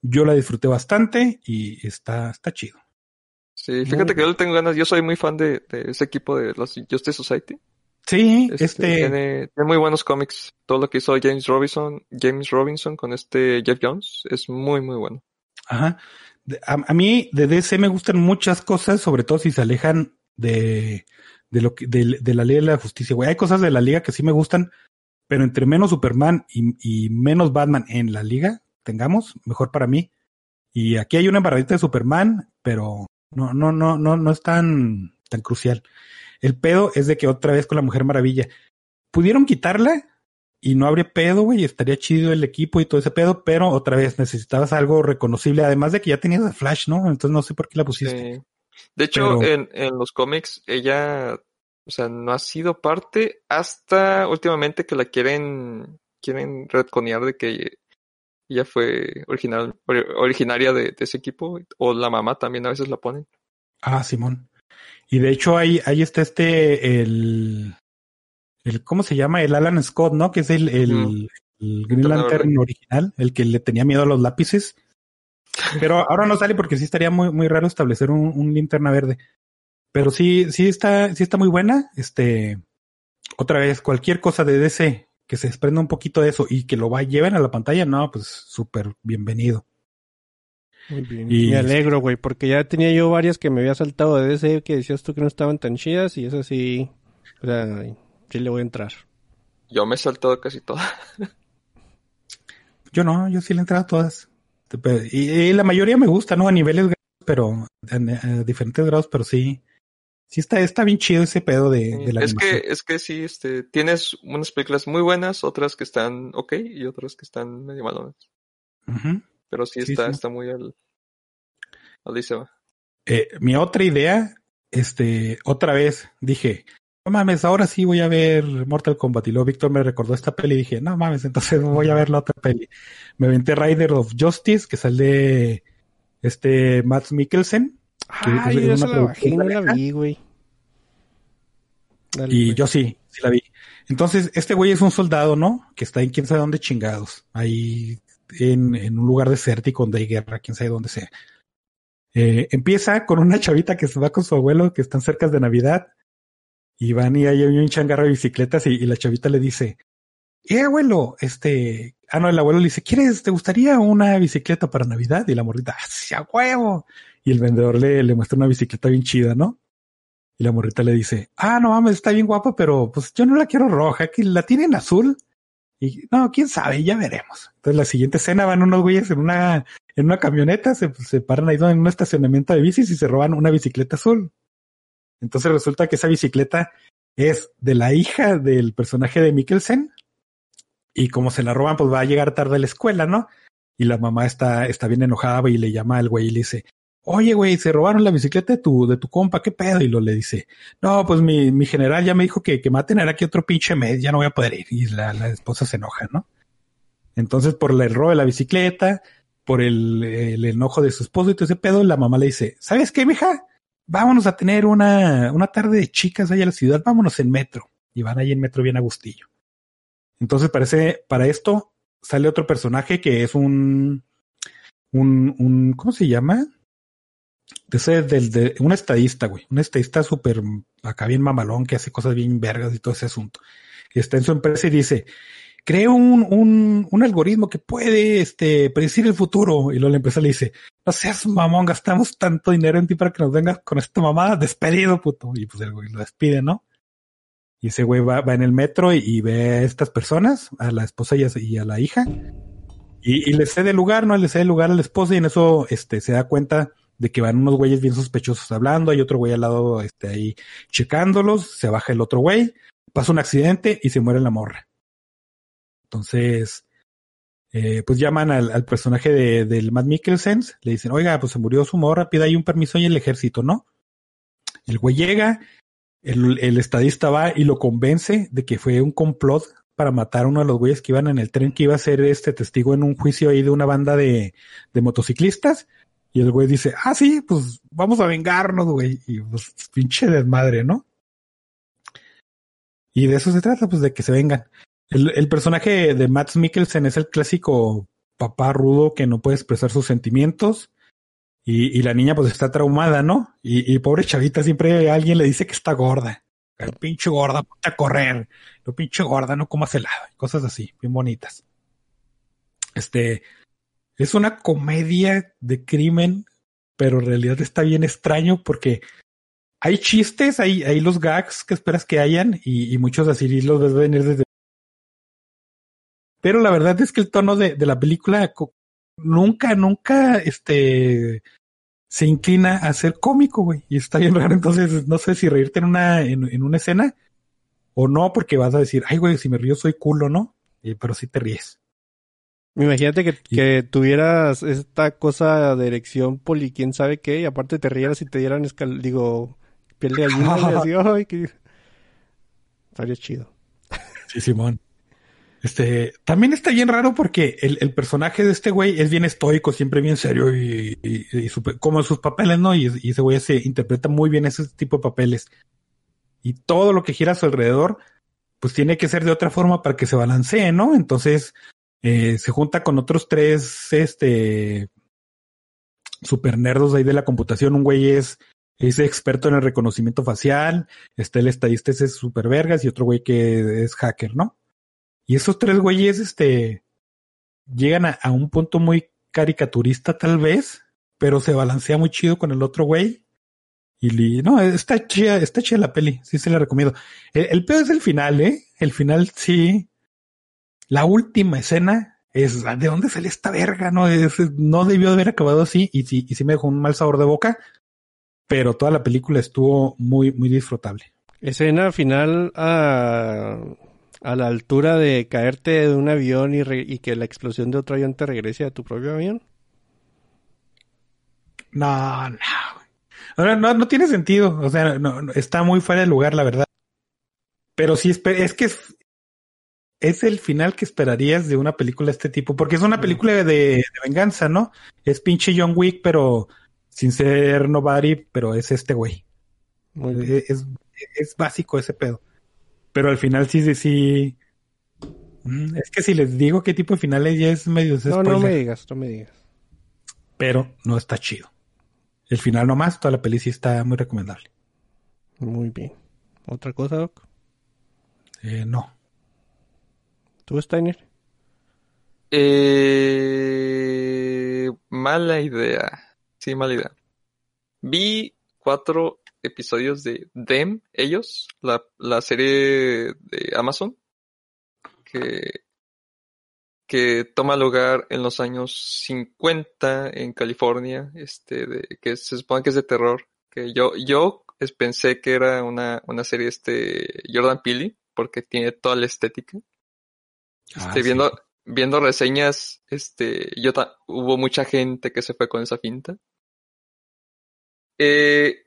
Yo la disfruté bastante y está, está chido. Sí, fíjate que yo le tengo ganas. Yo soy muy fan de, de ese equipo de los Justice Society. Sí, este, este... Tiene, tiene, muy buenos cómics. Todo lo que hizo James Robinson, James Robinson con este Jeff Jones es muy, muy bueno. Ajá. A, mí de DC me gustan muchas cosas, sobre todo si se alejan de, de lo de, la ley de la justicia, güey. Hay cosas de la liga que sí me gustan, pero entre menos Superman y, y, menos Batman en la liga tengamos, mejor para mí. Y aquí hay una embarradita de Superman, pero no, no, no, no, no es tan, tan crucial. El pedo es de que otra vez con la Mujer Maravilla. Pudieron quitarla y no habría pedo, güey, estaría chido el equipo y todo ese pedo, pero otra vez necesitabas algo reconocible, además de que ya tenías a Flash, ¿no? Entonces no sé por qué la pusiste. Sí. De hecho, pero... en, en los cómics, ella, o sea, no ha sido parte hasta últimamente que la quieren, quieren retconear de que ella fue original, originaria de, de, ese equipo, o la mamá también a veces la ponen. Ah, Simón. Y de hecho ahí, ahí está este, el, el, ¿cómo se llama? El Alan Scott, ¿no? Que es el, el, mm. el Green Lantern no, original, el que le tenía miedo a los lápices. Pero ahora no sale porque sí estaría muy, muy raro establecer un, un linterna verde. Pero sí, sí está, sí está muy buena. Este, otra vez, cualquier cosa de DC que se desprenda un poquito de eso y que lo va, lleven a la pantalla, no, pues súper bienvenido. Muy bien. Y me alegro, güey, porque ya tenía yo varias que me había saltado de DC que decías tú que no estaban tan chidas y eso sí, o sea, sí le voy a entrar. Yo me he saltado casi todas. yo no, yo sí le he entrado a todas. Y, y, la mayoría me gusta, ¿no? A niveles pero en, en, diferentes grados, pero sí. Sí está, está bien chido ese pedo de, de la Es animación. que, es que sí, este, tienes unas películas muy buenas, otras que están ok y otras que están medio malonas. Uh -huh. Pero sí está, sí, sí. está muy al, al eh, mi otra idea este, otra vez dije, no mames, ahora sí voy a ver Mortal Kombat. Y luego Víctor me recordó esta peli y dije, no mames, entonces voy a ver la otra peli. Me aventé Rider of Justice, que sale este Matt Mikkelsen. es yo una la bajé no la vi, güey. Dale, Y yo sí, sí la vi. Entonces, este güey es un soldado, ¿no? Que está en quién sabe dónde chingados. Ahí en, en un lugar desértico donde hay guerra, quién sabe dónde sea. Eh, empieza con una chavita que se va con su abuelo, que están cerca de Navidad. Y van y hay un changarro de bicicletas y, la chavita le dice, eh, abuelo, este, ah, no, el abuelo le dice, ¿quieres, te gustaría una bicicleta para Navidad? Y la morrita, ¡ah, sí, huevo! Y el vendedor le, le muestra una bicicleta bien chida, ¿no? Y la morrita le dice, ah, no mames, está bien guapa, pero pues yo no la quiero roja, que la tienen azul. Y no, quién sabe, ya veremos. Entonces la siguiente escena van unos güeyes en una, en una camioneta, se, se paran ahí en un estacionamiento de bicis y se roban una bicicleta azul. Entonces resulta que esa bicicleta es de la hija del personaje de Mikkelsen. Y como se la roban, pues va a llegar tarde a la escuela, ¿no? Y la mamá está, está bien enojada y le llama al güey y le dice, oye, güey, se robaron la bicicleta de tu, de tu compa, ¿qué pedo? Y lo le dice, no, pues mi, mi general ya me dijo que, que va a tener aquí otro pinche mes, ya no voy a poder ir. Y la, la esposa se enoja, ¿no? Entonces, por el robo de la bicicleta, por el, el enojo de su esposo y todo ese pedo, la mamá le dice, ¿sabes qué, mija? Vámonos a tener una, una tarde de chicas allá a la ciudad, vámonos en metro. Y van ahí en metro bien a gustillo. Entonces, parece, para esto sale otro personaje que es un, un, un, ¿cómo se llama? Ese, del, de, un estadista, güey. Un estadista súper, acá bien mamalón, que hace cosas bien vergas y todo ese asunto. Está en su empresa y dice, creo un, un, un algoritmo que puede, este, predecir el futuro. Y luego la empresa le dice, no seas mamón, gastamos tanto dinero en ti para que nos vengas con esta mamada, despedido, puto. Y pues el güey lo despide, ¿no? Y ese güey va, va en el metro y, ve a estas personas, a la esposa y a, la hija, y, le cede lugar, ¿no? Le cede lugar a la esposa y en eso, este, se da cuenta de que van unos güeyes bien sospechosos hablando, hay otro güey al lado, este, ahí checándolos, se baja el otro güey, pasa un accidente y se muere la morra. Entonces, eh, pues llaman al, personaje de, del Matt Mikkelsen, le dicen, oiga, pues se murió su morra, pida ahí un permiso y el ejército, ¿no? El güey llega, el, el, estadista va y lo convence de que fue un complot para matar a uno de los güeyes que iban en el tren que iba a ser este testigo en un juicio ahí de una banda de, de motociclistas. Y el güey dice, ah, sí, pues vamos a vengarnos, güey. Y pues pinche desmadre, ¿no? Y de eso se trata, pues de que se vengan. El, personaje de Matt Mikkelsen es el clásico papá rudo que no puede expresar sus sentimientos. Y, la niña pues está traumada, ¿no? Y, pobre chavita, siempre alguien le dice que está gorda. El pinche gorda, ponte a correr. Lo pinche gorda, no comas helado. Cosas así, bien bonitas. Este, es una comedia de crimen, pero en realidad está bien extraño porque hay chistes, hay, hay los gags que esperas que hayan y, y muchos así los ves venir desde... Pero la verdad es que el tono de, de la película nunca, nunca, este, se inclina a ser cómico, güey. Y está bien raro. Entonces, no sé si reírte en una, en, en una escena o no, porque vas a decir, ay, güey, si me río soy culo, ¿no? Pero sí te ríes. Imagínate que, que, tuvieras esta cosa de erección poli, quién sabe qué, y aparte te rieras y te dieran, escal digo, piel de gallina y así, [laughs] ay, que... Estaría chido. Sí, Simón. Este, también está bien raro porque el, personaje de este güey es bien estoico, siempre bien serio y, como sus papeles, ¿no? Y, ese güey se interpreta muy bien ese tipo de papeles. Y todo lo que gira a su alrededor, pues tiene que ser de otra forma para que se balancee, ¿no? Entonces, eh, se junta con otros tres, este, super nerdos ahí de la computación. Un güey es, es experto en el reconocimiento facial, está el estadista ese es super vergas y otro güey que es hacker, ¿no? Y esos tres güeyes, este, llegan a, a, un punto muy caricaturista tal vez, pero se balancea muy chido con el otro güey. Y li, no, está chida, está chida la peli, sí se la recomiendo. El, el peor es el final, ¿eh? El final sí. La última escena es de dónde sale esta verga, no es, no debió haber acabado así y sí, y sí me dejó un mal sabor de boca, pero toda la película estuvo muy, muy disfrutable. Escena final a a la altura de caerte de un avión y, re, y, que la explosión de otro avión te regrese a tu propio avión? No, no. No, no, no tiene sentido. O sea, no, no, está muy fuera de lugar, la verdad. Pero sí, es que es, es el final que esperarías de una película de este tipo. Porque es una película de, de venganza, ¿no? Es pinche John Wick, pero sin ser nobody, pero es este güey. Muy bien. Es, es, es básico ese pedo. Pero al final sí, sí, sí. Mm, Es que si les digo qué tipo de finales ya es medio No, spoiler, no me digas, no me digas. pero no está chido. El final nomás, toda la peli sí está muy recomendable. Muy bien. ¿Otra cosa, Doc? Eh, no. ¿Tú, Steiner? Eh, mala idea. Sí, mala idea. Vi cuatro episodios de Them, ellos, la, la serie de Amazon, que, que toma lugar en los años 50 en California, este, de, que se supone que es de terror. Que yo, yo pensé que era una, una serie este Jordan Peele, porque tiene toda la estética. Ah, Este, sí. viendo, viendo reseñas, este, yo ta- hubo mucha gente que se fue con esa finta. Eh,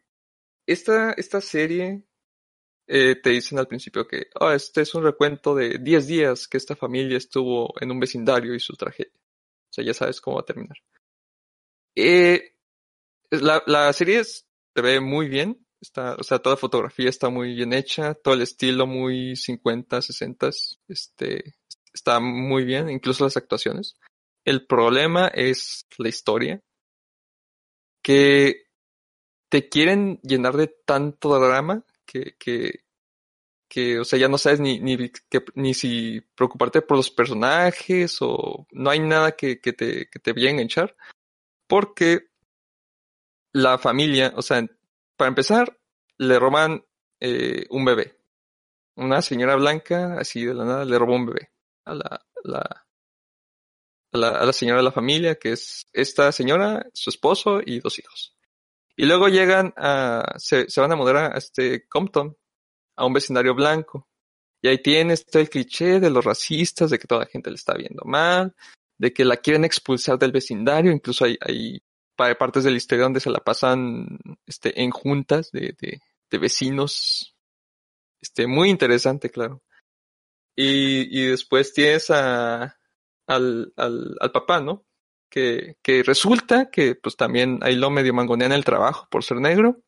esta, esta serie, eh, te dicen al principio que, ah, este es un recuento de 10 días que esta familia estuvo en un vecindario y su tragedia. O sea, ya sabes cómo va a terminar. Eh, la, la serie es- se ve muy bien. Está, o sea, toda la fotografía está muy bien hecha, todo el estilo muy 50, 60, este, está muy bien, incluso las actuaciones. El problema es la historia, que te quieren llenar de tanto drama que, que, que o sea, ya no sabes ni, ni, ni si preocuparte por los personajes o no hay nada que, que te, que te vaya a enganchar, porque la familia, o sea, para empezar, le roban eh, un bebé. Una señora blanca, así de la nada, le robó un bebé a la, la, a la, a la señora de la familia, que es esta señora, su esposo y dos hijos. Y luego llegan a, se, se van a mudar a este Compton, a un vecindario blanco. Y ahí tienes todo el cliché de los racistas, de que toda la gente le está viendo mal, de que la quieren expulsar del vecindario, incluso hay, hay pa- partes de la historia donde se la pasan este, en juntas de, de, de vecinos. Este, muy interesante, claro. Y, y después tienes a, al, al, al papá, ¿no? Que, resulta que pues también ahí lo medio mangonean el trabajo por ser negro,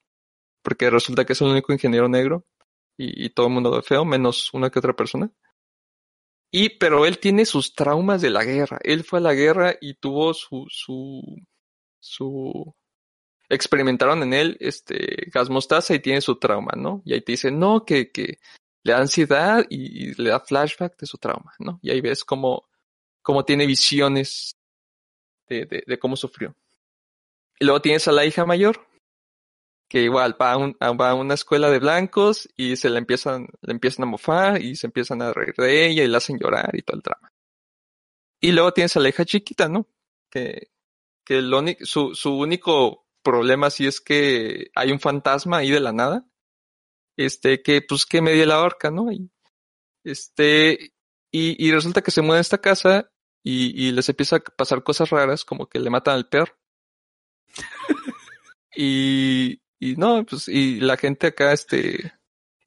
porque resulta que es el único ingeniero negro y, todo el mundo lo ve feo, menos una que otra persona. Y, pero él tiene sus traumas de la guerra. Él fue a la guerra y tuvo su, su, su, experimentaron en él, este, gas mostaza y tiene su trauma, ¿no? Y ahí te dicen, no, que, que le da ansiedad y, y le da flashback de su trauma, ¿no? Y ahí ves cómo, cómo tiene visiones de, de, de cómo sufrió. Y luego tienes a la hija mayor, que igual va a, una escuela de blancos y se la empiezan, le empiezan a mofar y se empiezan a reír de ella y la hacen llorar y todo el drama. Y luego tienes a la hija chiquita, ¿no? Que, que el su, su único problema sí es que hay un fantasma ahí de la nada. Este, que pues que media la horca, ¿no? Y, este, y, y resulta que se muda a esta casa y, y les empieza a pasar cosas raras, como que le matan al perro. [laughs] y, y no, pues, y la gente acá, este,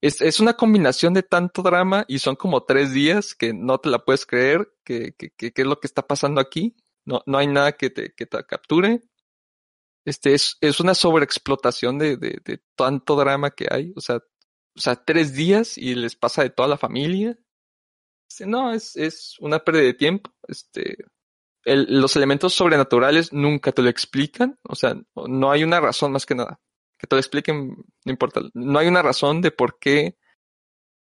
es, es una combinación de tanto drama y son como tres días que no te la puedes creer, que, que, que, que es lo que está pasando aquí. No, no hay nada que te, que te capture. Este es, es una sobreexplotación de, de, de tanto drama que hay. O sea, o sea, tres días y les pasa de toda la familia. No, es, es una pérdida de tiempo. Este, los elementos sobrenaturales nunca te lo explican. O sea, no hay una razón más que nada. Que te lo expliquen, no importa. No hay una razón de por qué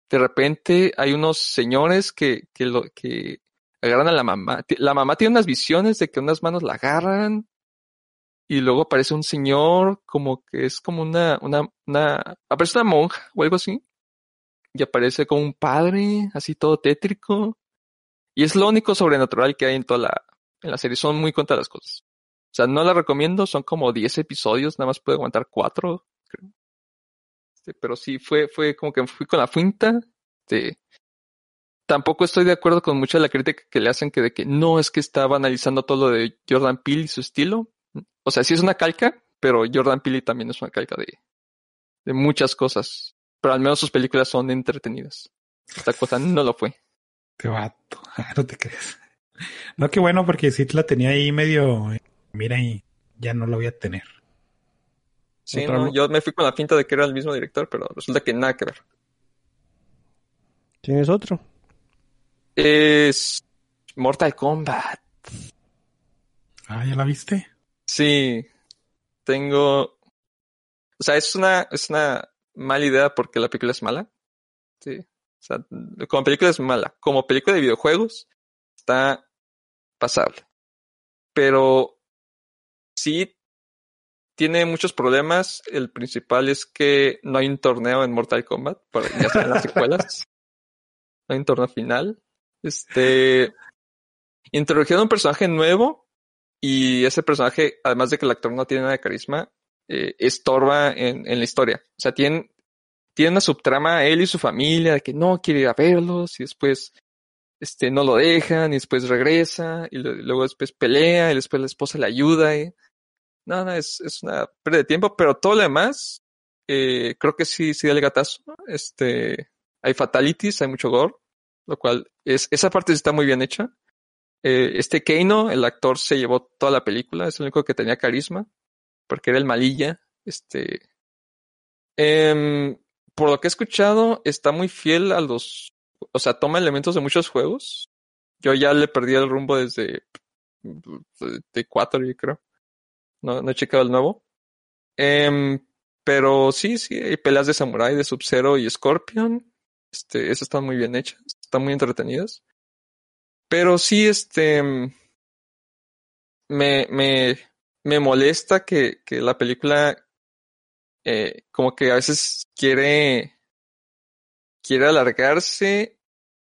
de repente hay unos señores que, que lo, que agarran a la mamá. La mamá tiene unas visiones de que unas manos la agarran y luego aparece un señor como que es como una, una, una, aparece una monja o algo así. Y aparece como un padre, así todo tétrico. Y es lo único sobrenatural que hay en toda la, en la serie. Son muy contra las cosas. O sea, no la recomiendo, son como 10 episodios, nada más puede aguantar 4, creo. Este, pero sí, fue, fue como que fui con la finta. Tampoco estoy de acuerdo con mucha de la crítica que le hacen que de que no es que estaba analizando todo lo de Jordan Peele y su estilo. O sea, sí es una calca, pero Jordan Peele también es una calca de, de muchas cosas. Pero al menos sus películas son entretenidas. Esta cosa no lo fue. Te vato. [laughs] No te crees. No, qué bueno, porque sí la tenía ahí medio. Mira, y ya no la voy a tener. Sí, no, yo me fui con la pinta de que era el mismo director, pero resulta que nada que ver. ¿Tienes otro? Es Mortal Kombat. Ah, ¿ya la viste? Sí, tengo. O sea, es una, es una mala idea porque la película es mala. Sí. O sea, como película es mala. Como película de videojuegos, está pasable. Pero sí tiene muchos problemas. El principal es que no hay un torneo en Mortal Kombat, para, ya en las secuelas. [laughs] No hay un torneo final. Este. Introdujeron un personaje nuevo y ese personaje, además de que el actor no tiene nada de carisma, eh, estorba en, la historia. O sea, tiene, tiene una subtrama él y su familia de que no quiere ir a verlos y después este, no lo dejan y después regresa y luego después pelea y después la esposa le ayuda. Y... No, no, es, una pérdida de tiempo, pero todo lo demás eh, creo que sí, sí da el gatazo. Este, hay fatalities, hay mucho gore, lo cual es, esa parte está muy bien hecha. Eh, este Keino, el actor, se llevó toda la película, es el único que tenía carisma, porque era el malilla. Este, em, por lo que he escuchado, está muy fiel a los, o sea, toma elementos de muchos juegos. Yo ya le perdí el rumbo desde de cuatro, yo creo. No, no he checado el nuevo. Em, pero sí, sí, hay peleas de Samurai, de Sub-Zero y Scorpion. Este, esas están muy bien hechas, están muy entretenidas. Pero sí, este, me, me, me molesta que, que la película, eh, como que a veces quiere, quiere alargarse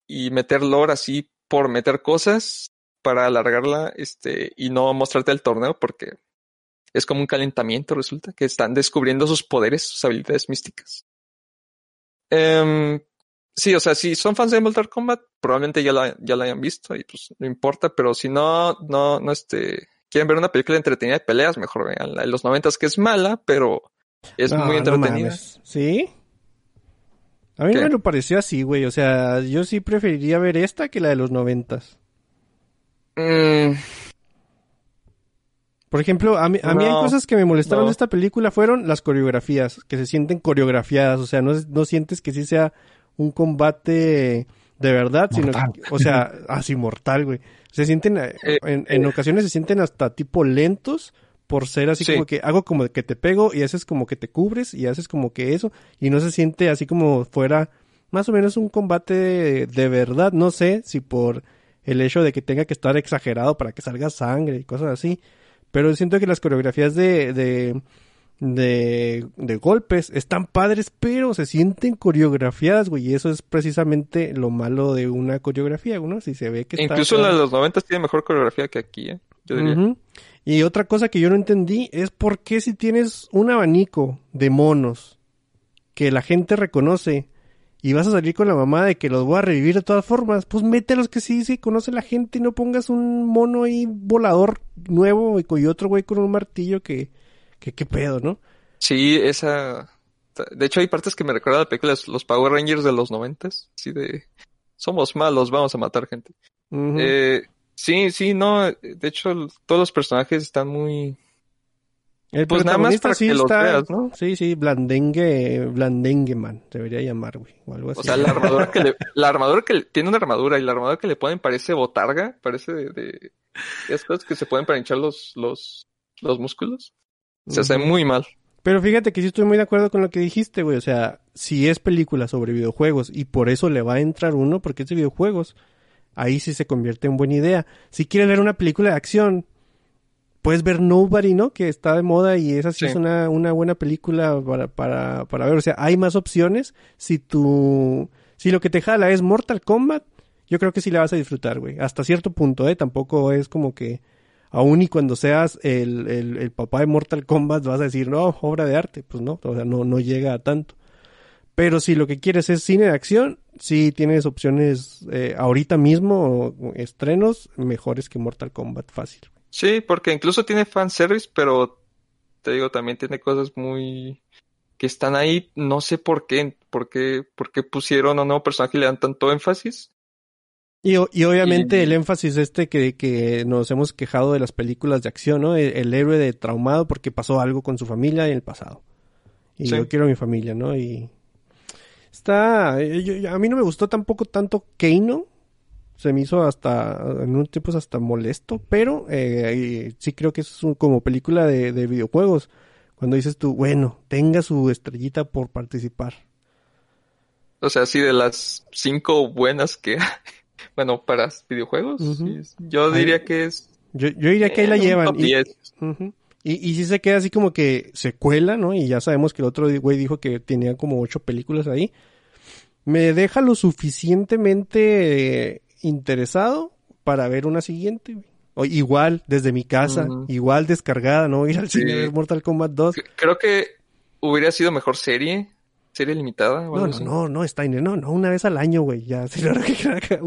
y meter lore así por meter cosas para alargarla, este, y no mostrarte el torneo porque es como un calentamiento, resulta, que están descubriendo sus poderes, sus habilidades místicas. Em, sí, o sea, si son fans de Mortal Kombat, probablemente ya la, ya la hayan visto y pues no importa, pero si no, no, no, este, quieren ver una película entretenida de peleas, mejor vean la de los noventas que es mala, pero es No, muy entretenida. ¿Sí? A mí ¿Qué? me lo pareció así, güey. O sea, yo sí preferiría ver esta que la de los noventas. Mm, Por ejemplo, a mí, a mí hay cosas que me molestaron de esta película fueron las coreografías, que se sienten coreografiadas, o sea, no, no sientes que sí sea un combate de verdad, sino, Mortal. que- o sea, [laughs] así mortal, güey. Se sienten, eh, Eh, en, en ocasiones se sienten hasta tipo lentos por ser así Sí. como que hago como que te pego y haces como que te cubres y haces como que eso y no se siente así como fuera más o menos un combate de, de verdad, no sé si por el hecho de que tenga que estar exagerado para que salga sangre y cosas así. Pero siento que las coreografías de, de, de, de golpes están padres, pero se sienten coreografiadas, güey. Y eso es precisamente lo malo de una coreografía, ¿no? Si se ve que está... incluso la de los noventas tiene mejor coreografía que aquí, ¿eh? Yo diría. Y otra cosa que yo no entendí es por qué si tienes un abanico de monos que la gente reconoce y vas a salir con la mamá de que los voy a revivir de todas formas, pues mételos que sí, sí conoce la gente y no pongas un mono ahí volador nuevo y otro güey con un martillo que, que qué pedo, ¿no? Sí, esa. De hecho, hay partes que me recuerdan a la película de los Power Rangers de los noventas. Así de. Somos malos, vamos a matar gente. Eh, sí, sí, no. De hecho, todos los personajes están muy. El pues nada más para sí que está, veas, ¿no? sí, sí, blandengue, blandengue man, debería llamar, güey, o algo así. O sea, la armadura que le. [laughs] La armadura que le- tiene una armadura y la armadura que le ponen parece botarga. Parece de. de, de esas cosas que se pueden para hinchar los, los, los músculos. Se hace muy mal. Pero fíjate que sí estoy muy de acuerdo con lo que dijiste, güey. O sea, si es película sobre videojuegos y por eso le va a entrar uno, porque es de videojuegos, ahí sí se convierte en buena idea. Si quieres ver una película de acción, puedes ver Nobody, ¿no? Que está de moda y esa sí, Sí. es una, una buena película para, para, para ver. O sea, hay más opciones. Si tú, si lo que te jala es Mortal Kombat, yo creo que sí la vas a disfrutar, güey. Hasta cierto punto, ¿eh? Tampoco es como que aún y cuando seas el, el, papá de Mortal Kombat vas a decir, no, obra de arte. Pues no, o sea, no, no llega a tanto. Pero si lo que quieres es cine de acción, sí tienes opciones eh, ahorita mismo, estrenos mejores que Mortal Kombat, fácil. Sí, porque incluso tiene fanservice, pero te digo, también tiene cosas muy que están ahí, no sé por qué, por qué, por qué pusieron a un nuevo personaje y le dan tanto énfasis. Y, y obviamente Y- el énfasis este que, que nos hemos quejado de las películas de acción, ¿no? El, el héroe de traumado porque pasó algo con su familia en el pasado. Y Sí. yo quiero a mi familia, ¿no? Y está... yo- yo- a mí no me gustó tampoco tanto Keino. Se me hizo hasta... En un tiempo hasta molesto. Pero eh, sí creo que es un- como película de, de videojuegos. Cuando dices tú, bueno, tenga su estrellita por participar. O sea, sí, de las cinco buenas que, bueno, para videojuegos, Ujú. sí, yo diría que es Yo, yo diría que ahí la llevan. y- 10. Ujú. Y, y sí se queda así como que secuela, ¿no? Y ya sabemos que el otro güey dijo que tenía como ocho películas ahí. Me deja lo suficientemente interesado para ver una siguiente. O igual, desde mi casa, Ujú. igual descargada, ¿no? [laughs] Ir al Sí. cine a ver Mortal Kombat 2. C- Creo que hubiera sido mejor serie, serie limitada. o No, no, no, no, Steiner, no, no, una vez al año, güey, ya. [laughs] La que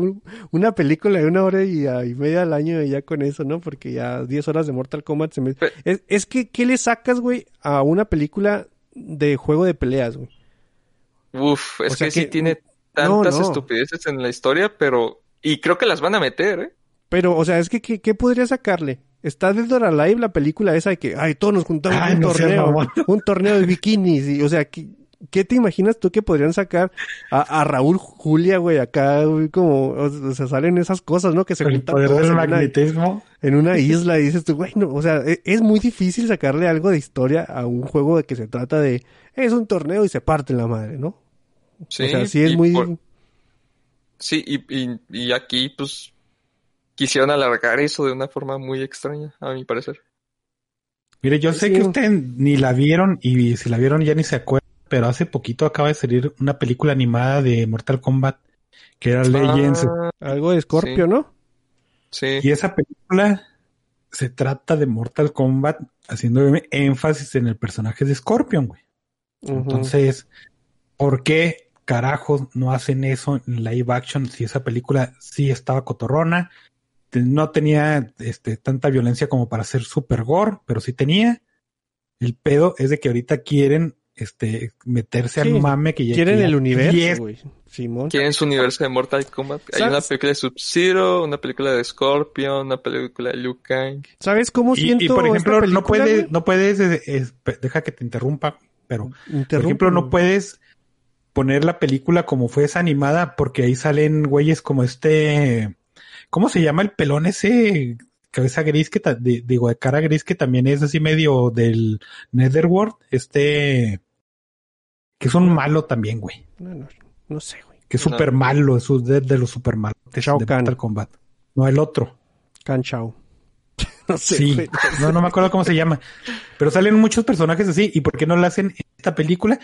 una película de una hora y, y media al año y ya con eso, ¿no? Porque ya 10 horas de Mortal Kombat se me... Es, es que, ¿qué le sacas, güey, a una película de juego de peleas, güey? Uf, es O sea que, sí que- tiene tantas no. estupideces en la historia, pero y creo que las van a meter, ¿eh? Pero, o sea, es que, ¿qué, qué podría sacarle? Está Dead or Alive la película esa de que, ay, todos nos juntamos Ay, un no torneo, un torneo de bikinis, y, o sea, ¿qué, qué te imaginas tú que podrían sacar a, a Raúl Julia, güey, acá, güey, como, o sea, salen esas cosas, ¿no? Que se El juntan poder del en una, magnetismo. en una [laughs] isla y dices tú, güey, no, o sea, e- es muy difícil sacarle algo de historia a un juego de que se trata de, es un torneo y se parte la madre, ¿no? Sí, o sea, sí es muy... por- sí, y, y, y aquí, pues, quisieron alargar eso de una forma muy extraña, a mi parecer. Mire, yo sé Sí. que ustedes ni la vieron y si la vieron ya ni se acuerdan, pero hace poquito acaba de salir una película animada de Mortal Kombat que era Legends. Ah, Algo de Scorpio, Sí. ¿no? sí. Y esa película se trata de Mortal Kombat haciendo énfasis en el personaje de Scorpion, güey. Entonces, ¿por qué carajos no hacen eso en live action si esa película sí estaba cotorrona? No tenía este, tanta violencia como para ser super gore, pero sí tenía. El pedo es de que ahorita quieren este, meterse Sí, al mame que ya Quieren el y universo, güey. Simón. Quieren su universo de Mortal Kombat. Hay una película de Sub-Zero, una película de Scorpion, una película de Liu Kang. ¿Sabes cómo Y, siento y, por ejemplo, esta no puedes, güey? no puedes, eh, es- pe- deja que te interrumpa, pero por ejemplo, no puedes poner la película como fue esa animada porque ahí salen güeyes como este, ¿cómo se llama el pelón ese? Cabeza gris que, ta- di- digo, de cara gris que también es así medio del Netherworld, este, que es un malo también, güey, No, no, no sé, güey. que es súper malo, es de, de los super malos de Shao Kahn. Mortal Kombat. No, el otro. Can Chao. [laughs] no sé, Sí, güey. no, no me acuerdo cómo se llama. Pero salen muchos personajes así. ¿Y por qué no lo hacen en esta película?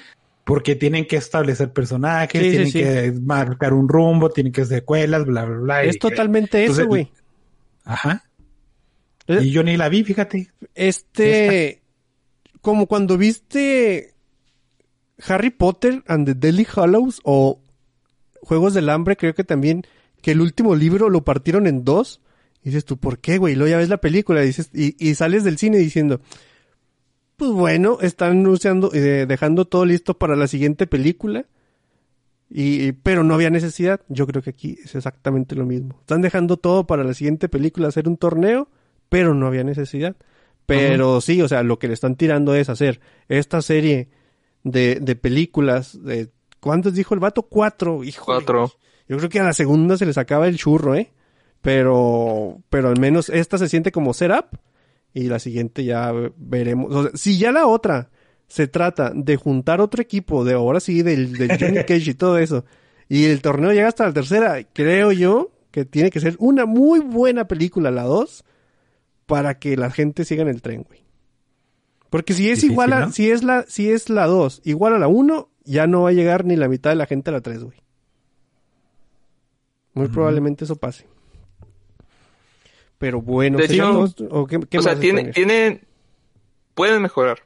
Porque tienen que establecer personajes, Sí, tienen sí. que marcar un rumbo, tienen que hacer secuelas, bla, bla, bla. Es y- totalmente Entonces, eso, güey. Ajá. Eh, Y yo ni la vi, fíjate. Este, como cuando viste Harry Potter and the Deadly Hallows o Juegos del Hambre, creo que también, que el último libro lo partieron en dos. Y dices tú, ¿por qué, güey? Y luego ya ves la película y, dices, y, y sales del cine diciendo, pues bueno, están anunciando, eh, dejando todo listo para la siguiente película. Y, y- pero no había necesidad. Yo creo que aquí es exactamente lo mismo. Están dejando todo para la siguiente película, hacer un torneo, pero no había necesidad. Pero sí, o sea, lo que le están tirando es hacer esta serie de, de películas de ¿cuántos dijo el vato? Cuatro, hijo. Cuatro. Yo creo que a la segunda se les acaba el churro, ¿eh? Pero, pero al menos esta se siente como setup y la siguiente ya veremos. O sea, si ya la otra se trata de juntar otro equipo, de ahora sí, del, del Johnny [laughs] Cage y todo eso, y el torneo llega hasta la tercera, creo yo que tiene que ser una muy buena película, la dos, para que la gente siga en el tren, güey. Porque si es Difícil, igual a, ¿no? si es la, si es la dos igual a la uno, ya no va a llegar ni la mitad de la gente a la tres, güey. Muy probablemente eso pase. Pero bueno, De ¿sería hecho? ¿O qué, qué o sea, más tiene, tienen, pueden mejorar.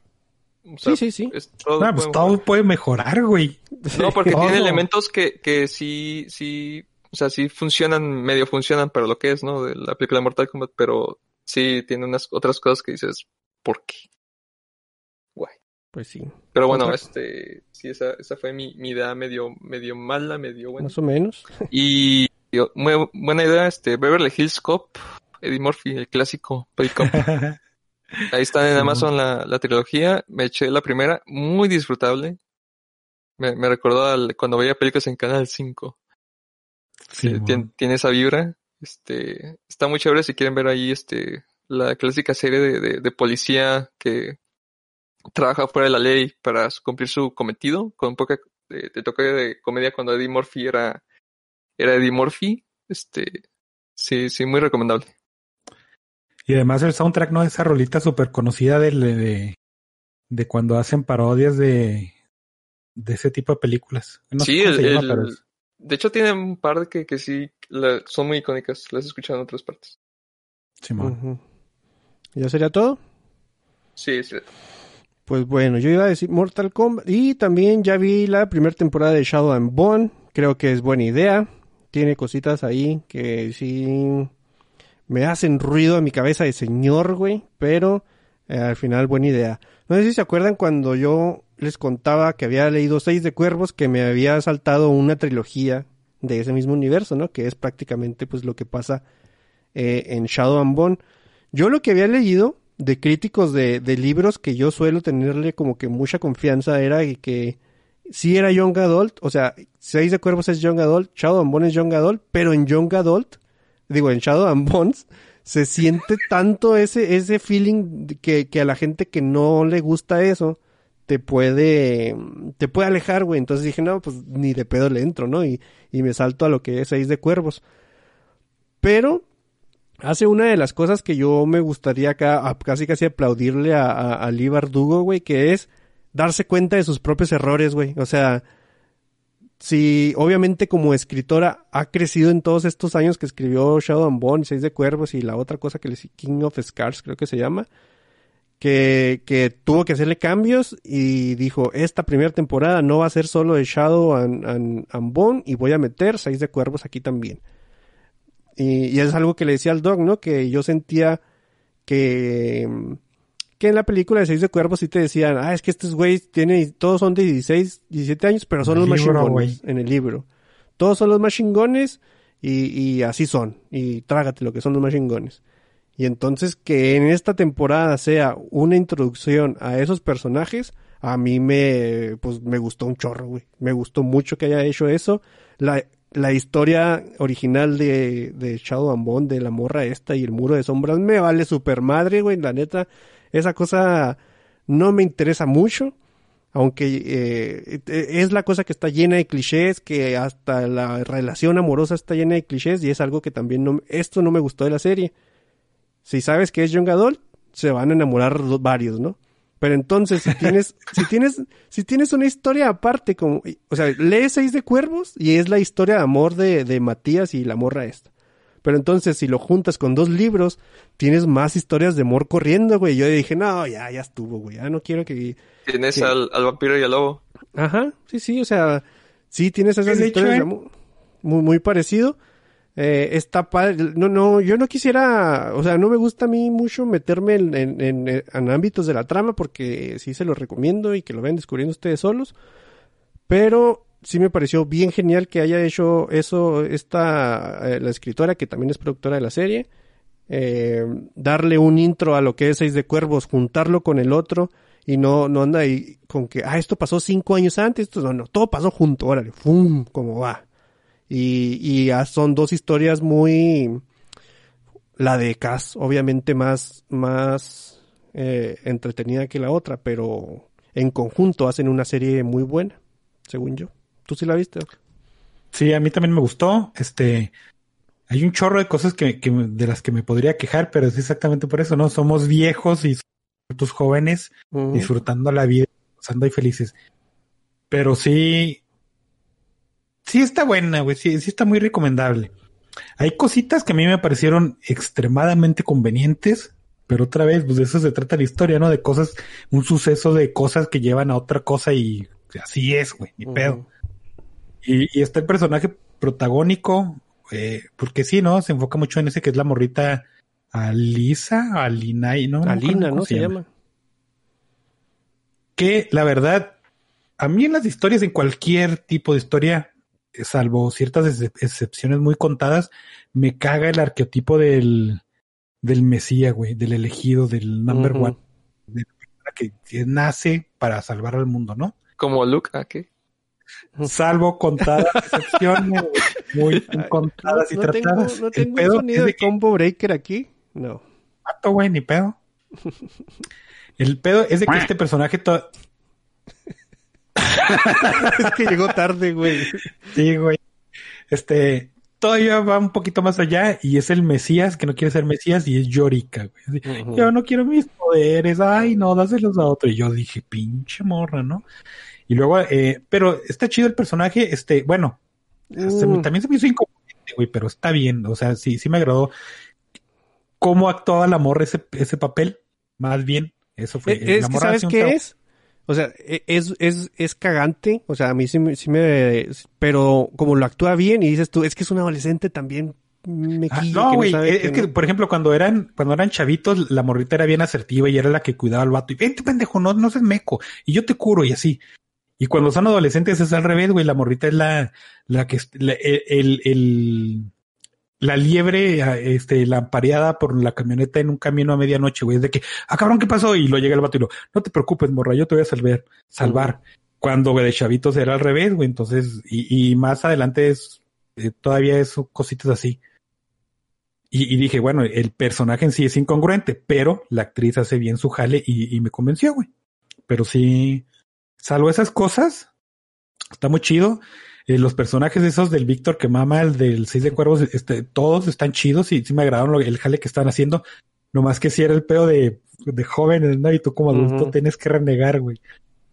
O sea, Sí, sí, sí. es- todo pues puede todo mejorar. puede mejorar, güey. No, porque tiene elementos que, que sí, sí, o sea, sí funcionan, medio funcionan para lo que es, ¿no? De la película de Mortal Kombat, pero sí tiene unas otras cosas que dices, ¿por qué? Pues sí, Pero bueno, Otra- este, sí, esa, esa fue mi, mi idea medio, medio mala, medio buena. más o menos. [laughs] Y yo- muy buena idea, este, Beverly Hills Cop, Eddie Murphy, el clásico Cop. [laughs] Ahí está en Sí, Amazon la, la trilogía. Me eché la primera, muy disfrutable. Me, me recordó al- cuando veía películas en Canal 5. Sí, Eh, mon. tien- tiene esa vibra. Este, está muy chévere si quieren ver ahí este, la clásica serie de, de, de policía que trabaja fuera de la ley para cumplir su cometido, con un poco de, de toque de comedia cuando Eddie Murphy era, era Eddie Murphy. Este, sí, sí, muy recomendable. Y además el soundtrack, ¿no? Esa rolita súper conocida de, de, de cuando hacen parodias de, de ese tipo de películas. No sí, el, se llama, el- pero es- de hecho tiene un par de que, que sí la- son muy icónicas, las he escuchado en otras partes. Simón. ¿Ya sería todo? Sí, sí. Pues bueno, yo iba a decir Mortal Kombat y también ya vi la primera temporada de Shadow and Bone. Creo que es buena idea. Tiene cositas ahí que sí me hacen ruido a mi cabeza de señor, güey, pero eh, al final buena idea. No sé si se acuerdan cuando yo les contaba que había leído Seis de Cuervos, que me había saltado una trilogía de ese mismo universo, ¿no? Que es prácticamente pues lo que pasa eh, en Shadow and Bone. Yo lo que había leído de críticos de, de libros que yo suelo tenerle como que mucha confianza era y que sí era Young Adult, o sea, Seis de Cuervos es Young Adult, Shadow and Bone es Young Adult, pero en Young Adult, digo, en Shadow and Bones, se siente tanto ese, ese feeling que, que a la gente que no le gusta eso, te puede, te puede alejar, güey. Entonces dije, no, pues ni de pedo le entro, ¿no? Y, y me salto a lo que es Seis de Cuervos. Pero hace una de las cosas que yo me gustaría acá, casi casi aplaudirle a, a, a güey, que es darse cuenta de sus propios errores, güey. O sea, si obviamente como escritora ha crecido en todos estos años que escribió Shadow and Bone, Seis de Cuervos y la otra cosa que le King of Scars, creo que se llama, que, que tuvo que hacerle cambios y dijo, esta primera temporada no va a ser solo de Shadow and- and Bone y voy a meter Seis de Cuervos aquí también. Y, y es algo que le decía al Dog, ¿no? Que yo sentía que, que en la película de Seis de Cuervos sí te decían, ah, es que estos güeyes tienen, todos son de 16, 17 años, pero son el los más libro, chingones en el libro. Todos son los más chingones y, y así son. Y trágate lo que son los más chingones. Y entonces que en esta temporada sea una introducción a esos personajes, a mí me, pues me gustó un chorro, güey. Me gustó mucho que haya hecho eso. La, la historia original de, de Shadow and de la morra esta y el muro de sombras, me vale super madre, güey. La neta, esa cosa no me interesa mucho. Aunque eh, es la cosa que está llena de clichés, que hasta la relación amorosa está llena de clichés y es algo que también no, esto no me gustó de la serie. Si sabes que es Young Adult, se van a enamorar varios, ¿no? Pero entonces, si tienes, [laughs] si tienes, si tienes una historia aparte, como, o sea, lees Seis de Cuervos y es la historia de amor de, de Matías y la morra esta. Pero entonces, si lo juntas con dos libros, tienes más historias de amor corriendo, güey. Yo dije, no, ya, ya estuvo, güey. Ya no quiero que... Tienes al, al vampiro y al lobo. Ajá, sí, sí, o sea, sí tienes esas hecho, historias de eh. amor muy, muy parecido. Eh, está padre. No, no, yo no quisiera, o sea, no me gusta a mí mucho meterme en, en, ámbitos de la trama porque sí se los recomiendo y que lo vayan descubriendo ustedes solos. Pero sí me pareció bien genial que haya hecho eso esta, eh, la escritora que también es productora de la serie. Eh, darle un intro a lo que es Seis de Cuervos, juntarlo con el otro y no, no anda ahí con que, ah, esto pasó cinco años antes, esto no, no, todo pasó junto, órale, ¡fum! como va. Y, y son dos historias muy, la de Cass, obviamente más, más eh, entretenida que la otra, pero en conjunto hacen una serie muy buena, según yo. ¿Tú sí la viste? Sí, a mí también me gustó. Este, hay un chorro de cosas que, que de las que me podría quejar, pero es exactamente por eso, ¿no? Somos viejos y tus jóvenes disfrutando la vida, pasando ahí felices. Pero sí, sí está buena, güey, sí, sí está muy recomendable. Hay cositas que a mí me parecieron extremadamente convenientes, pero otra vez, pues de eso se trata la historia, ¿no? De cosas, un suceso de cosas que llevan a otra cosa y así es, güey, ni pedo. Y, y está el personaje protagónico, eh, porque sí, ¿no? Se enfoca mucho en ese que es la morrita Alisa, Alina, y no, Alina, ¿no? Se llama. que la verdad, a mí en las historias, en cualquier tipo de historia, salvo ciertas ex- excepciones muy contadas, me caga el arqueotipo del, del Mesías, güey, del elegido, del number one, de la persona que, nace para salvar al mundo, ¿no? Como Luke, ¿a qué? Salvo contadas [laughs] excepciones, muy contadas y no tengo, tratadas. no el tengo un pedo sonido es de que combo breaker aquí. No. Pato, güey, ni pedo. [laughs] El pedo es de que este personaje to- [laughs] es que llegó tarde, güey. Sí, güey. Este, todavía va un poquito más allá y es el Mesías que no quiere ser Mesías y es Yorika, güey. Yo no quiero mis poderes, ay, no, dáselos a otro. Y yo dije, pinche morra, ¿no? Y luego, eh, pero está chido el personaje, este, bueno, se Mm. también se me hizo inconveniente, güey, pero está bien, o sea, sí, sí me agradó cómo actuaba la morra ese, ese papel, más bien, eso fue. Eh, Es la que morra ¿sabes qué es? O sea, e- es, es, es cagante. O sea, a mí sí me, sí me... Pero como lo actúa bien y dices tú, es que es un adolescente también me Ah, no, güey, sabe es, que, no. por ejemplo, cuando eran, cuando eran chavitos, la morrita era bien asertiva y era la que cuidaba al vato. Y vente, pendejo, no, no seas meco. Y yo te curo y así. Y cuando son adolescentes es al revés, güey. La morrita es la, la que, la- el, el, el- la liebre, ah, este, la pareada por la camioneta en un camino a medianoche, güey. Es de que, ah, cabrón, ¿qué pasó? Y lo llega el vato y lo, no te preocupes, morra, yo te voy a salvar, salvar. Cuando güey, de chavitos era al revés, güey. Entonces, y, y más adelante es, eh, todavía es cositas así. Y, y dije, bueno, el personaje en sí es incongruente, pero la actriz hace bien su jale y, y me convenció, güey. Pero sí, salvo esas cosas, está muy chido. Eh, los personajes esos del Víctor que mama, el del Seis de Cuervos, este, todos están chidos y sí me agradaron lo- el jale que están haciendo. Nomás que si era el pedo de, de jóvenes, ¿no? Y tú como adulto tienes que renegar, güey.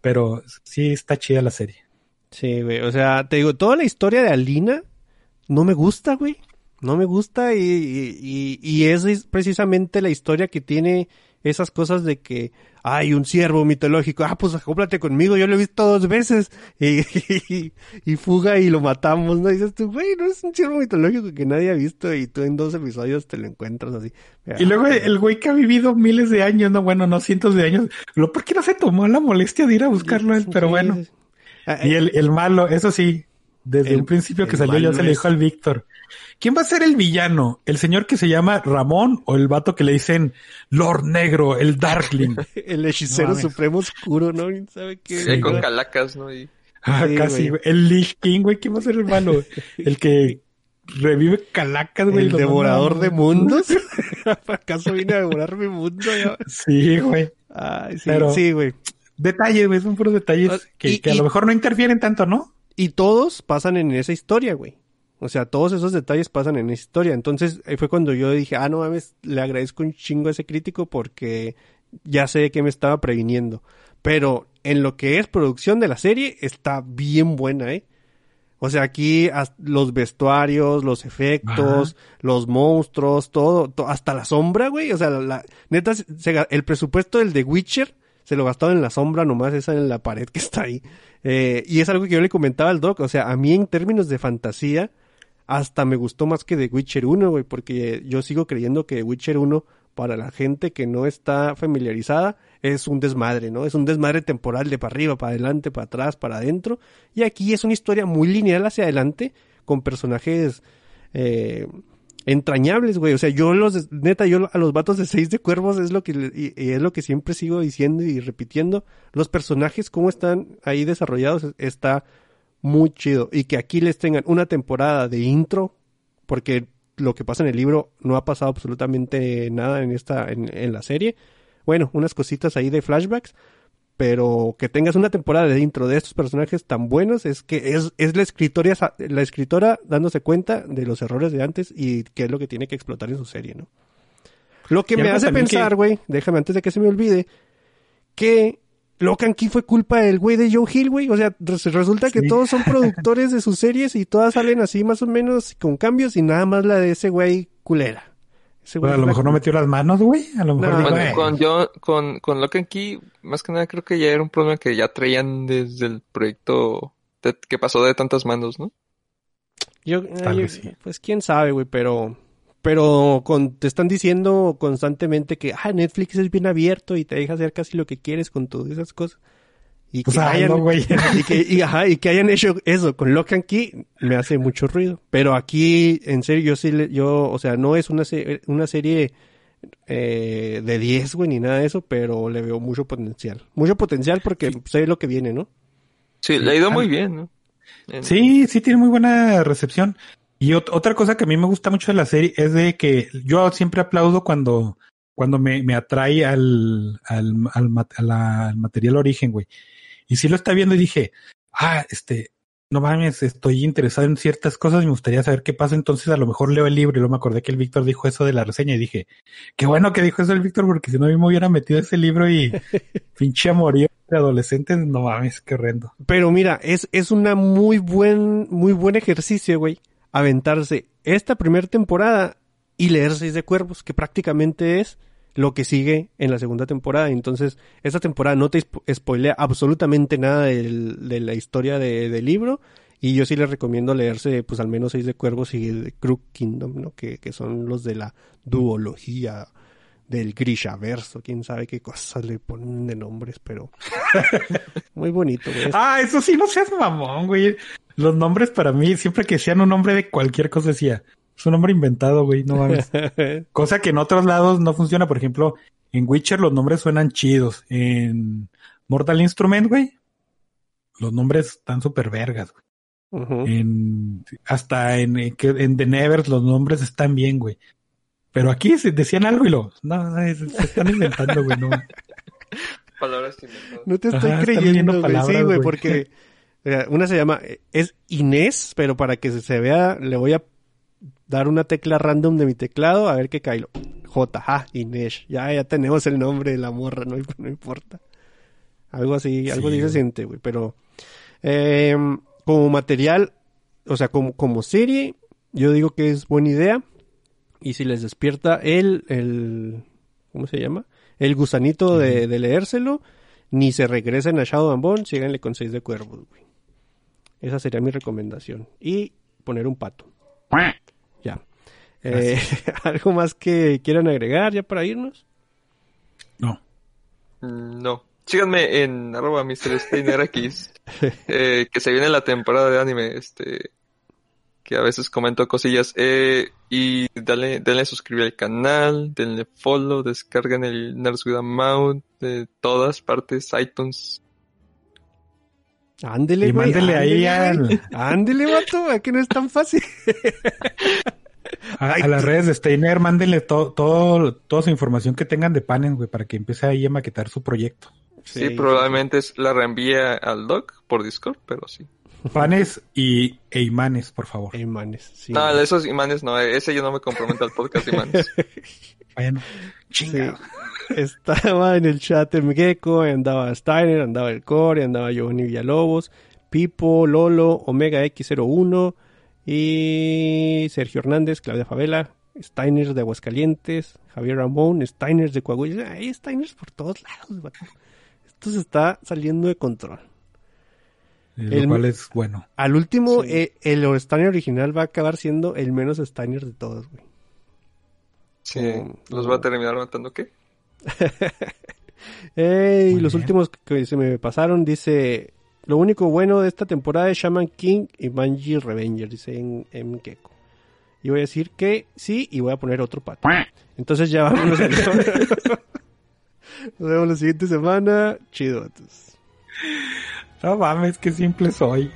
Pero sí está chida la serie. Sí, güey. O sea, te digo, toda la historia de Alina no me gusta, güey. No me gusta y, y, y- es precisamente la historia que tiene esas cosas de que hay un ciervo mitológico. Ah, pues acóplate conmigo, yo lo he visto dos veces. Y, [laughs] y, y fuga y lo matamos, ¿no? Y dices tú, güey, no es un ciervo mitológico que nadie ha visto y tú en dos episodios te lo encuentras así. Y luego el güey que ha vivido miles de años, no, bueno, no cientos de años, lo ¿por qué no se tomó la molestia de ir a buscarlo él? Pero bueno. Y el, el malo, eso sí, desde El- un principio que salió ya malo se le es- dijo al Víctor. ¿Quién va a ser el villano? ¿El señor que se llama Ramón o el vato que le dicen Lord Negro, el Darkling? [laughs] el hechicero No supremo oscuro, ¿no? ¿Quién ¿Sabe qué? Sí, con calacas, ¿no? Y Ah, Sí, casi, güey. El Lich King, güey. ¿Quién va a ser el malo? El que revive calacas, güey. El devorador manda- de mundos. [laughs] [laughs] ¿Acaso vine a devorar mi mundo? Ya? Sí, güey. Ay, sí, Pero- sí, güey. Detalles, güey. Son puros detalles Ah, que, y- que a y- lo mejor no interfieren tanto, ¿no? Y todos pasan en esa historia, güey. O sea, todos esos detalles pasan en esa historia. Entonces, ahí fue cuando yo dije, ah, no mames, le agradezco un chingo a ese crítico porque ya sé que me estaba previniendo. Pero en lo que es producción de la serie, está bien buena, ¿eh? O sea, aquí los vestuarios, los efectos, los monstruos, todo, to- hasta la sombra, güey. O sea, la, la- neta, se- el presupuesto del The Witcher se lo gastaron en la sombra nomás, esa en la pared que está ahí. Eh, y es algo que yo le comentaba al Doc. O sea, a mí en términos de fantasía, hasta me gustó más que The Witcher 1, güey, porque yo sigo creyendo que The Witcher 1, para la gente que no está familiarizada, es un desmadre, ¿no? Es un desmadre temporal de para arriba, para adelante, para atrás, para adentro. Y aquí es una historia muy lineal hacia adelante, con personajes eh, entrañables, güey. O sea, yo los, neta, yo a los vatos de seis de cuervos es lo que, y, es lo que siempre sigo diciendo y repitiendo. Los personajes, cómo están ahí desarrollados, es- está muy chido. Y que aquí les tengan una temporada de intro, porque lo que pasa en el libro no ha pasado absolutamente nada en esta, en, en la serie. Bueno, unas cositas ahí de flashbacks, pero que tengas una temporada de intro de estos personajes tan buenos es que es, es la escritora, la escritora dándose cuenta de los errores de antes y qué es lo que tiene que explotar en su serie, ¿no? Lo que me hace pensar, que- güey, déjame antes de que se me olvide, que Locan Key fue culpa del güey de Joe Hill, güey. O sea, res- resulta que Sí. todos son [laughs] productores de sus series y todas salen así más o menos con cambios y nada más la de ese güey culera. Ese güey Bueno, a lo mejor no metió las manos, güey. A lo mejor No, dijo, Bueno, "Eh". con yo, con, con Lock and Key, más que nada creo que ya era un problema que ya traían desde el proyecto de- que pasó de tantas manos, ¿no? Yo, vez sí. Pues quién sabe, güey, pero... Pero con, te están diciendo constantemente que ah, Netflix es bien abierto y te deja hacer casi lo que quieres con todas esas cosas. Y que, hayan, hazlo, güey. [laughs] y, que, y, ajá, y que hayan hecho eso con Lock and Key me hace mucho ruido. Pero aquí, en serio, yo sí, le- yo, o sea, no es una, se- una serie eh, de 10, güey, ni nada de eso, pero le veo mucho potencial. Mucho potencial porque sé lo que viene, ¿no? Sí, le ha ido muy bien, ¿no? En- Sí, sí tiene muy buena recepción. Y ot- otra cosa que a mí me gusta mucho de la serie es de que yo siempre aplaudo cuando, cuando me, me atrae al, al, al, la- al material origen, güey. Y sí lo está viendo y dije, ah, este, no mames, estoy interesado en ciertas cosas y me gustaría saber qué pasa. Entonces a lo mejor leo el libro y luego me acordé que el Víctor dijo eso de la reseña y dije, qué bueno que dijo eso el Víctor porque si no me hubiera metido ese libro y [laughs] pinche amorío de adolescentes, no mames, qué horrendo. Pero mira, es, es una muy buen, muy buen ejercicio, güey. Aventarse esta primera temporada y leer Seis de Cuervos, que prácticamente es lo que sigue en la segunda temporada. Entonces, esta temporada no te spo- spoilea absolutamente nada de la historia de- del libro. Y yo sí les recomiendo leerse, pues al menos Seis de Cuervos y de Crook Kingdom, ¿no? Que, que son los de la duología del Grishaverso. Quién sabe qué cosas le ponen de nombres, pero [laughs] muy bonito, güey. Ah, eso sí, no seas mamón, güey. Los nombres para mí, siempre que sean un nombre de cualquier cosa, decía, es un nombre inventado, güey, no mames. [laughs] cosa que en otros lados no funciona. Por ejemplo, en Witcher los nombres suenan chidos. En Mortal Instrument, güey, los nombres están súper vergas, güey. En, hasta en, en The Nevers los nombres están bien, güey. Pero aquí se decían algo y lo, no, se están inventando, güey, no. [laughs] Palabras inventadas. No te estoy Ajá, creyendo, güey. Sí, güey, porque [laughs] eh, una se llama, es Inés, pero para que se- vea, le voy a dar una tecla random de mi teclado, a ver qué cae. J, ah, Inés. Ya, ya tenemos el nombre de la morra, no, no importa. Algo así, algo Sí, así se güey. siente, güey. Pero, eh, como material, o sea, como, como serie, yo digo que es buena idea. Y si les despierta el, el, ¿cómo se llama? El gusanito de, de leérselo, ni se regresen a Shadow and Bone, síganle con seis de cuervos, güey. Esa sería mi recomendación. Y poner un pato. Ya. Eh, [laughs] ¿Algo más que quieran agregar ya para irnos? No. Mm, No. Síganme en arroba Mr. Steiner X, [laughs] eh, que se viene la temporada de anime, este, que a veces comento cosillas, eh, y dale, denle suscribir al canal, denle follow, descarguen el Nerds with Mount, de todas partes, iTunes. Ándele, güey. mándele ahí al- Ándele, vato, que no es tan fácil. [laughs] A, las redes de Steiner, mándenle to- todo, toda su información que tengan de Panen, güey, para que empiece ahí a maquetar su proyecto. Sí, probablemente es- la reenvía al doc por Discord, pero sí. Panes y e imanes, por favor. Ey, manes, sí. No, esos imanes no, ese yo no me comprometo al podcast de imanes. [laughs] Vayan. Chinga. Sí. Estaba en el chat el Gecko, andaba Steiner, andaba el Core, andaba Giovanni Villalobos, Pipo, Lolo, Omega X01 y Sergio Hernández, Claudia Favela, Steiner de Aguascalientes, Javier Ramón, Steiner de Coahuila. Hay Steiners por todos lados. Esto se está saliendo de control. Eh, El- Lo cual es bueno. Al último, Sí. eh, el Steiner original va a acabar siendo el menos Steiner de todos, güey. Sí, los va a terminar matando, ¿qué? [laughs] Ey, Muy los bien. últimos que se me pasaron, dice, lo único bueno de esta temporada es Shaman King y Manji Revenger, dice en, en Gecko. Y voy a decir que sí y voy a poner otro pato. Entonces ya vámonos. [laughs] [laughs] Nos vemos la siguiente semana. Chido, vatos. No mames, qué simple soy.